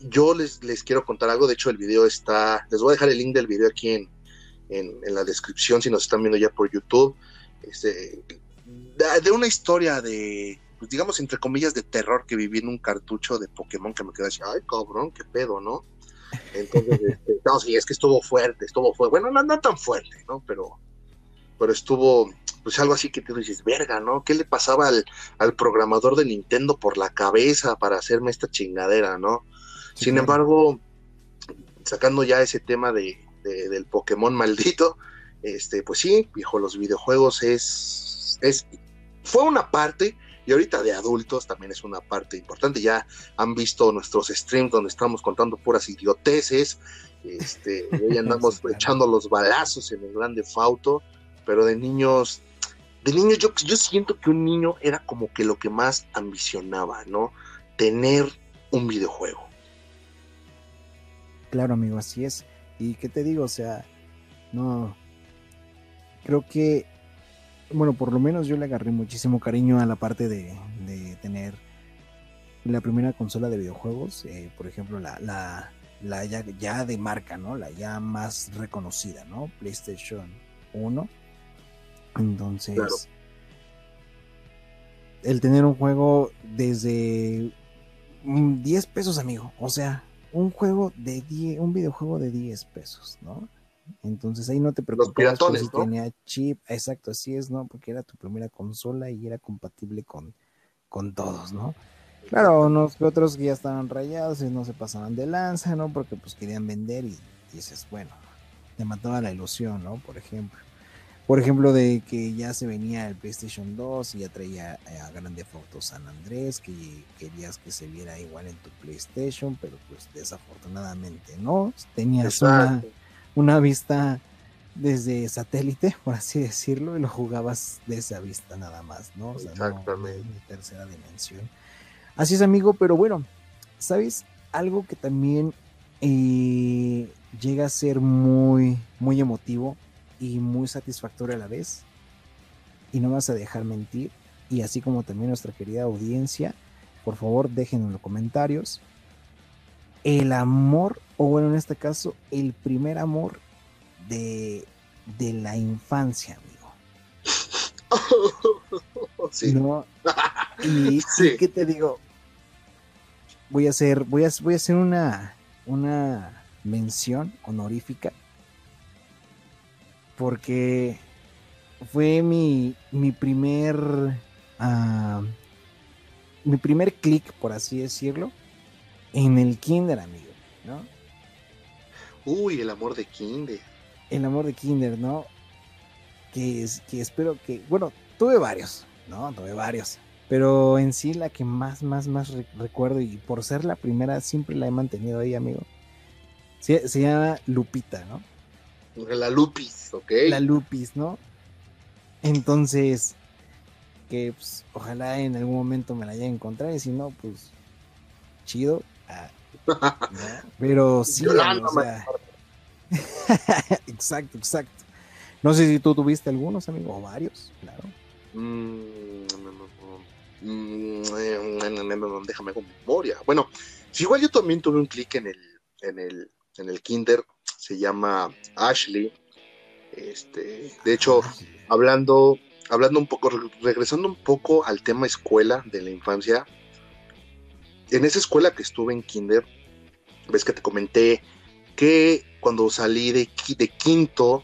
Speaker 1: yo les, les quiero contar algo, de hecho el video está, les voy a dejar el link del video aquí en, en, la descripción si nos están viendo ya por YouTube, este, de, una historia de, pues digamos entre comillas, de terror que viví en un cartucho de Pokémon que me quedé así, ay cabrón, qué pedo, ¿no? Entonces, *laughs* este, no, sí, es que estuvo fuerte, estuvo fuerte, bueno, no, no tan fuerte, ¿no? Pero, pero estuvo, pues algo así que te dices, verga, ¿no? ¿Qué le pasaba al, al programador de Nintendo por la cabeza para hacerme esta chingadera, ¿no? Sin embargo, sacando ya ese tema de, del Pokémon maldito, este, pues sí, viejo, los videojuegos es, es, fue una parte, y ahorita de adultos también es una parte importante. Ya han visto nuestros streams donde estamos contando puras idioteces, este, *laughs* hoy andamos echando los balazos en el grande fauto, pero de niños, de niños yo, yo siento que un niño era como que lo que más ambicionaba, ¿no? Tener un videojuego.
Speaker 2: Claro, amigo, así es. Y qué te digo, o sea, no. Creo que, bueno, por lo menos yo le agarré muchísimo cariño a la parte de, tener la primera consola de videojuegos, eh, por ejemplo, la, la, la ya, de marca, ¿no? La ya más reconocida, ¿no? PlayStation 1. Entonces, el tener un juego desde 10 pesos, amigo, o sea, un juego de 10, un videojuego de 10 pesos, ¿no? Entonces ahí no te preocupes si tenía chip, exacto, así es, ¿no? Porque era tu primera consola y era compatible con, con todos, ¿no? Claro, unos otros que ya estaban rayados y no se pasaban de lanza, ¿no? Porque pues querían vender y dices, bueno, te mataba la ilusión, ¿no? Por ejemplo por ejemplo, de que ya se venía el PlayStation 2 y ya traía eh, a Grande Foto San Andrés, que querías que se viera igual en tu PlayStation, pero pues desafortunadamente no. Tenías una, vista desde satélite, por así decirlo, y lo jugabas de esa vista nada más, ¿no? O sea,
Speaker 1: Exactamente.
Speaker 2: No, tercera dimensión. Así es, amigo, pero bueno, ¿sabes? Algo que también eh, llega a ser muy, muy emotivo y muy satisfactorio a la vez. Y no vas a dejar mentir. Y así como también nuestra querida audiencia, por favor dejen en los comentarios el amor, o bueno, en este caso, el primer amor de, de la infancia, amigo. *laughs*
Speaker 1: sí.
Speaker 2: ¿No? Y, y, *laughs* qué te digo, voy a hacer, voy a, voy a hacer una, una mención honorífica porque fue mi, mi primer uh, mi primer clic, por así decirlo, en el kinder, amigo, ¿no?
Speaker 1: Uy, el amor de kinder.
Speaker 2: El amor de kinder, ¿no? Que, es, que espero que, bueno, tuve varios, ¿no? Tuve varios. Pero en sí la que más, más, más recuerdo y por ser la primera siempre la he mantenido ahí, amigo. Se, se llama Lupita, ¿no?
Speaker 1: La Lupis, ok.
Speaker 2: La Lupis, ¿no? Entonces, que pues, ojalá en algún momento me la haya encontrado y si no, pues chido. Ah, Pero sí, *laughs* exacto, exacto. No sé si tú tuviste algunos, amigos, o varios, claro.
Speaker 1: déjame con memoria. Bueno, igual yo también tuve un clic en el, en el, en el Kinder, se llama Ashley. Este, de hecho, hablando, hablando un poco, regresando un poco al tema escuela de la infancia, en esa escuela que estuve en Kinder, ves que te comenté que cuando salí de, de quinto,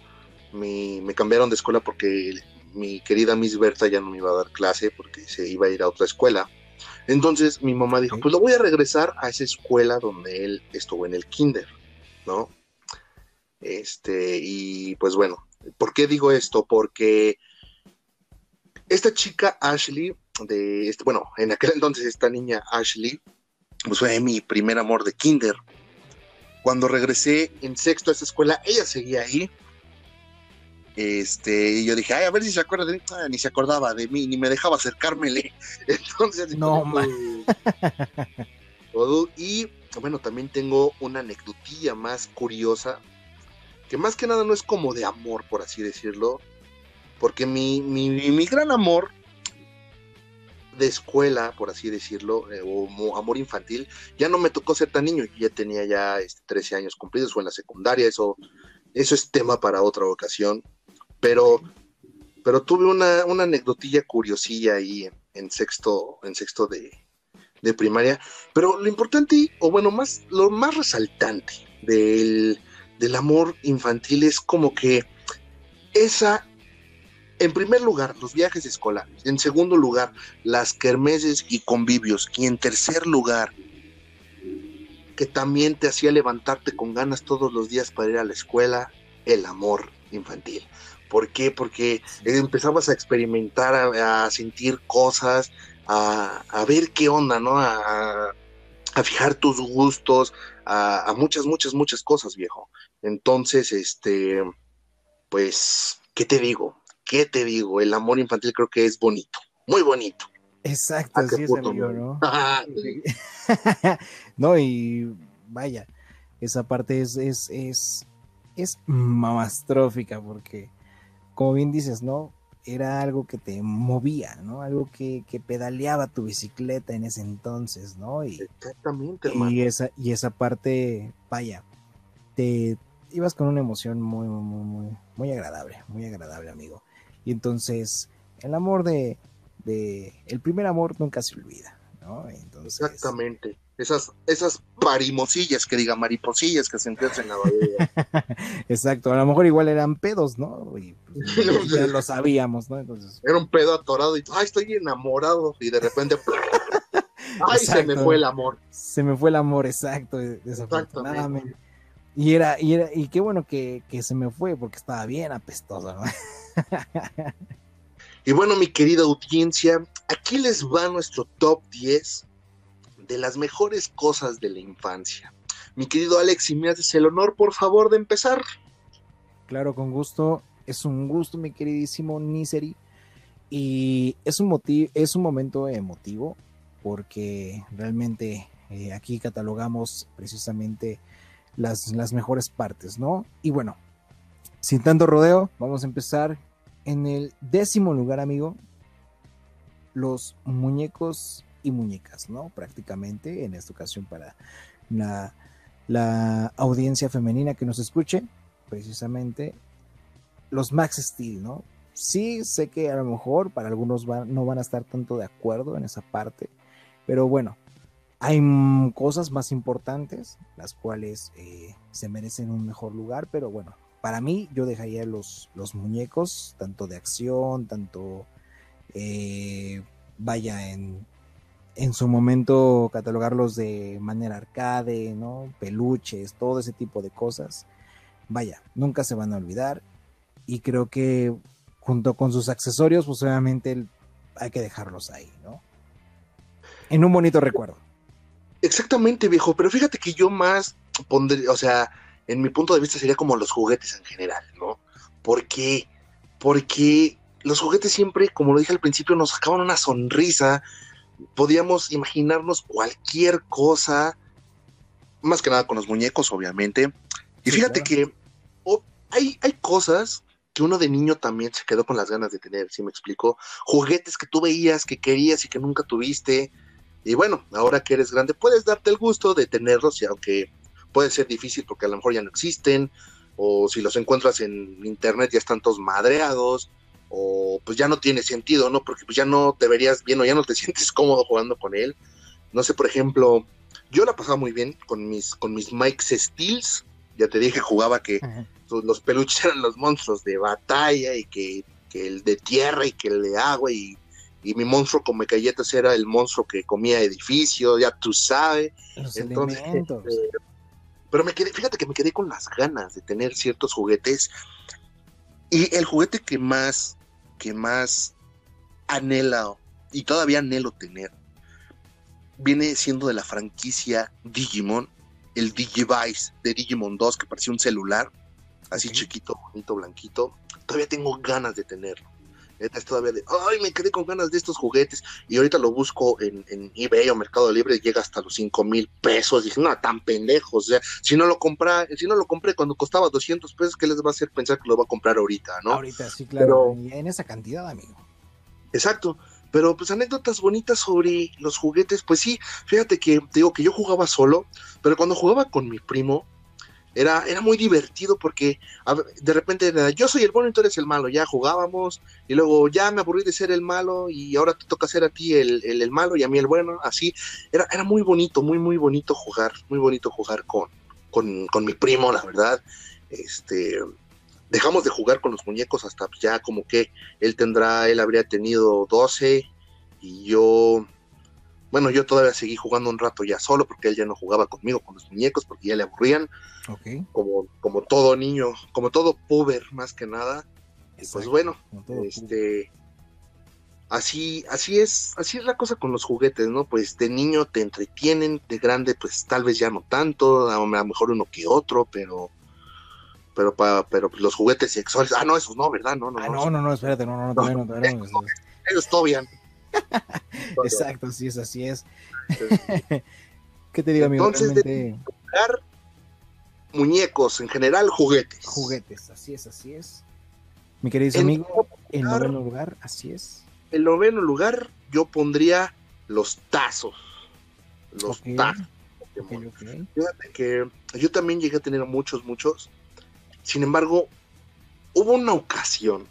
Speaker 1: me, me, cambiaron de escuela porque mi querida Miss Berta ya no me iba a dar clase porque se iba a ir a otra escuela. Entonces mi mamá dijo, pues lo voy a regresar a esa escuela donde él estuvo en el kinder, ¿no? Este, y pues bueno, ¿por qué digo esto? Porque esta chica Ashley, de este, bueno, en aquel *laughs* entonces esta niña Ashley, pues fue mi primer amor de kinder. Cuando regresé en sexto a esa escuela, ella seguía ahí. Este, y yo dije, ay, a ver si se acuerda de mí. Ah, ni se acordaba de mí, ni me dejaba acercármele. *laughs* Entonces,
Speaker 2: no, man. *laughs*
Speaker 1: Y bueno, también tengo una anecdotilla más curiosa, que más que nada no es como de amor, por así decirlo, porque mi, mi, gran amor de escuela, por así decirlo, eh, o amor infantil, ya no me tocó ser tan niño, ya tenía ya este, 13 años cumplidos, fue en la secundaria, eso, eso es tema para otra ocasión, pero, pero tuve una, una anecdotilla curiosilla ahí en, sexto, en sexto de, de, primaria, pero lo importante, o bueno, más, lo más resaltante del, del amor infantil es como que esa en primer lugar, los viajes escolares. En segundo lugar, las kermeses y convivios. Y en tercer lugar, que también te hacía levantarte con ganas todos los días para ir a la escuela, el amor infantil. ¿Por qué? Porque empezabas a experimentar, a, sentir cosas, a, ver qué onda, ¿no? A, fijar tus gustos, a, muchas, muchas, muchas cosas, viejo. Entonces, este, pues, ¿qué te digo? ¿Qué te digo? El amor infantil creo que es bonito, muy bonito.
Speaker 2: Exacto, así es, amigo, ¿no? *laughs* no, y vaya, esa parte es, es, es, es mamastrófica, porque, como bien dices, ¿no? Era algo que te movía, ¿no? Algo que, que pedaleaba tu bicicleta en ese entonces, ¿no?
Speaker 1: Y, Exactamente, hermano.
Speaker 2: Y esa, y esa parte, vaya, te ibas con una emoción muy, muy, muy, muy agradable, muy agradable, amigo. Y entonces, el amor de, de el primer amor nunca se olvida, ¿no? Entonces,
Speaker 1: Exactamente. Esas, esas parimosillas, que diga mariposillas que sentías en la bahía. *laughs*
Speaker 2: Exacto, a lo mejor igual eran pedos, ¿no? Y pues, *laughs* ya lo sabíamos, ¿no? Entonces...
Speaker 1: Era un pedo atorado y, ay, estoy enamorado, y de repente, *laughs* ay, se me fue el amor.
Speaker 2: Se me fue el amor, exacto, desafortunadamente. Y era, y era, y qué bueno que, que se me fue, porque estaba bien apestoso, ¿no? *laughs*
Speaker 1: y bueno, mi querida audiencia, aquí les va nuestro top 10 de las mejores cosas de la infancia. Mi querido Alex, si me haces el honor, por favor, de empezar.
Speaker 2: Claro, con gusto. Es un gusto, mi queridísimo Niseri. Y es un, es un momento emotivo porque realmente eh, aquí catalogamos precisamente las, las mejores partes, ¿no? Y bueno, sin tanto rodeo, vamos a empezar en el décimo lugar, amigo. Los muñecos y muñecas, ¿no? Prácticamente, en esta ocasión para la, audiencia femenina que nos escuche. precisamente los Max Steel, ¿no? Sí, sé que a lo mejor para algunos no van a estar tanto de acuerdo en esa parte, pero bueno, hay cosas más importantes, las cuales eh, se merecen un mejor lugar, pero bueno, para mí yo dejaría los, los muñecos, tanto de acción, tanto eh, vaya en, en su momento catalogarlos de manera arcade, ¿no? Peluches, todo ese tipo de cosas. Vaya, nunca se van a olvidar. Y creo que junto con sus accesorios, pues obviamente hay que dejarlos ahí, ¿no? En un bonito recuerdo.
Speaker 1: Exactamente, viejo, pero fíjate que yo más pondría, o sea, en mi punto de vista sería como los juguetes en general, ¿no? ¿Por qué? Porque los juguetes siempre, como lo dije al principio, nos sacaban una sonrisa, podíamos imaginarnos cualquier cosa, más que nada con los muñecos, obviamente. Y fíjate que hay, hay cosas que uno de niño también se quedó con las ganas de tener, ¿sí me explico? Juguetes que tú veías, que querías y que nunca tuviste. Y bueno, ahora que eres grande, puedes darte el gusto de tenerlos, y aunque puede ser difícil porque a lo mejor ya no existen, o si los encuentras en internet ya están todos madreados, o pues ya no tiene sentido, ¿no? Porque pues ya no te verías bien o ya no te *laughs* sientes cómodo jugando con él. No sé, por ejemplo, yo la pasaba muy bien con mis, con mis Mike Steels, ya te dije, jugaba que los peluches eran los monstruos de batalla y que, el de tierra y que el de agua y, mi monstruo como galletas era el monstruo que comía edificios, ya tú sabes. Entonces, este, pero me quedé, fíjate que me quedé con las ganas de tener ciertos juguetes. Y el juguete que más, que más anhela y todavía anhelo tener, viene siendo de la franquicia Digimon, el Digivice de Digimon 2, que parecía un celular así chiquito, bonito, blanquito. Todavía tengo ganas de tenerlo. Es todavía de, ay, me quedé con ganas de estos juguetes. Y ahorita lo busco en, eBay o Mercado Libre, llega hasta los 5 mil pesos. Dije, no, tan pendejos. O sea, si no lo compré, si no lo compré cuando costaba 200 pesos, ¿qué les va a hacer pensar que lo va a comprar ahorita, no?
Speaker 2: Ahorita, sí, claro. en esa cantidad, amigo.
Speaker 1: Exacto. Pero pues anécdotas bonitas sobre los juguetes, pues sí, fíjate que te digo que yo jugaba solo, pero cuando jugaba con mi primo, era, era muy divertido porque de repente yo soy el bueno y tú eres el malo, ya jugábamos y luego ya me aburrí de ser el malo y ahora te toca ser a ti el, el, malo y a mí el bueno, así. Era, era muy bonito, muy, muy bonito jugar, muy bonito jugar con, con, con mi primo, la verdad. Este, dejamos de jugar con los muñecos hasta ya como que él tendrá, él habría tenido 12 y yo bueno, yo todavía seguí jugando un rato ya solo porque él ya no jugaba conmigo con los muñecos porque ya le aburrían. Como, como todo niño, como todo puber más que nada. y pues bueno, este así, así es, así es la cosa con los juguetes, ¿no? Pues de niño te entretienen, de grande, pues tal vez ya no tanto, a lo mejor uno que otro, pero pero para, pero los juguetes sexuales, ah no, esos no, ¿verdad? No, no,
Speaker 2: ah, no, no, no, espérate, no, no, no, no, no, no, no, no,
Speaker 1: ellos todavía
Speaker 2: Exacto, sí es, así es. *laughs* ¿Qué te digo, amigo?
Speaker 1: Entonces, muñecos, en general, juguetes.
Speaker 2: Juguetes, así es, así es. Mi querido amigo, en noveno lugar, así es.
Speaker 1: En noveno lugar, yo pondría los tazos. Los tazos. Fíjate que yo también llegué a tener muchos, muchos. Sin embargo, hubo una ocasión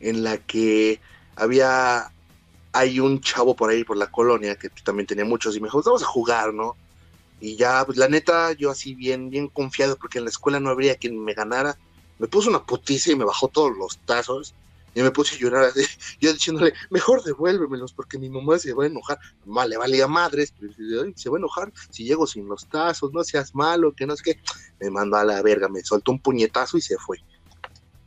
Speaker 1: en la que había hay un chavo por ahí, por la colonia, que también tenía muchos, y me dijo, vamos a jugar, ¿no? Y ya, pues la neta, yo así bien, bien confiado, porque en la escuela no habría quien me ganara, me puso una puticia y me bajó todos los tazos, y me puse a llorar así, *laughs* yo diciéndole, mejor devuélvemelos, porque mi mamá se va a enojar, mamá le valía madres, se va a enojar si llego sin los tazos, no seas malo, que no es que, me mandó a la verga, me soltó un puñetazo y se fue.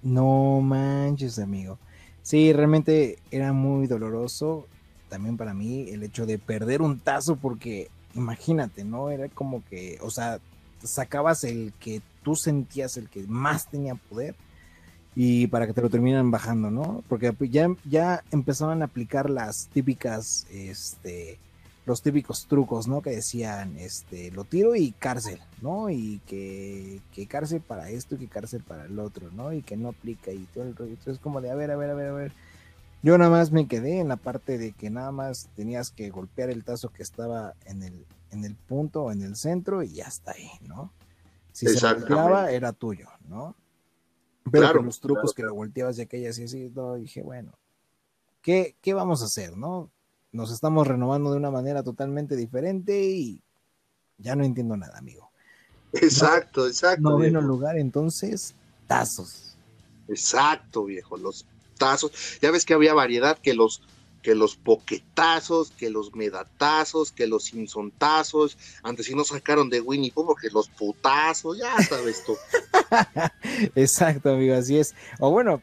Speaker 2: No manches, amigo. Sí, realmente era muy doloroso también para mí el hecho de perder un tazo porque imagínate, ¿no? Era como que, o sea, sacabas el que tú sentías el que más tenía poder y para que te lo terminan bajando, ¿no? Porque ya, ya empezaban a aplicar las típicas, este, los típicos trucos, ¿no? Que decían, este, lo tiro y cárcel, ¿no? Y que, que cárcel para esto y que cárcel para el otro, ¿no? Y que no aplica y todo el rollo. Entonces, como de, a ver, a ver, a ver, a ver. Yo nada más me quedé en la parte de que nada más tenías que golpear el tazo que estaba en el, en el punto o en el centro y ya está ahí, ¿no? Si se golpeaba, era tuyo, ¿no? Pero con los trucos que lo volteabas y aquellas y así, no, dije, bueno, ¿qué, ¿qué vamos a hacer, no? Nos estamos renovando de una manera totalmente diferente y ya no entiendo nada, amigo.
Speaker 1: Exacto, exacto.
Speaker 2: Noveno lugar, entonces, tazos.
Speaker 1: Exacto, viejo, los tazos. Ya ves que había variedad, que los que los poquetazos, que los medatazos, que los insontazos. Antes sí nos sacaron de Winnie Pooh porque los putazos, ya sabes tú. *laughs*
Speaker 2: Exacto, amigo, así es. O bueno,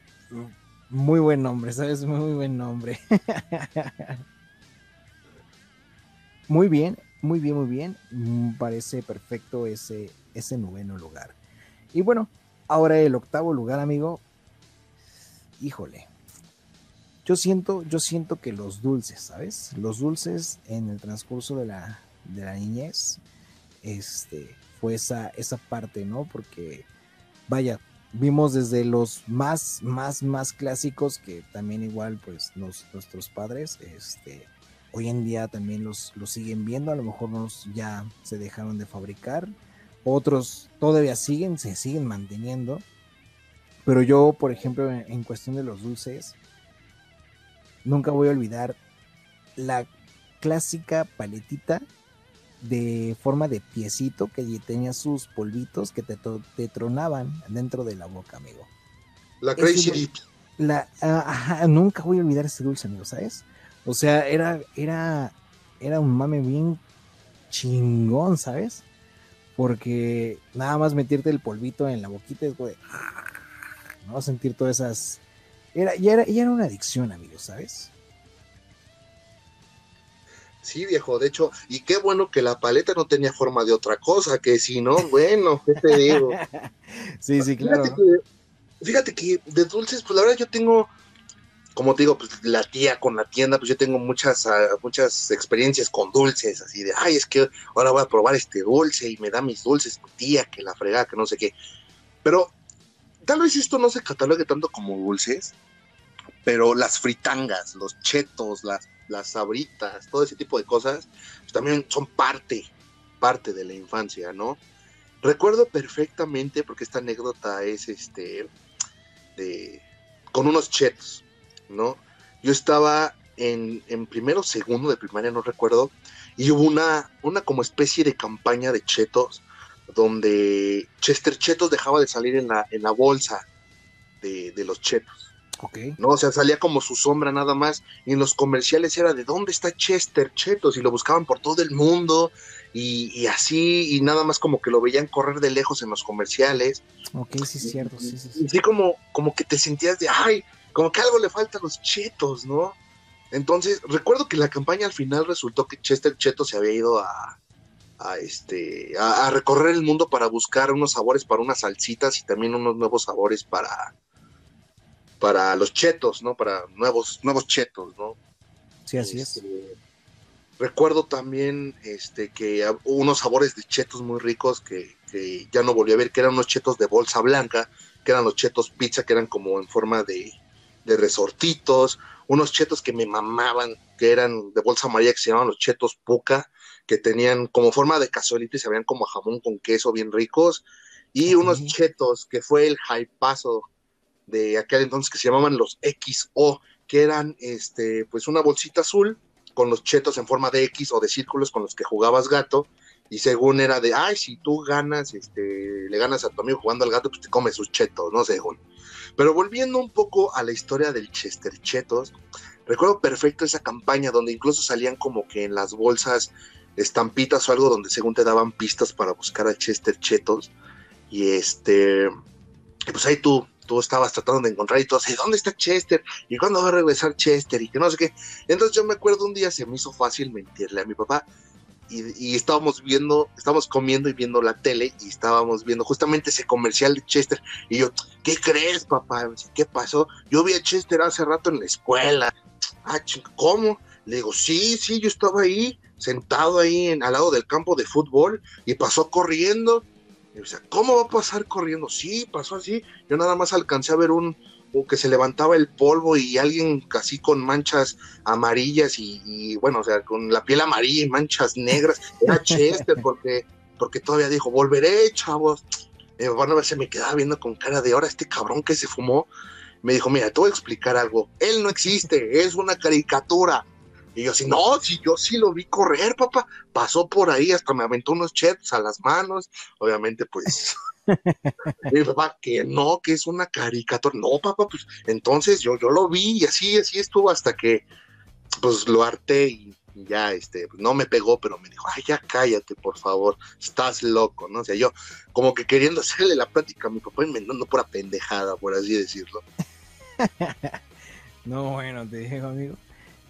Speaker 2: muy buen nombre, ¿sabes? Muy buen nombre. *laughs* muy bien, muy bien, muy bien. Mm, parece perfecto ese, ese noveno lugar. Y bueno, ahora el octavo lugar, amigo. Híjole. Yo siento, yo siento que los dulces, ¿sabes? Los dulces en el transcurso de la, de la niñez, este, fue esa, esa parte, ¿no? Porque, vaya, vimos desde los más, más, más clásicos que también igual, pues, nuestros padres, este, hoy en día también los, los siguen viendo, a lo mejor unos ya se dejaron de fabricar, otros todavía siguen, se siguen manteniendo, pero yo, por ejemplo, en, cuestión de los dulces, nunca voy a olvidar la clásica paletita de forma de piecito que tenía sus polvitos que te, te tronaban dentro de la boca, amigo.
Speaker 1: La Crazy
Speaker 2: La, ah, nunca voy a olvidar ese dulce, amigo, ¿sabes? O sea, era, era, era un mame bien chingón, ¿sabes? Porque nada más meterte el polvito en la boquita es como de, ¿no? Sentir todas esas... Era, ya, era, ya era una adicción, amigo, ¿sabes?
Speaker 1: Sí, viejo, de hecho, y qué bueno que la paleta no tenía forma de otra cosa, que si no, bueno, ¿qué te digo? *laughs*
Speaker 2: sí, sí, claro.
Speaker 1: Fíjate que, fíjate que de dulces, pues la verdad yo tengo como te digo, pues la tía con la tienda, pues yo tengo muchas, ah, muchas experiencias con dulces, así de, ay, es que ahora voy a probar este dulce y me da mis dulces, tía, que la fregada, que no sé qué. Pero tal vez esto no se catalogue tanto como dulces, pero las fritangas, los chetos, las, las sabritas, todo ese tipo de cosas, pues también son parte, parte de la infancia, ¿no? Recuerdo perfectamente, porque esta anécdota es este, de, con unos chetos ¿no? Yo estaba en, en primero o segundo de primaria, no recuerdo, y hubo una, una como especie de campaña de chetos donde Chester Chetos dejaba de salir en la, en la bolsa de, los chetos.
Speaker 2: Okay.
Speaker 1: ¿no? O sea, salía como su sombra nada más. Y en los comerciales era de dónde está Chester Chetos. Y lo buscaban por todo el mundo. Y, así, y nada más como que lo veían correr de lejos en los comerciales.
Speaker 2: Ok, sí, es cierto. Sí, sí,
Speaker 1: sí. Y así como, como que te sentías de, ay, como que algo le falta a los chetos, ¿no? Entonces, recuerdo que la campaña al final resultó que Chester Cheto se había ido a, este, a, recorrer el mundo para buscar unos sabores para unas salsitas y también unos nuevos sabores para, para los chetos, ¿no? Para nuevos, nuevos chetos, ¿no?
Speaker 2: Sí, así es.
Speaker 1: Este, recuerdo también este, que hubo unos sabores de chetos muy ricos que, que, ya no volví a ver, que eran unos chetos de bolsa blanca, que eran los chetos pizza, que eran como en forma de, de resortitos, unos chetos que me mamaban, que eran de bolsa amarilla, que se llamaban los chetos puca, que tenían como forma de cazuelita y se veían como jamón con queso bien ricos, y unos chetos que fue el paso de aquel entonces que se llamaban los XO, que eran este, pues una bolsita azul con los chetos en forma de X o de círculos con los que jugabas gato, y según era de, ay, si tú ganas, este, le ganas a tu amigo jugando al gato, pues te comes sus chetos, ¿no? Según. Pero volviendo un poco a la historia del Chester Chetos, recuerdo perfecto esa campaña donde incluso salían como que en las bolsas estampitas o algo donde según te daban pistas para buscar a Chester Chetos. Y este, pues ahí tú, tú estabas tratando de encontrar y todo así, ¿dónde está Chester? ¿Y cuándo va a regresar Chester? Y que no sé qué. Entonces yo me acuerdo un día se me hizo fácil mentirle a mi papá y, estábamos viendo, estábamos comiendo y viendo la tele y estábamos viendo justamente ese comercial de Chester. Y yo, ¿qué crees, papá? ¿Qué pasó? Yo vi a Chester hace rato en la escuela. Ah, ¿cómo? Le digo, sí, sí, yo estaba ahí, sentado ahí al lado del campo de fútbol y pasó corriendo. Y dice, ¿cómo va a pasar corriendo? Sí, pasó así. Yo nada más alcancé a ver un, que se levantaba el polvo y alguien casi con manchas amarillas y, bueno, o sea, con la piel amarilla y manchas negras, era Chester porque, porque todavía dijo, volveré, chavos. Mi papá no se me quedaba viendo con cara de ahora este cabrón que se fumó. Me dijo, mira, te voy a explicar algo. Él no existe, es una caricatura. Y yo así, no, si yo sí lo vi correr, papá. Pasó por ahí, hasta me aventó unos chets a las manos. Obviamente, pues. Que no, que es una caricatura. No, papá, pues entonces yo, yo lo vi y así, así estuvo hasta que pues lo harté y ya, este, no me pegó, pero me dijo, ay, ya cállate, por favor, estás loco, ¿no? O sea, yo como que queriendo *laughs* hacerle la plática a mi papá y me pura pendejada, por así decirlo. *laughs*
Speaker 2: no, bueno, te digo, amigo.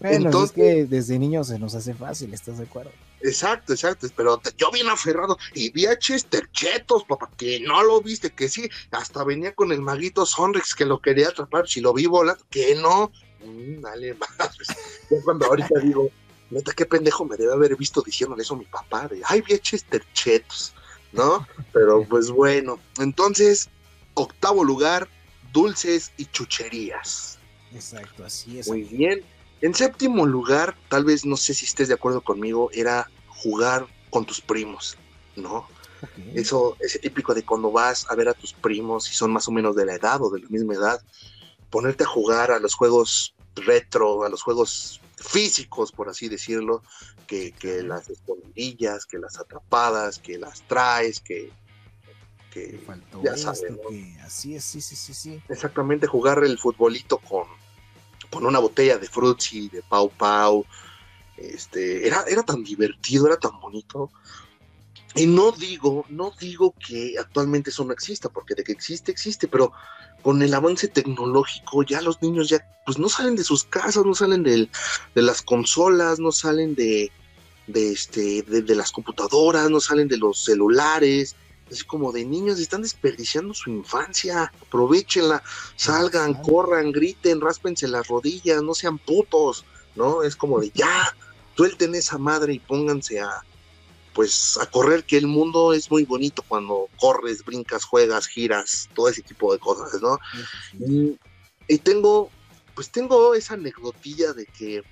Speaker 2: Bueno, Entonces, es que desde niños se nos hace fácil, ¿estás de acuerdo?
Speaker 1: Exacto, exacto, pero yo bien aferrado y vi a Chester Chetos, papá, que no lo viste, que sí, hasta venía con el maguito Sonrix que lo quería atrapar, si lo vi volando, que no, mm, dale *laughs* más. Yo cuando ahorita digo, neta, qué pendejo me debe haber visto diciéndole eso a mi papá, de, ay, vi a Chester Chetos, ¿no? Pero pues bueno, entonces, octavo lugar, dulces y chucherías.
Speaker 2: Exacto, así es.
Speaker 1: Muy bien. En séptimo lugar, tal vez no sé si estés de acuerdo conmigo, era jugar con tus primos, ¿no? Eso, ese típico de cuando vas a ver a tus primos, si son más o menos de la edad o de la misma edad, ponerte a jugar a los juegos retro, a los juegos físicos, por así decirlo, que, que las escondidillas, que las atrapadas, que las traes, que,
Speaker 2: que ya sabes, así es, sí, sí, sí, sí.
Speaker 1: Exactamente, jugar el futbolito con, con una botella de Fruitsy, de Pau Pau. Este, era, era tan divertido, era tan bonito. Y no digo, no digo que actualmente eso no exista, porque de que existe, existe, pero con el avance tecnológico ya los niños ya pues no salen de sus casas, no salen de, de las consolas, no salen de, de, este, de, las computadoras, no salen de los celulares, es como de niños, están desperdiciando su infancia, aprovechenla, salgan, corran, griten, ráspense las rodillas, no sean putos, ¿no? Es como de ya, suelten esa madre y pónganse a, pues, a correr, que el mundo es muy bonito cuando corres, brincas, juegas, giras, todo ese tipo de cosas, ¿no? Y, y tengo, pues tengo esa anecdotilla de que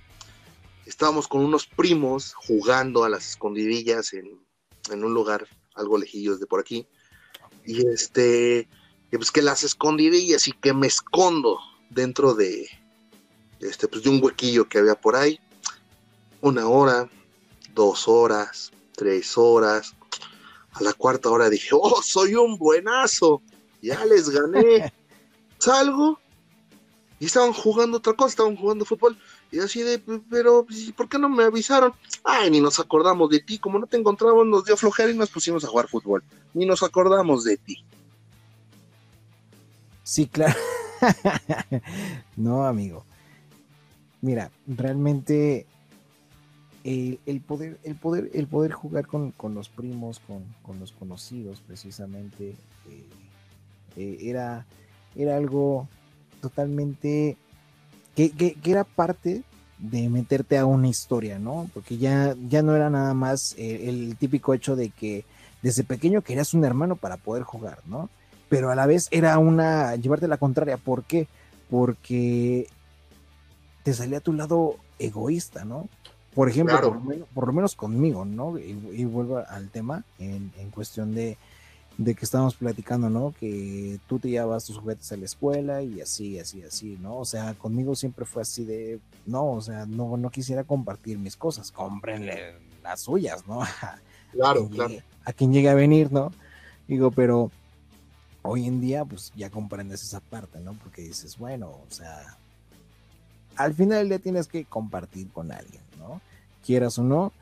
Speaker 1: estábamos con unos primos jugando a las escondidillas en, en un lugar algo lejillos de por aquí. Y este, pues que las escondidillas y que me escondo dentro de, este, pues de un huequillo que había por ahí. Una hora, dos horas, tres horas. A la cuarta hora dije, oh, soy un buenazo, ya les gané. *laughs* Salgo y estaban jugando otra cosa, estaban jugando fútbol. Y así de, pero, ¿por qué no me avisaron? Ay, ni nos acordamos de ti. Como no te encontramos, nos dio flojera y nos pusimos a jugar fútbol. Ni nos acordamos de ti.
Speaker 2: Sí, claro. *laughs* no, amigo. Mira, realmente el, poder, el poder, el poder jugar con, los primos, con, los conocidos, precisamente, eh, eh, era, era algo totalmente que, era parte de meterte a una historia, ¿no? Porque ya, ya no era nada más eh, el típico hecho de que desde pequeño querías un hermano para poder jugar, ¿no? Pero a la vez era una, llevarte la contraria, ¿por qué? Porque te salía a tu lado egoísta, ¿no? Por ejemplo, por, lo menos, conmigo, ¿no? Y, vuelvo al tema en cuestión de, de que estábamos platicando, ¿no? Que tú te llevas tus juguetes a la escuela y así, así, así, ¿no? O sea, conmigo siempre fue así de, no, o sea, no, no quisiera compartir mis cosas, cómprenle las suyas, ¿no? *laughs*
Speaker 1: Claro, claro.
Speaker 2: a quien llegue a venir, ¿no? Digo, pero hoy en día, pues ya comprendes esa parte, ¿no? Porque dices, bueno, o sea, al final día tienes que compartir con alguien, ¿no? Quieras o no,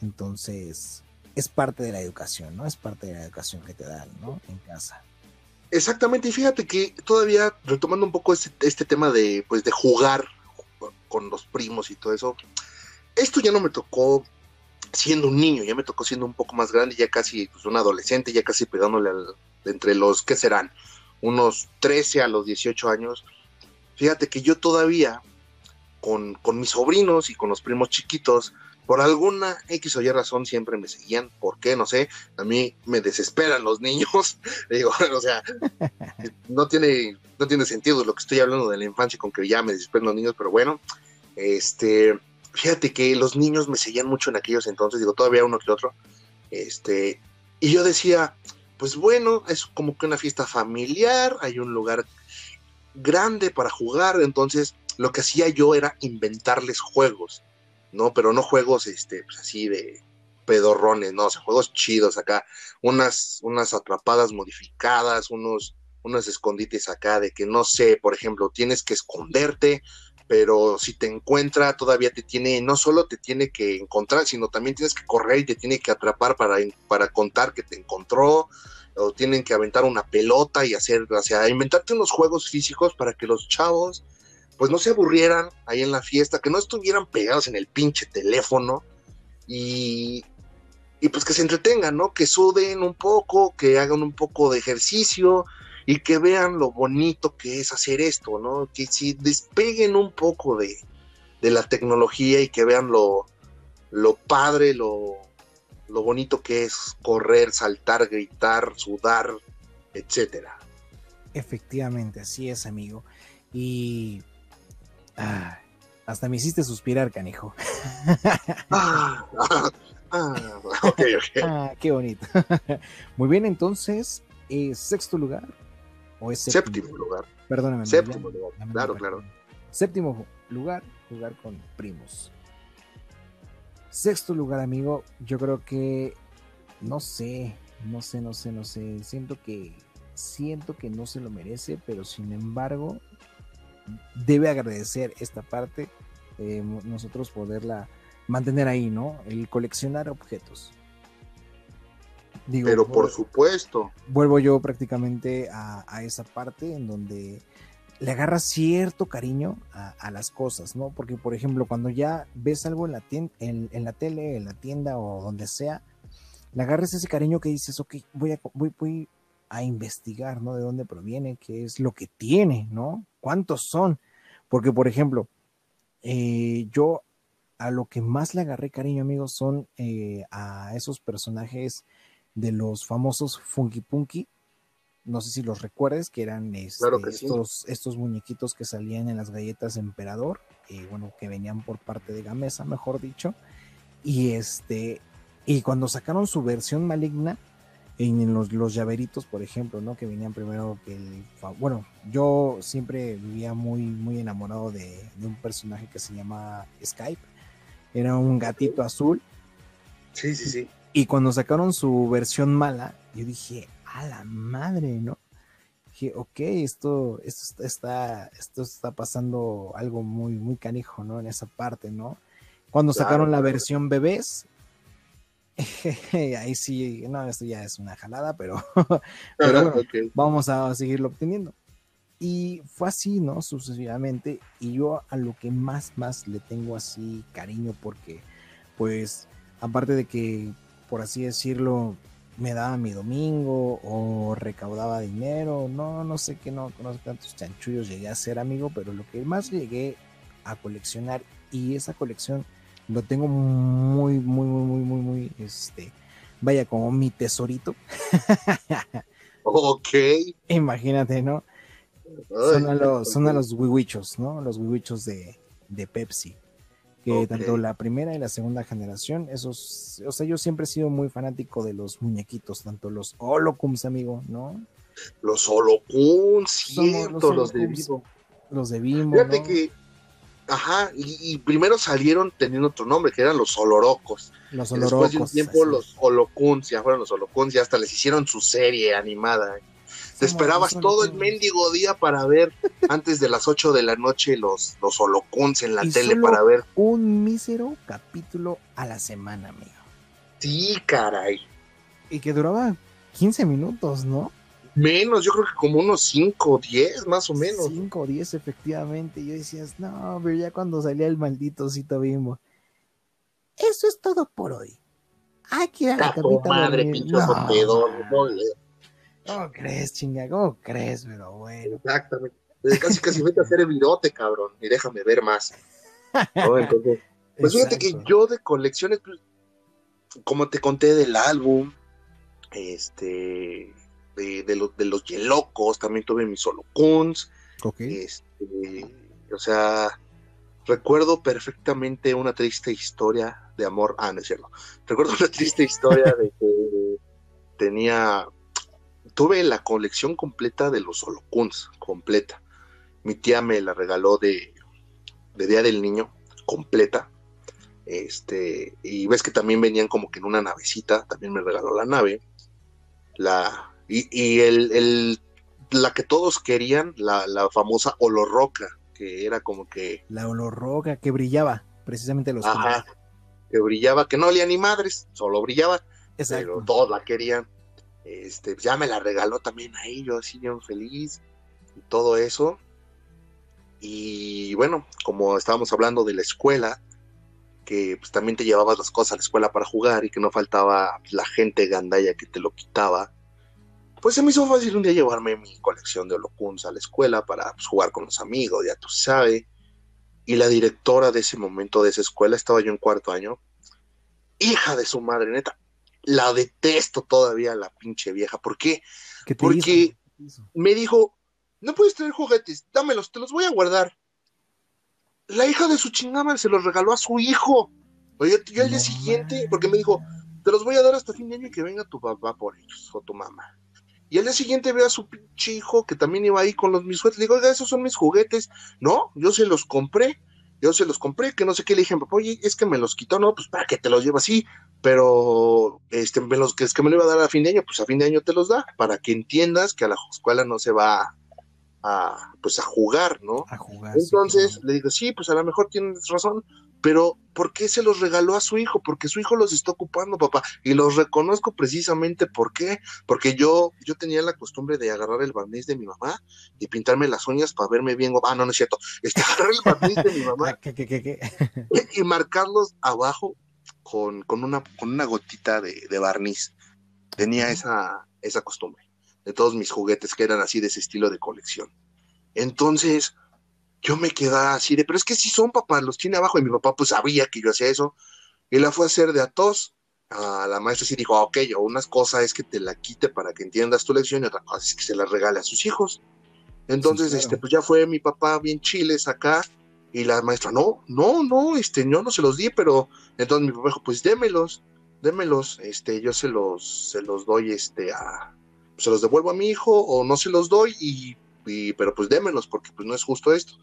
Speaker 2: entonces es parte de la educación, ¿no? Es parte de la educación que te dan, ¿no? En casa.
Speaker 1: Exactamente, y fíjate que todavía retomando un poco este, este, tema de, pues, de jugar con los primos y todo eso, esto ya no me tocó siendo un niño, ya me tocó siendo un poco más grande, ya casi pues, un adolescente, ya casi pegándole entre los, ¿qué serán? Unos 13 a los 18 años. Fíjate que yo todavía, con, con mis sobrinos y con los primos chiquitos, por alguna X o Y razón siempre me seguían, ¿por qué? No sé, a mí me desesperan los niños, *laughs* digo, *laughs* o sea, no tiene, no tiene sentido lo que estoy hablando de la infancia con que ya me desesperan los niños, pero bueno, este, fíjate que los niños me seguían mucho en aquellos entonces, digo, todavía uno que otro, este, y yo decía, pues bueno, es como que una fiesta familiar, hay un lugar grande para jugar, entonces lo que hacía yo era inventarles juegos, ¿no? Pero no juegos, este, pues así de pedorrones, ¿no? O sea, juegos chidos acá, unas, unas atrapadas modificadas, unos, unos escondites acá de que no sé, por ejemplo, tienes que esconderte, pero si te encuentra todavía te tiene, no solo te tiene que encontrar, sino también tienes que correr y te tiene que atrapar para, para contar que te encontró, o tienen que aventar una pelota y hacer, o sea, inventarte unos juegos físicos para que los chavos pues no se aburrieran ahí en la fiesta, que no estuvieran pegados en el pinche teléfono y, y pues que se entretengan, ¿no? Que suden un poco, que hagan un poco de ejercicio, y que vean lo bonito que es hacer esto, ¿no? Que si despeguen un poco de, la tecnología y que vean lo, lo padre, lo, lo bonito que es correr, saltar, gritar, sudar, etcétera.
Speaker 2: Efectivamente, así es, amigo. Y ah, hasta me hiciste suspirar, canijo. ah, ah, ah ok, ok. *laughs* Ah, qué bonito. *laughs* Muy bien, entonces, eh, sexto lugar, ¿O es
Speaker 1: séptimo, lugar?
Speaker 2: Perdóname.
Speaker 1: Séptimo lugar, claro, claro.
Speaker 2: Séptimo lugar, jugar con primos. Sexto lugar, amigo, yo creo que no sé, no sé, no sé, no sé. Siento que siento que no se lo merece, pero sin embargo debe agradecer esta parte, eh, nosotros poderla mantener ahí, ¿no? El coleccionar objetos.
Speaker 1: Pero por supuesto.
Speaker 2: Vuelvo yo prácticamente a, esa parte en donde le agarra cierto cariño a, las cosas, ¿no? Porque, por ejemplo, cuando ya ves algo en la, en, la tele, en la tienda o donde sea, le agarras ese cariño que dices, ok, voy a, voy, voy a investigar, ¿no? De dónde proviene, qué es lo que tiene, ¿no? ¿Cuántos son? Porque, por ejemplo, eh, yo a lo que más le agarré cariño, amigos, son eh, a esos personajes de los famosos Funky Punky. No sé si los recuerdes, que eran este, estos, estos muñequitos que salían en las galletas Emperador, eh, bueno, que venían por parte de Gamesa, mejor dicho. Y este, y cuando sacaron su versión maligna, en los, los llaveritos, por ejemplo, ¿no? Que venían primero que el... Bueno, yo siempre vivía muy, muy enamorado de, de, un personaje que se llama Skype. Era un gatito azul.
Speaker 1: Sí, sí, sí.
Speaker 2: Y cuando sacaron su versión mala, yo dije, a la madre, ¿no? Dije, ok, esto, esto está, esto está pasando algo muy, muy canijo, ¿no? En esa parte, ¿no? Cuando sacaron la versión bebés, *laughs* ahí sí, no, esto ya es una jalada, pero, *laughs* pero vamos a seguirlo obteniendo. Y fue así, ¿no? Sucesivamente. Y yo a lo que más, más le tengo así cariño, porque, pues, aparte de que por así decirlo, me daba mi domingo o recaudaba dinero, no, no sé qué, no, no sé cuántos chanchullos llegué a hacer, amigo, pero lo que más llegué a coleccionar y esa colección lo tengo muy, muy, muy, muy, muy, muy, este, vaya, como mi tesorito. *laughs*
Speaker 1: ok.
Speaker 2: Imagínate, ¿no? son a los, son a los wiwichos, ¿no? Los wiwichos de, de Pepsi que tanto la primera y la segunda generación, esos, o sea, yo siempre he sido muy fanático de los muñequitos, tanto los Holocums, amigo, ¿no?
Speaker 1: Los Holocums, cierto, los, de Vivo.
Speaker 2: Los de Vivo.
Speaker 1: Fíjate que, ajá, y, primero salieron teniendo otro nombre, que eran los Olorocos. Los Olorocos. Después de un tiempo, los Holocuns, ya fueron los Holocuns, y hasta les hicieron su serie animada. Te esperabas todo el mendigo día para ver *laughs* antes de las 8 de la noche los, los holocuns en la tele para ver.
Speaker 2: Un mísero capítulo a la semana, amigo.
Speaker 1: Sí, caray.
Speaker 2: Y que duraba 15 minutos, ¿no?
Speaker 1: Menos, yo creo que como unos 5 o 10, más o menos.
Speaker 2: 5 o 10, efectivamente. Y yo decías, no, pero ya cuando salía el maldito cito bimbo. Eso es todo por hoy. Hay que ir a la
Speaker 1: madre, pinche no. no,
Speaker 2: ¿Cómo crees, chinga? ¿Cómo crees? Pero bueno.
Speaker 1: Exactamente. Casi, casi vete a hacer el virote, cabrón, y déjame ver más. pues fíjate que yo de colecciones, pues, como te conté del álbum, este, de, de, de los Yelocos, también tuve mis Holocuns.
Speaker 2: Ok.
Speaker 1: Este, o sea, recuerdo perfectamente una triste historia de amor. Ah, no es cierto. Recuerdo una triste historia de que tenía tuve la colección completa de los holocuns, completa. Mi tía me la regaló de, de Día del Niño, completa. Este, y ves que también venían como que en una navecita, también me regaló la nave. La, y, el, la que todos querían, la, la famosa Olorroca, que era como que.
Speaker 2: La Olorroca, que brillaba, precisamente los.
Speaker 1: Ajá, que brillaba, que no olía ni madres, solo brillaba. Pero todos la querían. Este, ya me la regaló también ahí, yo así bien feliz y todo eso. Y bueno, como estábamos hablando de la escuela, que pues, también te llevabas las cosas a la escuela para jugar y que no faltaba la gente gandaya que te lo quitaba, pues se me hizo fácil un día llevarme mi colección de holocuns a la escuela para pues, jugar con los amigos, ya tú sabes. Y la directora de ese momento de esa escuela, estaba yo en cuarto año, hija de su madre, neta, la detesto todavía la pinche vieja. ¿Por qué? Porque me dijo, no puedes tener juguetes, dámelos, te los voy a guardar. La hija de su chingada se los regaló a su hijo. Oye, yo al día siguiente, porque me dijo, te los voy a dar hasta fin de año y que venga tu papá por ellos, o tu mamá. Y al día siguiente veo a su pinche hijo que también iba ahí con los mis juguetes. Le digo, oiga, esos son mis juguetes. No, yo se los compré. Yo se los compré, que no sé qué. Le dije, papá, oye, es que me los quitó. No, pues para que te los lleva así pero este, me los, que es que me lo iba a dar a fin de año, pues a fin de año te los da, para que entiendas que a la escuela no se va a, pues a jugar, ¿no?
Speaker 2: A jugar.
Speaker 1: Entonces le digo, sí, pues a lo mejor tienes razón, pero ¿por qué se los regaló a su hijo? Porque su hijo los está ocupando, papá, y los reconozco precisamente ¿por qué? Porque yo, yo tenía la costumbre de agarrar el barniz de mi mamá y pintarme las uñas para verme bien, ah, no, no es cierto, este, *laughs* agarrar el barniz de mi *laughs* mamá y marcarlos abajo con, una, con una gotita de, barniz. Tenía esa, esa costumbre de todos mis juguetes que eran así de ese estilo de colección. Entonces, yo me quedaba así de, pero es que si son papás, los tiene abajo. Y mi papá pues sabía que yo hacía eso. Y la fue a hacer de atos. A la maestra sí dijo, ok, yo unas cosas es que te la quite para que entiendas tu lección y otra cosa es que se la regale a sus hijos. Entonces, este, pues ya fue mi papá bien chiles acá y la maestra, no, no, no, este, yo no se los di, pero entonces mi papá dijo, pues démelos, démelos, este, yo se los, se los doy, este, a, se los devuelvo a mi hijo o no se los doy y, pero pues démelos porque pues no es justo esto.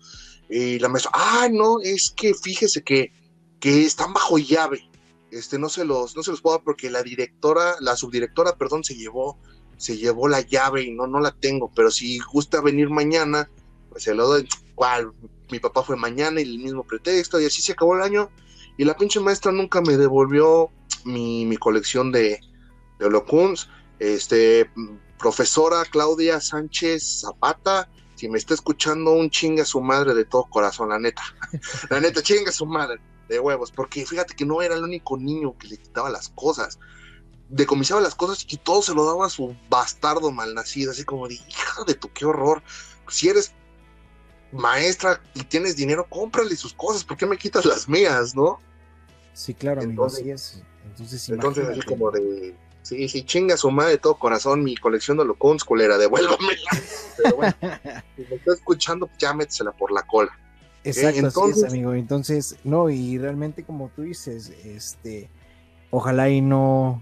Speaker 1: Y la maestra, ah, no, es que fíjese que, que están bajo llave, este, no se los, no se los puedo dar porque la directora, la subdirectora, perdón, se llevó, se llevó la llave y no, no la tengo, pero si gusta venir mañana, pues se lo doy, ¿cuál? mi papá fue mañana y el mismo pretexto, y así se acabó el año. Y la pinche maestra nunca me devolvió mi, colección de, de holocuns. Este, profesora Claudia Sánchez Zapata, si me está escuchando, un chinga su madre de todo corazón, la neta. *laughs* la neta, chinga su madre de huevos, porque fíjate que no era el único niño que le quitaba las cosas. Decomisaba las cosas y todo se lo daba a su bastardo malnacido, así como de, hija de tu, qué horror. Si eres maestra y tienes dinero, cómprale sus cosas, ¿por qué me quitas las mías, no?
Speaker 2: Sí, claro, entonces, amigo, es. Entonces,
Speaker 1: entonces así como de, sí, sí, chinga su madre de todo corazón, mi colección de locons, culera, devuélvamela. Pero bueno, *laughs* si me está escuchando, ya métesela por la cola.
Speaker 2: Exacto, entonces, amigo. Entonces, no, y realmente como tú dices, este, ojalá y no,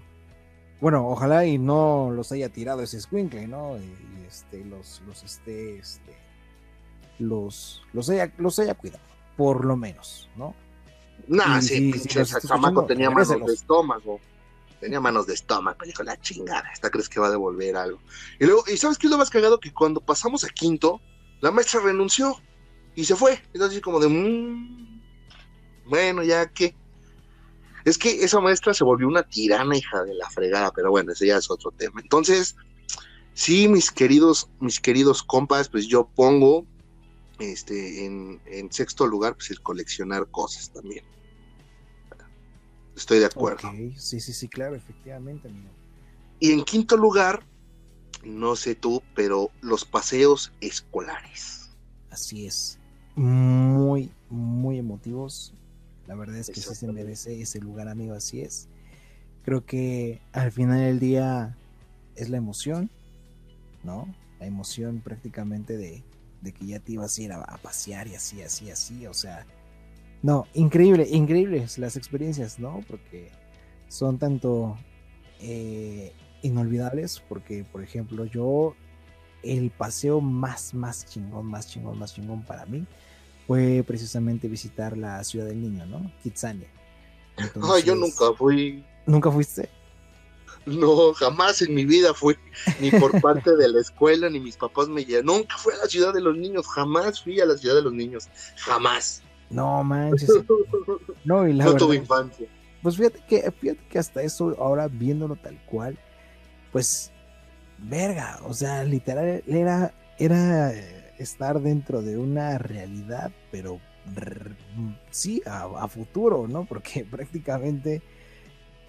Speaker 2: bueno, ojalá y no los haya tirado ese squinkle, ¿no? Y, este, los, los esté, este, los, los, haya, los haya cuidado, por lo menos, ¿no?
Speaker 1: Nah, sí, pinche chamaco tenía manos de estómago. Tenía manos de estómago, dijo la chingada, esta crees que va a devolver algo. Y luego, ¿y sabes qué es lo más cagado? Que cuando pasamos a quinto, la maestra renunció y se fue. Es así como de, mmm, bueno, ya que. Es que esa maestra se volvió una tirana, hija de la fregada, pero bueno, ese ya es otro tema. Entonces, sí, mis queridos, mis queridos compas, pues yo pongo este, en, sexto lugar, pues el coleccionar cosas también. Estoy de acuerdo.
Speaker 2: Sí, sí, sí, claro, efectivamente,
Speaker 1: Y en quinto lugar, no sé tú, pero los paseos escolares.
Speaker 2: Así es. Muy, muy emotivos. La verdad es que sí se merece ese lugar, amigo, así es. Creo que al final del día es la emoción, ¿no? La emoción prácticamente de, de que ya te ibas a ir a, pasear y así, así, así, o sea, no, increíble, increíbles las experiencias, ¿no? Porque son tanto eh, inolvidables, porque por ejemplo yo, el paseo más, más chingón, más chingón, más chingón para mí fue precisamente visitar la ciudad del niño, ¿no? Kitsania. *laughs*
Speaker 1: Ay, yo nunca fui.
Speaker 2: ¿Nunca fuiste?
Speaker 1: No, jamás en mi vida fui, ni por parte de la escuela, ni mis papás me llevaron. Nunca fui a la ciudad de los niños, jamás fui a la ciudad de los niños, jamás.
Speaker 2: No manches. No, y la
Speaker 1: no tuve infancia.
Speaker 2: Pues fíjate que, fíjate que hasta eso, ahora viéndolo tal cual, pues, verga, o sea, literal, era, era estar dentro de una realidad, pero sí, a, futuro, ¿no? Porque *laughs* prácticamente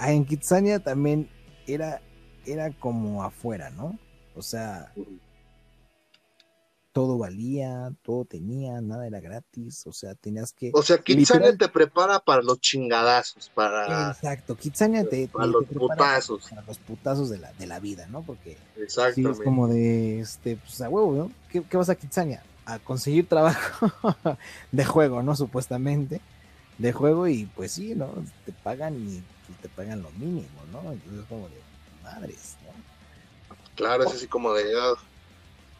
Speaker 2: en Kitsania también era, era como afuera, ¿no? O sea, todo valía, todo tenía, nada era gratis, o sea, tenías que...
Speaker 1: O sea, Kitsania te prepara para los chingadazos, para...
Speaker 2: Exacto, Kitsania te...
Speaker 1: Para los putazos.
Speaker 2: Para, los putazos de la, de la vida, ¿no? Porque...
Speaker 1: Exacto.
Speaker 2: es como de, este, pues a huevo, ¿no? ¿Qué, qué vas a Kitsania? A conseguir trabajo *laughs* de juego, ¿no? Supuestamente, de juego y pues sí, ¿no? Te pagan y te pagan lo mínimo, ¿no? Entonces como de madres, ¿no?
Speaker 1: Claro, es así como de... Ah,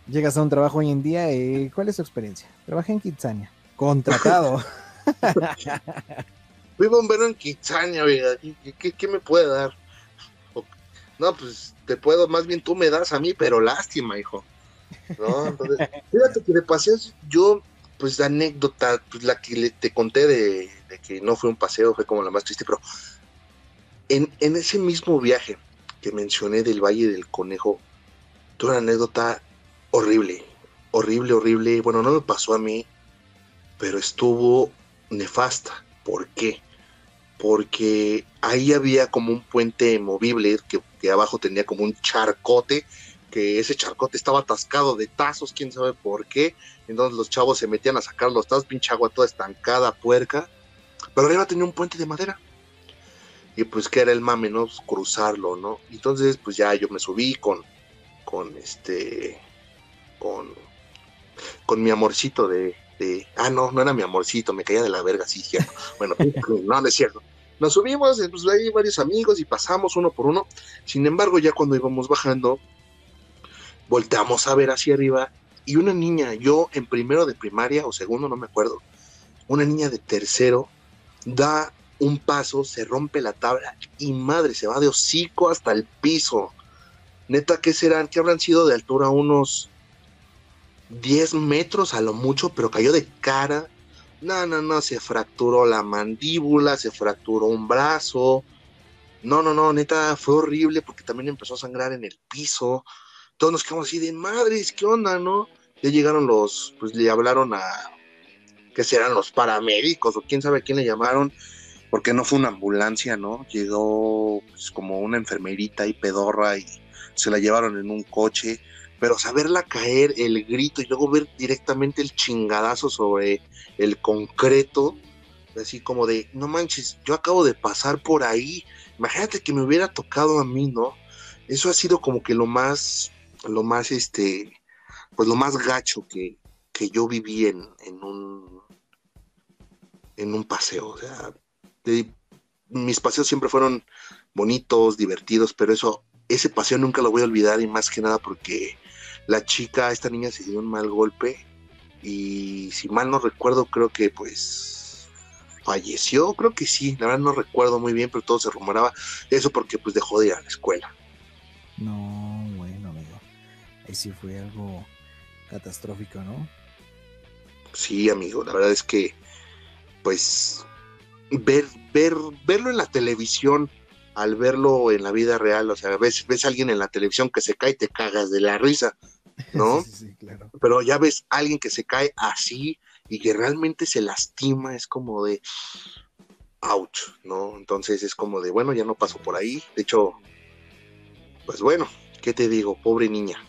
Speaker 2: Llegas a un trabajo hoy en día, y ¿cuál es su experiencia? Trabajé en Kitsania, contratado. *laughs* *laughs*
Speaker 1: Fui bombero en Kitsania, oiga, ¿Qué, ¿Qué, me puede dar? No, pues te puedo, más bien tú me das a mí, pero lástima, hijo. ¿No? Entonces, *laughs* fíjate que de paseo, yo, pues anécdota, pues la que te conté de, de, que no fue un paseo, fue como la más triste, pero en, en ese mismo viaje que mencioné del Valle del Conejo, tuve una anécdota horrible, horrible, horrible. Bueno, no me pasó a mí, pero estuvo nefasta. ¿Por qué? Porque ahí había como un puente movible que, abajo tenía como un charcote, que ese charcote estaba atascado de tazos, quién sabe por qué. Entonces los chavos se metían a sacar los tazos, pinche agua toda estancada, puerca. Pero arriba tenía un puente de madera. Y pues que era el mame, ¿no? Pues, cruzarlo, ¿no? Entonces, pues ya yo me subí con, con este, con, con mi amorcito de, Ah, no, no era mi amorcito, me caía de la verga, sí, cierto. Bueno, *laughs* *laughs* no, no es cierto. Nos subimos, pues ahí varios amigos y pasamos uno por uno. Sin embargo, ya cuando íbamos bajando, volteamos a ver hacia arriba y una niña, yo en primero de primaria o segundo, no me acuerdo, una niña de tercero da un paso, se rompe la tabla y madre, se va de hocico hasta el piso. Neta, ¿qué serán? ¿Qué habrán sido de altura unos 10 metros a lo mucho, pero cayó de cara. No, no, no, se fracturó la mandíbula, se fracturó un brazo. No, no, no, neta, fue horrible porque también empezó a sangrar en el piso. Todos nos quedamos así de madres, ¿qué onda, no? Ya llegaron los, pues le hablaron a, que serán los paramédicos o quién sabe a quién le llamaron, porque no fue una ambulancia, ¿no? Llegó pues, como una enfermerita y pedorra y se la llevaron en un coche pero saberla caer, el grito y luego ver directamente el chingadazo sobre el concreto, así como de, no manches, yo acabo de pasar por ahí, imagínate que me hubiera tocado a mí, ¿no? Eso ha sido como que lo más, lo más, este, pues lo más gacho que, que yo viví en, en un, en un paseo, o sea, mis paseos siempre fueron bonitos, divertidos, pero eso, ese paseo nunca lo voy a olvidar y más que nada porque la chica, esta niña se dio un mal golpe y si mal no recuerdo creo que pues falleció, creo que sí, la verdad no recuerdo muy bien, pero todo se rumoraba eso porque pues dejó de ir a la escuela.
Speaker 2: No, bueno amigo, ahí sí fue algo catastrófico, ¿no?
Speaker 1: Sí, amigo, la verdad es que pues ver, ver, verlo en la televisión al verlo en la vida real, o sea, ves, ves a alguien en la televisión que se cae y te cagas de la risa, *laughs* ¿no?
Speaker 2: sí, claro.
Speaker 1: Pero ya ves a alguien que se cae así y que realmente se lastima, es como de, ouch, ¿no? Entonces es como de, bueno, ya no paso por ahí. De hecho, pues bueno, ¿qué te digo? Pobre niña.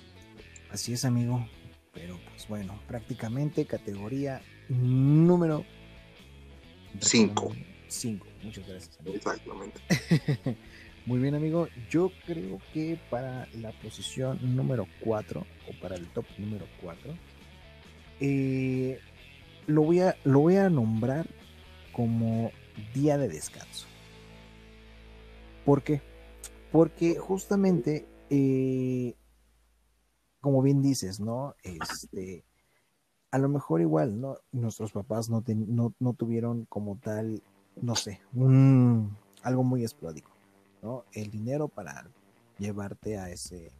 Speaker 2: Así es, amigo. Pero pues bueno, prácticamente categoría número
Speaker 1: 5.
Speaker 2: 5. Muchas gracias.
Speaker 1: Exactamente. *laughs*
Speaker 2: Muy bien, amigo. Yo creo que para la posición número 4 o para el top número 4, eh, lo, voy a, lo voy a nombrar como día de descanso. ¿Por qué? Porque justamente, eh, como bien dices, ¿no? Este, a lo mejor igual, ¿no? Nuestros papás no, no, tuvieron como tal, no sé, un, algo muy explódico, ¿no? El dinero para llevarte a ese,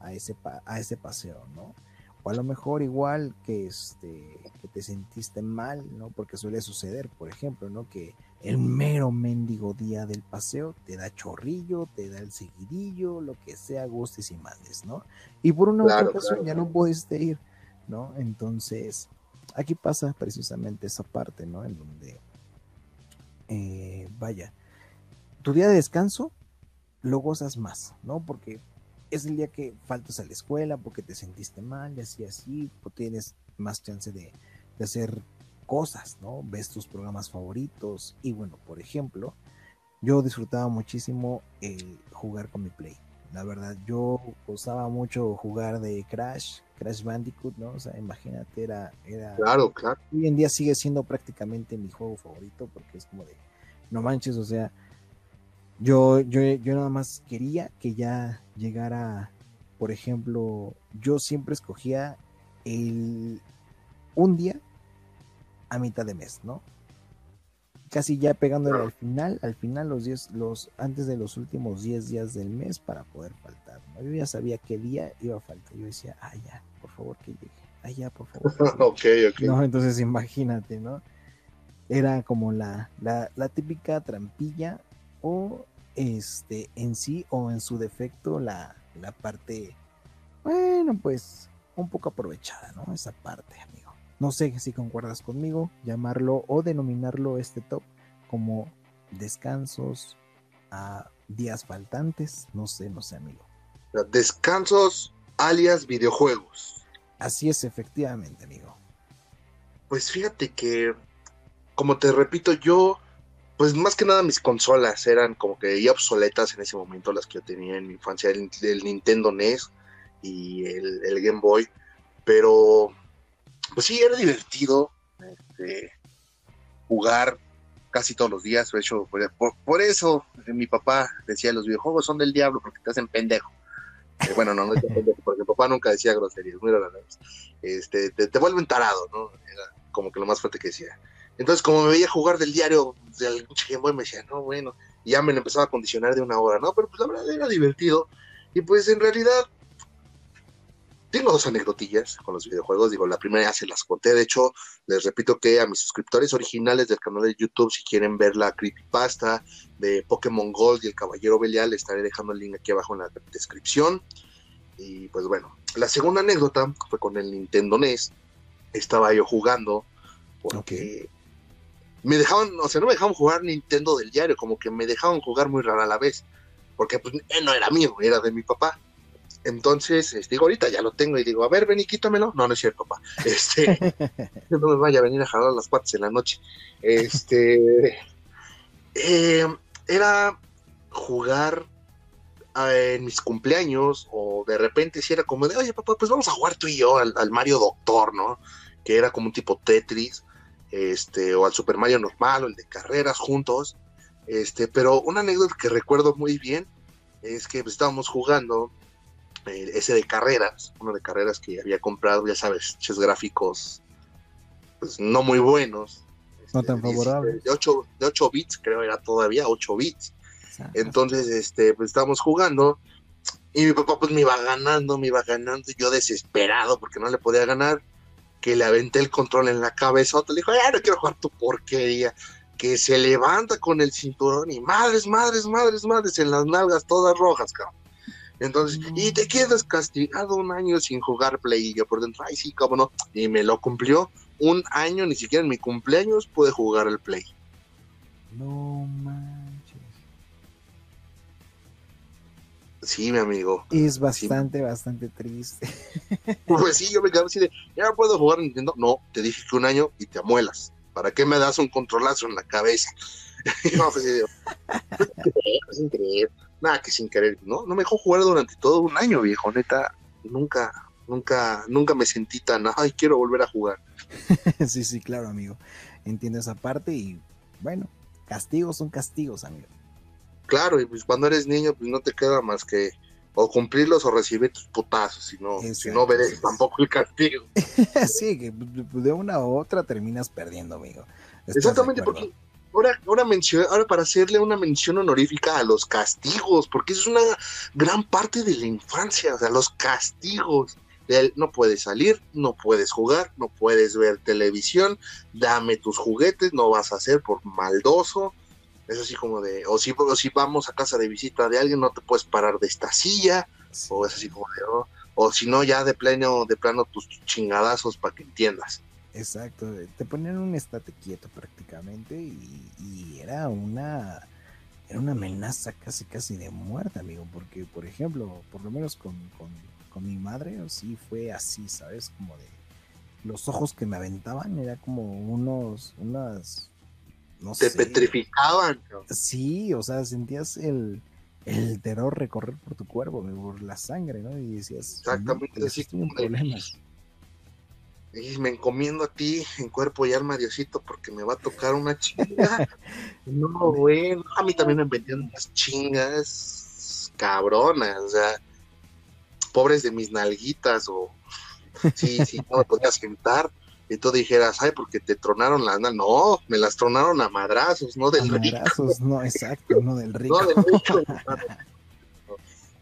Speaker 2: a ese, a ese paseo, ¿no? O a lo mejor igual que, este, que te sentiste mal, ¿no? Porque suele suceder, por ejemplo, ¿no? Que el mero mendigo día del paseo te da chorrillo, te da el seguidillo, lo que sea, gustes y males, ¿no? Y por una ocasión ya no puedes ir, ¿no? Entonces, aquí pasa precisamente esa parte, ¿no? En donde, eh, vaya, tu día de descanso lo gozas más, ¿no? Porque es el día que faltas a la escuela porque te sentiste mal y así, así, pues tienes más chance de, de hacer cosas, ¿no? Ves tus programas favoritos y bueno, por ejemplo, yo disfrutaba muchísimo el jugar con mi Play. La verdad, yo usaba mucho jugar de Crash, Crash Bandicoot, ¿no? O sea, imagínate, era, era...
Speaker 1: Claro, claro.
Speaker 2: Hoy en día sigue siendo prácticamente mi juego favorito porque es como de, no manches, o sea, yo, yo, yo nada más quería que ya llegara, por ejemplo, yo siempre escogía el, un día a mitad de mes, ¿no? Casi ya pegándole al final, al final los 10, los, antes de los últimos 10 días del mes para poder faltar, ¿no? Yo ya sabía qué día iba a faltar, yo decía, ah, ya, por favor que llegue, ah, ya, por favor. *laughs*
Speaker 1: ok, ok.
Speaker 2: No, entonces imagínate, ¿no? Era como la, la, la típica trampilla o este en sí o en su defecto la, la parte, bueno, pues un poco aprovechada, ¿no? Esa parte, amigo. No sé si concuerdas conmigo, llamarlo o denominarlo este top como descansos a días faltantes, no sé, no sé, amigo.
Speaker 1: Descansos alias videojuegos.
Speaker 2: Así es, efectivamente, amigo.
Speaker 1: Pues fíjate que, como te repito, yo, pues más que nada mis consolas eran como que ya obsoletas en ese momento, las que yo tenía en mi infancia, el, Nintendo NES y el, el Game Boy, pero pues sí, era divertido este, jugar casi todos los días. De hecho, por, eso eh, mi papá decía, los videojuegos son del diablo porque te hacen pendejo. Eh, bueno, no, no es pendejo, porque mi papá nunca decía groserías, muy rara vez. Este, te, vuelven tarado, ¿no? Era como que lo más fuerte que decía. Entonces, como me veía jugar del diario del Game me decía, no, bueno, y ya me lo empezaba a condicionar de una hora, ¿no? Pero pues la verdad era divertido. Y pues en realidad tengo dos anecdotillas con los videojuegos. Digo, la primera ya se las conté. De hecho, les repito que a mis suscriptores originales del canal de YouTube, si quieren ver la creepypasta de Pokémon Gold y el Caballero Belial, les estaré dejando el link aquí abajo en la descripción. Y pues bueno, la segunda anécdota fue con el Nintendo NES. Estaba yo jugando porque me dejaban, o sea, no me dejaban jugar Nintendo del diario, como que me dejaban jugar muy rara a la vez. Porque pues no era mío, era de mi papá. Entonces, este, digo, ahorita ya lo tengo y digo, a ver, ven y quítamelo. No, no es cierto, papá. Este, *laughs* no me vaya a venir a jalar las patas en la noche. Este, eh, era jugar eh, en mis cumpleaños o de repente si era como de, oye, papá, pues vamos a jugar tú y yo al, Mario Doctor, ¿no? Que era como un tipo Tetris, este, o al Super Mario normal o el de carreras juntos. Este, pero una anécdota que recuerdo muy bien es que pues, estábamos jugando ese de carreras, uno de carreras que había comprado, ya sabes, ches gráficos pues no muy buenos.
Speaker 2: No tan este, favorables.
Speaker 1: De 8, de 8 bits, creo era todavía 8 bits. Entonces, este, pues estábamos jugando y mi papá pues me iba ganando, me iba ganando, y yo desesperado porque no le podía ganar, que le aventé el control en la cabeza, le dijo, ya no quiero jugar tu porquería, que se levanta con el cinturón y madres, madres, madres, madres en las nalgas todas rojas, cabrón. Entonces, y te quedas castigado un año sin jugar Play. Y yo por dentro, ay, sí, cómo no. Y me lo cumplió. Un año, ni siquiera en mi cumpleaños, pude jugar el Play.
Speaker 2: No manches.
Speaker 1: Sí, mi amigo.
Speaker 2: Es bastante, bastante triste. *laughs*
Speaker 1: Pues sí, yo me quedaba así de, ya puedo jugar Nintendo. No, te dije que un año y te amuelas. ¿Para qué me das un controlazo en la cabeza? *laughs* no, pues, *laughs* es increíble nada que sin querer, ¿no? No me dejó jugar durante todo un año, viejo, neta, nunca, nunca, nunca me sentí tan, ay, quiero volver a jugar. *laughs*
Speaker 2: sí, sí, claro, amigo, entiendo esa parte y, bueno, castigos son castigos, amigo.
Speaker 1: claro, y pues cuando eres niño, pues no te queda más que o cumplirlos o recibir tus putazos, si no, si no veré tampoco el castigo. *laughs*
Speaker 2: sí, que de una u otra terminas perdiendo, amigo.
Speaker 1: Exactamente, porque ahora, ahora, ahora para hacerle una mención honorífica a los castigos, porque eso es una gran parte de la infancia, o sea, los castigos. no puedes salir, no puedes jugar, no puedes ver televisión, dame tus juguetes, no vas a ser por maldoso, es así como de, o si, si vamos a casa de visita de alguien, no te puedes parar de esta silla, o es así como de, oh, o si no, ya de pleno, de plano tus chingadazos para que entiendas.
Speaker 2: Exacto, te ponían un estate quieto prácticamente y, era una era una amenaza casi casi de muerte, amigo, porque por ejemplo, por lo menos con, con, con mi madre, sí fue así, ¿sabes? Como de los ojos que me aventaban, era como unos, unas
Speaker 1: te petrificaban.
Speaker 2: Sí, o sea, sentías el, terror recorrer por tu cuerpo, por la sangre, ¿no? Y decías,
Speaker 1: exactamente, así como problemas. Y me encomiendo a ti en cuerpo y alma, Diosito, porque me va a tocar una chinga. *laughs* no, bueno, a mí también me vendían unas chingas cabronas, o sea, pobres de mis nalguitas, o sí, sí, no me podías sentar y tú dijeras, ay, porque te tronaron las no, me las tronaron a madrazos, no del a madrazos,
Speaker 2: no, exacto, no del rico. No del rico. *laughs*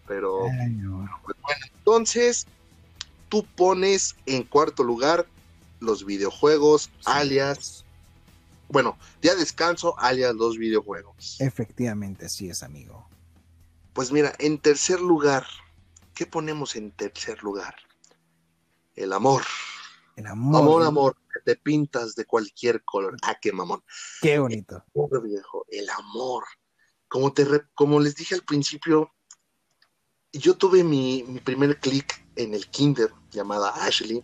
Speaker 1: Pero, pues, bueno, entonces, tú pones en cuarto lugar los videojuegos, alias, bueno, día descanso, alias los videojuegos.
Speaker 2: Efectivamente, así es, amigo.
Speaker 1: Pues mira, en tercer lugar, ¿qué ponemos en tercer lugar? El amor.
Speaker 2: El amor.
Speaker 1: Amor, amor, te pintas de cualquier color. Ah, qué mamón.
Speaker 2: Qué bonito.
Speaker 1: El viejo, el amor. Como, te como les dije al principio, yo tuve mi, primer clic en el kinder llamada Ashley,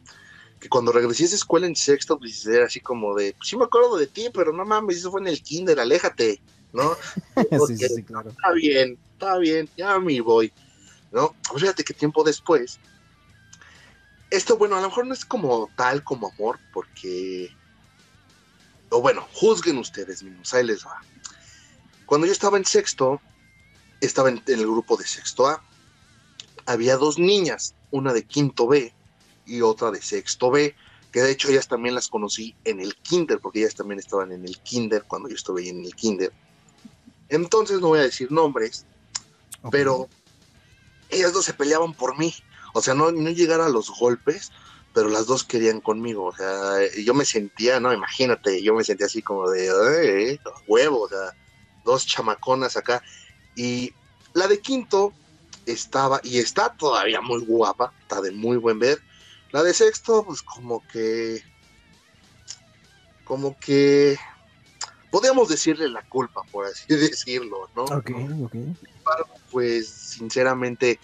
Speaker 1: que cuando regresé a esa escuela en sexto, pues era así como de, pues sí me acuerdo de ti, pero no mames, eso fue en el kinder, aléjate, ¿no? *laughs* sí, sí, claro. Está bien, está bien, ya me voy, ¿no? Fíjate que tiempo después, esto, bueno, a lo mejor no es como tal como amor, porque. O bueno, juzguen ustedes mismos, ahí les va. Cuando yo estaba en sexto, estaba en, el grupo de sexto A, había dos niñas, una de quinto B y otra de sexto B, que de hecho ellas también las conocí en el kinder, porque ellas también estaban en el kinder cuando yo estuve en el kinder. Entonces no voy a decir nombres, pero ellas dos se peleaban por mí. O sea, no, no llegar a los golpes, pero las dos querían conmigo. O sea, yo me sentía, no, imagínate, yo me sentía así como de eh, huevo, o sea, dos chamaconas acá. Y la de quinto estaba, y está todavía muy guapa, está de muy buen ver. La de sexto, pues como que, como que, podríamos decirle la culpa, por así *laughs* decirlo, ¿no?
Speaker 2: Ok, ok.
Speaker 1: Pues sinceramente,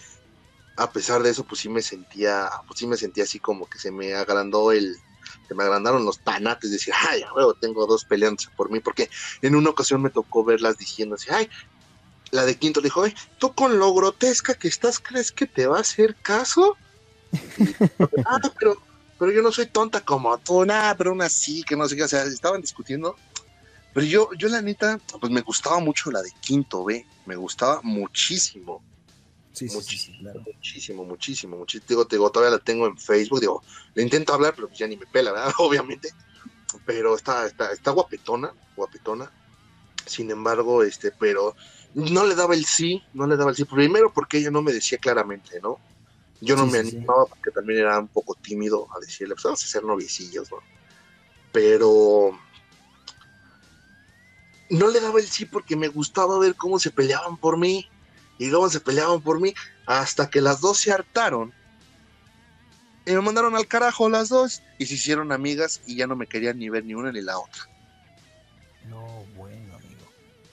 Speaker 1: a pesar de eso, pues sí me sentía, pues sí me sentía así como que se me agrandó el, se me agrandaron los tanates, decir, ay, huevo, tengo dos peleándose por mí, porque en una ocasión me tocó verlas diciendo así, ay, la de quinto le dijo, ay, tú con lo grotesca que estás, ¿crees que te va a hacer caso? ah, *laughs* pero, pero yo no soy tonta como tú, nada, pero aún así, que no sé qué, o sea, estaban discutiendo. Pero yo, yo la neta, pues me gustaba mucho la de quinto B, me gustaba muchísimo.
Speaker 2: Sí, muchísimo,
Speaker 1: muchísimo, muchísimo, muchísimo. Digo, todavía la tengo en Facebook, digo, le intento hablar, pero ya ni me pela, ¿verdad? *laughs* Obviamente. Pero está, está, está guapetona, guapetona. Sin embargo, este, pero no le daba el sí, no le daba el sí. Primero porque ella no me decía claramente, ¿no? Yo no me animaba porque también era un poco tímido a decirle, pues vamos a ser noviecillos, ¿no? Pero no le daba el sí porque me gustaba ver cómo se peleaban por mí y luego se peleaban por mí hasta que las dos se hartaron y me mandaron al carajo las dos y se hicieron amigas y ya no me querían ni ver ni una ni la otra.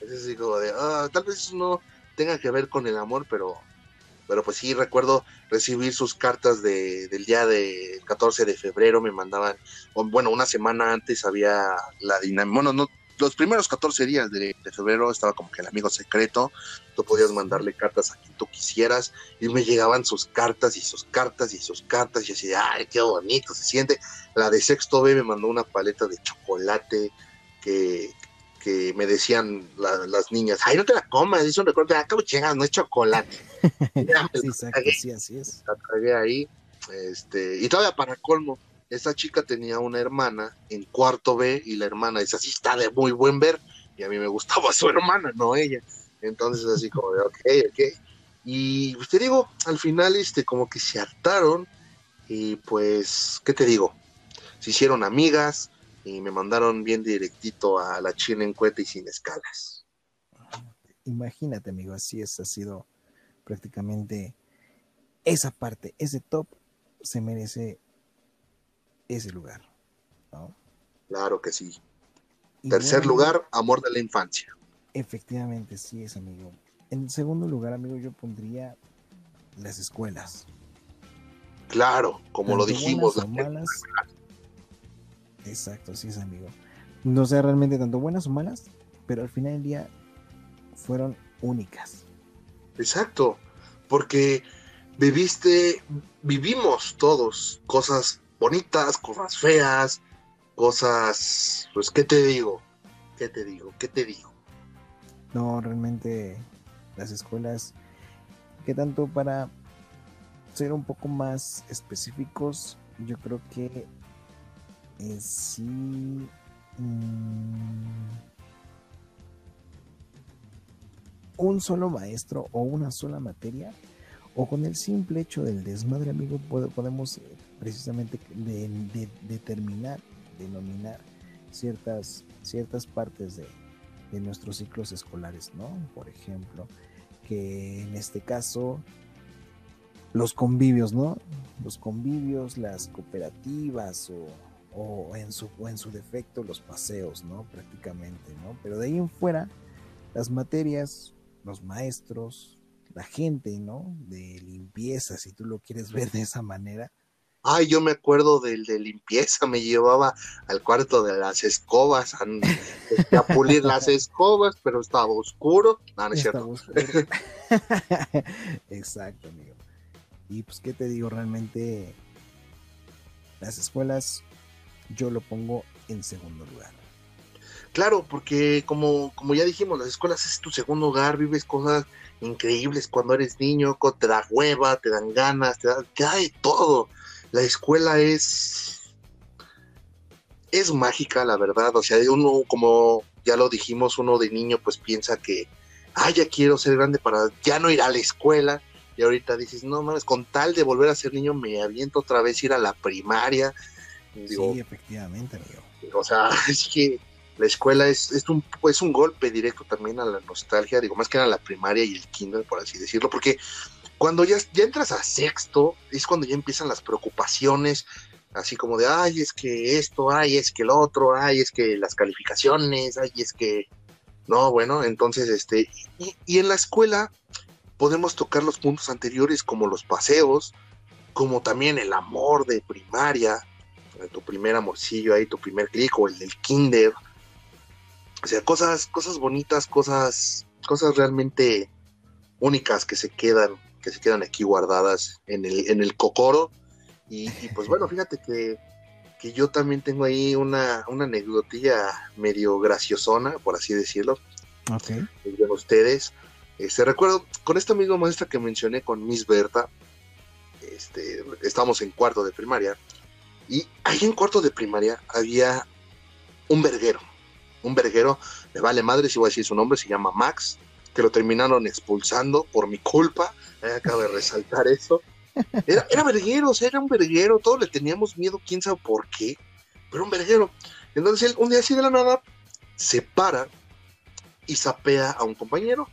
Speaker 1: Es así de, ah, tal vez eso no tenga que ver con el amor, pero, pero pues sí recuerdo recibir sus cartas de, del día del 14 de febrero, me mandaban, bueno, una semana antes había la dinámica, bueno, no, los primeros 14 días de, febrero estaba como que el amigo secreto, tú podías mandarle cartas a quien tú quisieras y me llegaban sus cartas y sus cartas y sus cartas y así, ay, qué bonito se siente. La de sexto B me mandó una paleta de chocolate que, que me decían las niñas, ay, no te la comas, es un recuerdo, acabo no es chocolate. *laughs*
Speaker 2: sí, exacto, sí, así es.
Speaker 1: La tragué ahí, este, y todavía para colmo, esa chica tenía una hermana en cuarto B y la hermana dice, así está de muy buen ver, y a mí me gustaba *laughs* su hermana, no ella. Entonces así como de, ok, ok. Y pues, te digo, al final este como que se hartaron y pues, ¿qué te digo? Se hicieron amigas y me mandaron bien directito a la China en cueta y sin escalas.
Speaker 2: Imagínate, amigo, así es, ha sido prácticamente esa parte, ese top se merece ese lugar.
Speaker 1: Claro que sí. Tercer lugar, amor de la infancia.
Speaker 2: Efectivamente, sí es, amigo. En segundo lugar, amigo, yo pondría las escuelas.
Speaker 1: Claro, como lo dijimos.
Speaker 2: Exacto, sí es, amigo. No sé realmente tanto buenas o malas, pero al final del día fueron únicas.
Speaker 1: Exacto, porque viviste, vivimos todos cosas bonitas, cosas feas, cosas, pues, ¿qué te digo? ¿Qué te digo? ¿Qué te digo?
Speaker 2: No, realmente las escuelas, que tanto para ser un poco más específicos, yo creo que eh, sí... Mm, un solo maestro o una sola materia, o con el simple hecho del desmadre, amigo, podemos eh, precisamente determinar, denominar ciertas, ciertas partes de, de nuestros ciclos escolares, ¿no? Por ejemplo, que en este caso los convivios, ¿no? Los convivios, las cooperativas o, en, su, en su defecto los paseos, ¿no? Prácticamente, ¿no? Pero de ahí en fuera, las materias, los maestros, la gente, ¿no? De limpieza, si tú lo quieres ver de esa manera,
Speaker 1: Ay, yo me acuerdo del de limpieza, me llevaba al cuarto de las escobas a, pulir las *laughs* escobas, pero estaba oscuro. No, no es cierto. *laughs*
Speaker 2: Exacto, amigo. Y pues, ¿qué te digo? Realmente, las escuelas, yo lo pongo en segundo lugar.
Speaker 1: Claro, porque como, como ya dijimos, las escuelas es tu segundo hogar, vives cosas increíbles cuando eres niño, te da hueva, te dan ganas, te da, te de todo la escuela es es mágica, la verdad. O sea, uno, como ya lo dijimos, uno de niño pues piensa que, ah, ya quiero ser grande para ya no ir a la escuela. Y ahorita dices, no mames, con tal de volver a ser niño me aviento otra vez ir a la primaria.
Speaker 2: Sí, efectivamente, amigo.
Speaker 1: O sea, *laughs* es que la escuela es, es, un, es un golpe directo también a la nostalgia, digo, más que a la primaria y el kinder, por así decirlo, porque cuando ya, ya entras a sexto, es cuando ya empiezan las preocupaciones, así como de, ay, es que esto, ay, es que el otro, ay, es que las calificaciones, ay, es que... No, bueno, entonces, este, y, en la escuela podemos tocar los puntos anteriores como los paseos, como también el amor de primaria, tu primer amorcillo ahí, tu primer clic o el del kinder. O sea, cosas, cosas bonitas, cosas, cosas realmente únicas que se quedan que se quedan aquí guardadas en el, en el cocoro. Y, pues bueno, *laughs* fíjate que, que, yo también tengo ahí una, una anecdotilla medio graciosona, por así decirlo.
Speaker 2: Ok.
Speaker 1: De ustedes. Este, recuerdo, con esta misma maestra que mencioné, con Miss Berta, este, estábamos en cuarto de primaria, y ahí en cuarto de primaria había un verguero, un verguero, me vale madre si voy a decir su nombre, se llama Max, que lo terminaron expulsando por mi culpa, acabo de resaltar eso. Era, era verguero, o sea, era un verguero, todos le teníamos miedo, quién sabe por qué, pero un verguero. Entonces él, un día así de la nada, se para y sapea a un compañero.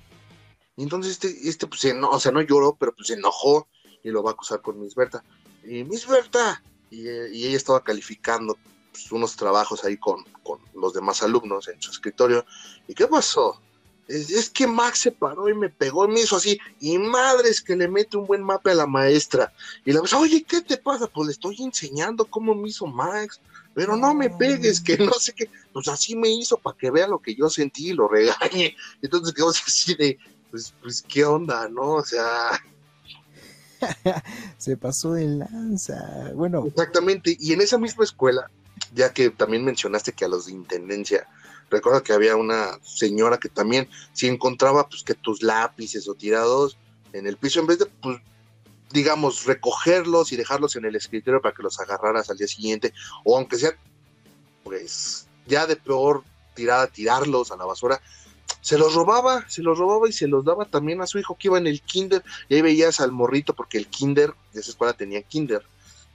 Speaker 1: Y entonces este, este pues, no, o sea, no lloró, pero pues se enojó y lo va a acusar con Miss Berta. Y Miss Berta, y, ella estaba calificando pues, unos trabajos ahí con, con los demás alumnos en su escritorio. ¿Y qué pasó? Es, que Max se paró y me pegó, me hizo así, y madres que le mete un buen mapa a la maestra. Y la maestra, oye, ¿qué te pasa? Pues le estoy enseñando cómo me hizo Max, pero no me pegues, que no sé qué, pues así me hizo para que vea lo que yo sentí y lo regañe. Entonces quedó así de, pues, pues, ¿qué onda, no? O sea... *laughs*
Speaker 2: se pasó de lanza, bueno.
Speaker 1: Exactamente, y en esa misma escuela, ya que también mencionaste que a los de intendencia Recuerdo que había una señora que también, si encontraba pues que tus lápices o tirados en el piso, en vez de, pues, digamos, recogerlos y dejarlos en el escritorio para que los agarraras al día siguiente, o aunque sea, pues, ya de peor tirada, tirarlos a la basura, se los robaba, se los robaba y se los daba también a su hijo que iba en el kinder, y ahí veías al morrito, porque el kinder, de esa escuela tenía kinder,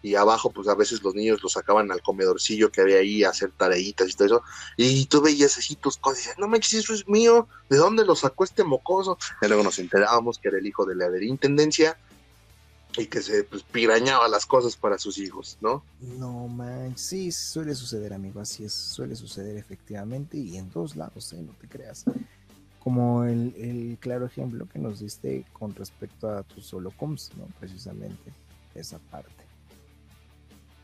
Speaker 1: y abajo pues a veces los niños los sacaban al comedorcillo que había ahí a hacer tareitas y todo eso, y tú veías así tus cosas y dices, no manches, eso es mío, ¿de dónde lo sacó este mocoso? Y luego nos enterábamos que era el hijo de la de intendencia y que se pues, pirañaba las cosas para sus hijos, ¿no?
Speaker 2: No manches, sí, suele suceder, amigo, así es, suele suceder efectivamente y en todos lados, ¿eh? no te creas. Como el, el claro ejemplo que nos diste con respecto a tus holocoms, ¿no? Precisamente esa parte.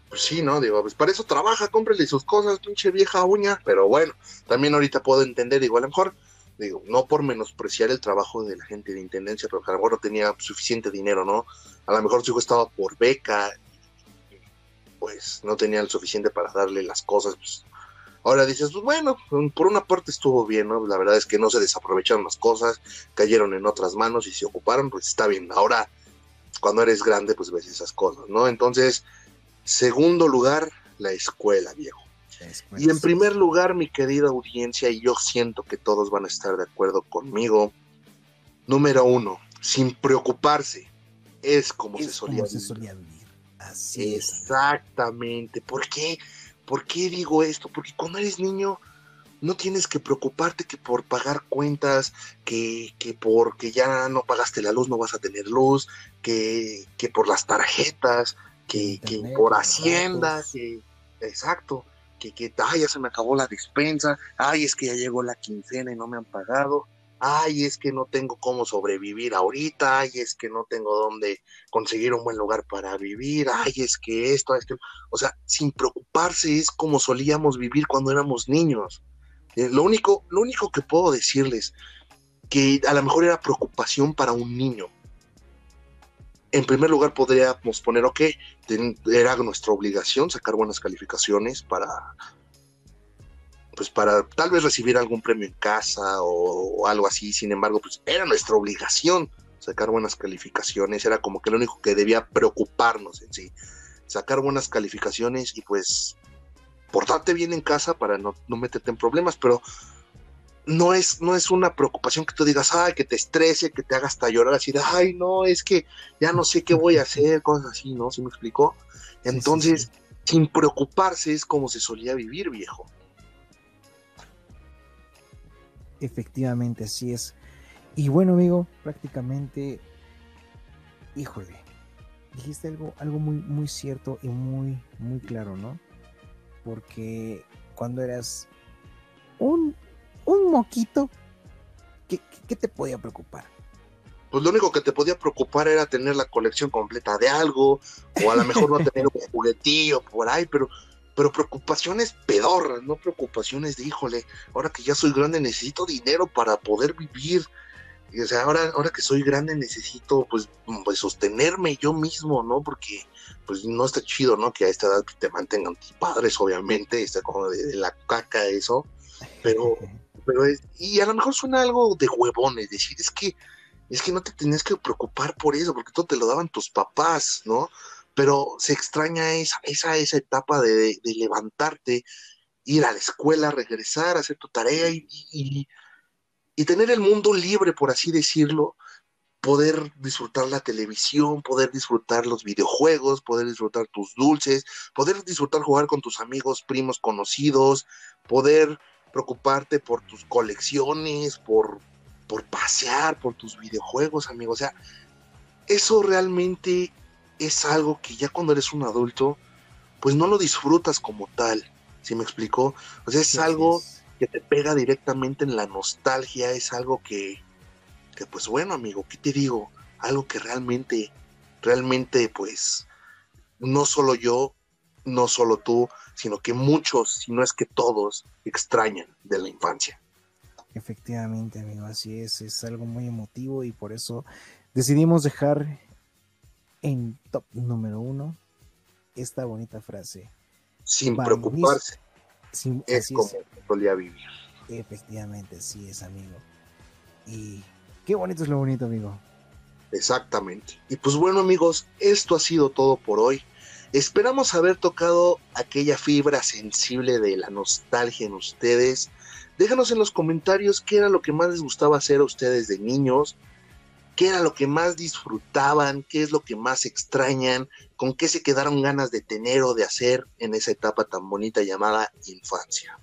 Speaker 1: Pues sí, ¿no? Digo, pues para eso trabaja, cómprele sus cosas, pinche vieja uña. Pero bueno, también ahorita puedo entender, digo, a lo mejor, digo, no por menospreciar el trabajo de la gente de intendencia, pero que a lo mejor no tenía suficiente dinero, ¿no? A lo mejor su hijo estaba por beca, pues no tenía el suficiente para darle las cosas. Pues. Ahora dices, pues bueno, por una parte estuvo bien, ¿no? La verdad es que no se desaprovecharon las cosas, cayeron en otras manos y se ocuparon, pues está bien. Ahora, cuando eres grande, pues ves esas cosas, ¿no? Entonces, segundo lugar, la escuela, viejo. y en primer lugar, mi querida audiencia, y yo siento que todos van a estar de acuerdo conmigo, número uno, sin preocuparse, es como, se, solía
Speaker 2: vivir. Así
Speaker 1: Exactamente. ¿Por qué? ¿Por qué digo esto? Porque cuando eres niño no tienes que preocuparte que por pagar cuentas, que, que porque ya no pagaste la luz no vas a tener luz, que, que por las tarjetas, que, que por Hacienda, que, exacto, que, que ay, ya se me acabó la despensa, ay, es que ya llegó la quincena y no me han pagado, ay, es que no tengo cómo sobrevivir ahorita, ay, es que no tengo dónde conseguir un buen lugar para vivir, ay, es que esto, es que, o sea, sin preocuparse es como solíamos vivir cuando éramos niños. Eh, lo único, lo único que puedo decirles que a lo mejor era preocupación para un niño. En primer lugar podríamos poner, ok, era nuestra obligación sacar buenas calificaciones para, pues para tal vez recibir algún premio en casa o, algo así, sin embargo, pues era nuestra obligación sacar buenas calificaciones, era como que lo único que debía preocuparnos en sí, sacar buenas calificaciones y pues portarte bien en casa para no, no meterte en problemas, pero no es, no es una preocupación que tú digas, ay, que te estrese, que te haga hasta llorar así de, ay, no, es que ya no sé qué voy a hacer, cosas así, ¿no? ¿Sí me explicó? Entonces, sin preocuparse es como se solía vivir, viejo.
Speaker 2: Efectivamente, así es. Y bueno, amigo, prácticamente, híjole, dijiste algo, algo muy, muy cierto y muy, muy claro, ¿no? Porque cuando eras un, un moquito, ¿qué, ¿qué, te podía preocupar?
Speaker 1: Pues lo único que te podía preocupar era tener la colección completa de algo, o a lo mejor no tener un *laughs* juguetillo por ahí, pero pero preocupaciones pedorras, no preocupaciones de, híjole, ahora que ya soy grande necesito dinero para poder vivir. Y, o sea, ahora, ahora que soy grande necesito, pues, pues, sostenerme yo mismo, ¿no? Porque, pues, no está chido, ¿no? Que a esta edad te mantengan tus padres, obviamente, está como de, la caca eso, pero, *laughs* pero es, y a lo mejor suena algo de huevones, decir, es que, es que no te tenías que preocupar por eso, porque todo te lo daban tus papás, ¿no? Pero se extraña esa, esa, esa etapa de, levantarte, ir a la escuela, regresar, hacer tu tarea y, tener el mundo libre, por así decirlo, poder disfrutar la televisión, poder disfrutar los videojuegos, poder disfrutar tus dulces, poder disfrutar jugar con tus amigos, primos, conocidos, poder preocuparte por tus colecciones, por, por pasear, por tus videojuegos, amigos. O sea, eso realmente es algo que ya cuando eres un adulto, pues no lo disfrutas como tal, ¿sí me explicó? O sea, es algo que te pega directamente en la nostalgia, es algo que, que pues bueno, amigo, ¿qué te digo? Algo que realmente, realmente, pues, no solo yo, no solo tú, sino que muchos, si no es que todos, extrañan de la infancia.
Speaker 2: Efectivamente, amigo, así es, es algo muy emotivo y por eso decidimos dejar en top número uno esta bonita frase.
Speaker 1: Sin preocuparse. es como solía vivir.
Speaker 2: Efectivamente, sí es, amigo. Y qué bonito es lo bonito, amigo.
Speaker 1: Exactamente. Y pues bueno, amigos, esto ha sido todo por hoy. Esperamos haber tocado aquella fibra sensible de la nostalgia en ustedes. Déjanos en los comentarios qué era lo que más les gustaba hacer a ustedes de niños, qué era lo que más disfrutaban, qué es lo que más extrañan, con qué se quedaron ganas de tener o de hacer en esa etapa tan bonita llamada infancia.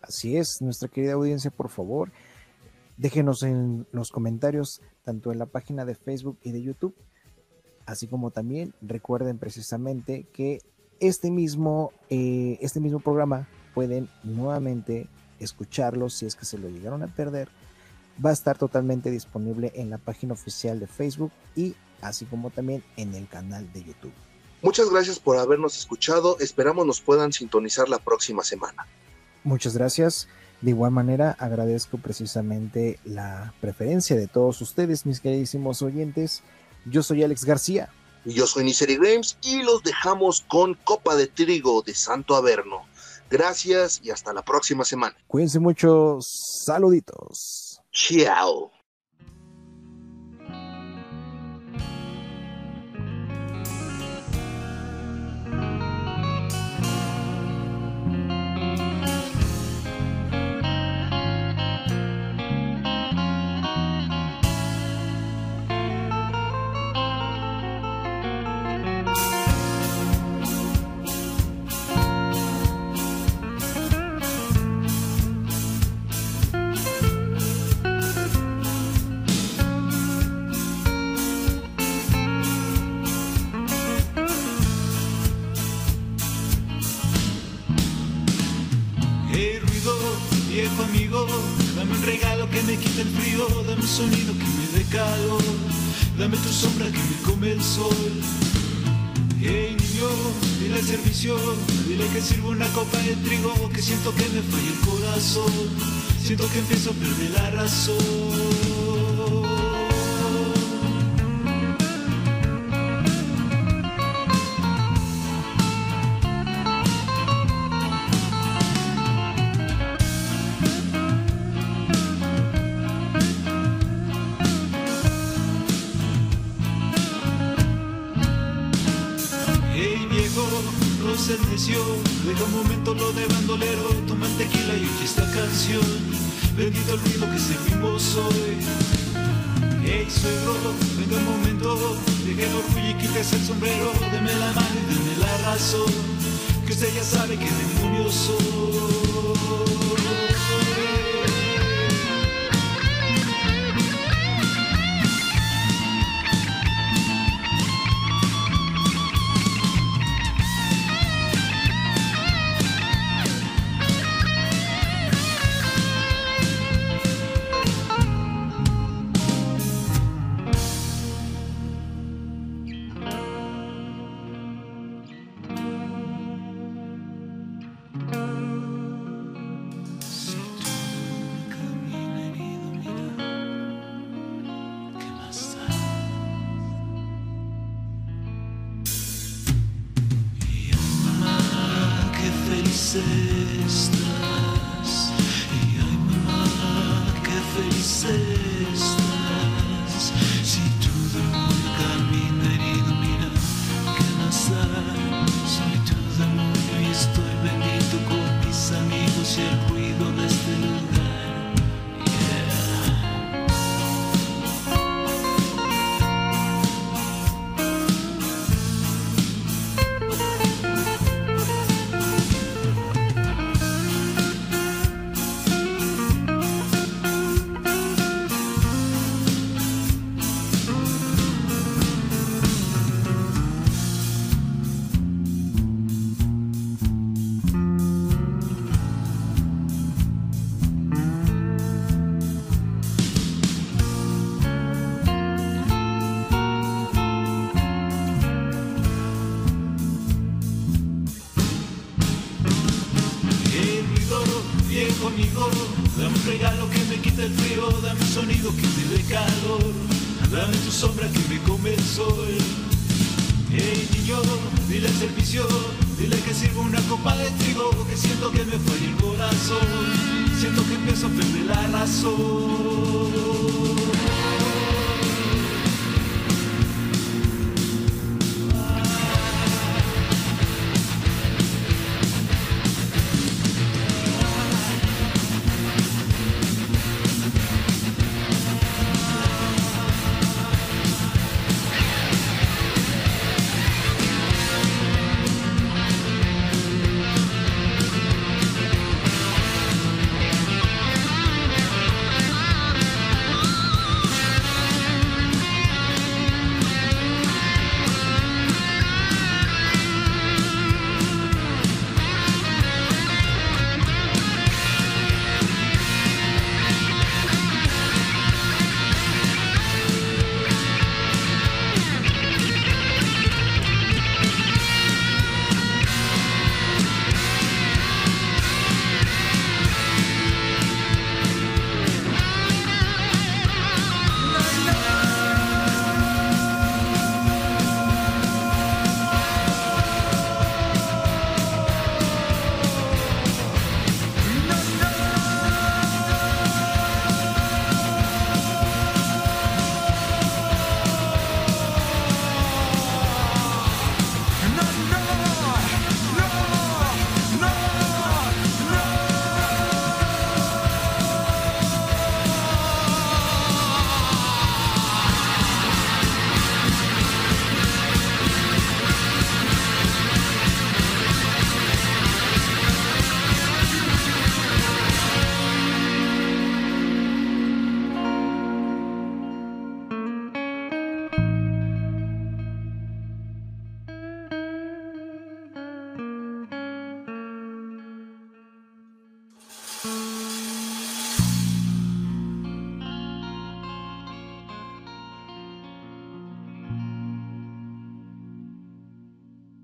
Speaker 2: Así es, nuestra querida audiencia, por favor, déjenos en los comentarios, tanto en la página de Facebook y de YouTube, así como también recuerden precisamente que este mismo, eh, este mismo programa pueden nuevamente escucharlo si es que se lo llegaron a perder. Va a estar totalmente disponible en la página oficial de Facebook y así como también en el canal de YouTube.
Speaker 1: Muchas gracias por habernos escuchado. Esperamos nos puedan sintonizar la próxima semana.
Speaker 2: Muchas gracias. De igual manera, agradezco precisamente la preferencia de todos ustedes, mis queridísimos oyentes. Yo soy Alex García.
Speaker 1: Y yo soy Niseri Games y los dejamos con Copa de Trigo de Santo Averno. Gracias y hasta la próxima semana.
Speaker 2: Cuídense mucho. Saluditos.
Speaker 1: Chao.
Speaker 3: Sombra que me come el sol. Hey niño, dile al servicio, dile que sirvo una copa de trigo, que siento que me falla el corazón, siento que empiezo a perder la razón. Deja un momento lo de bandolero, toma el tequila y oye esta canción. Bendito el ruido que servimos hoy. Hey suegro, venga un momento, deje el orgullo y quítese el sombrero. Deme la mano y deme la razón, que usted ya sabe que demonio soy.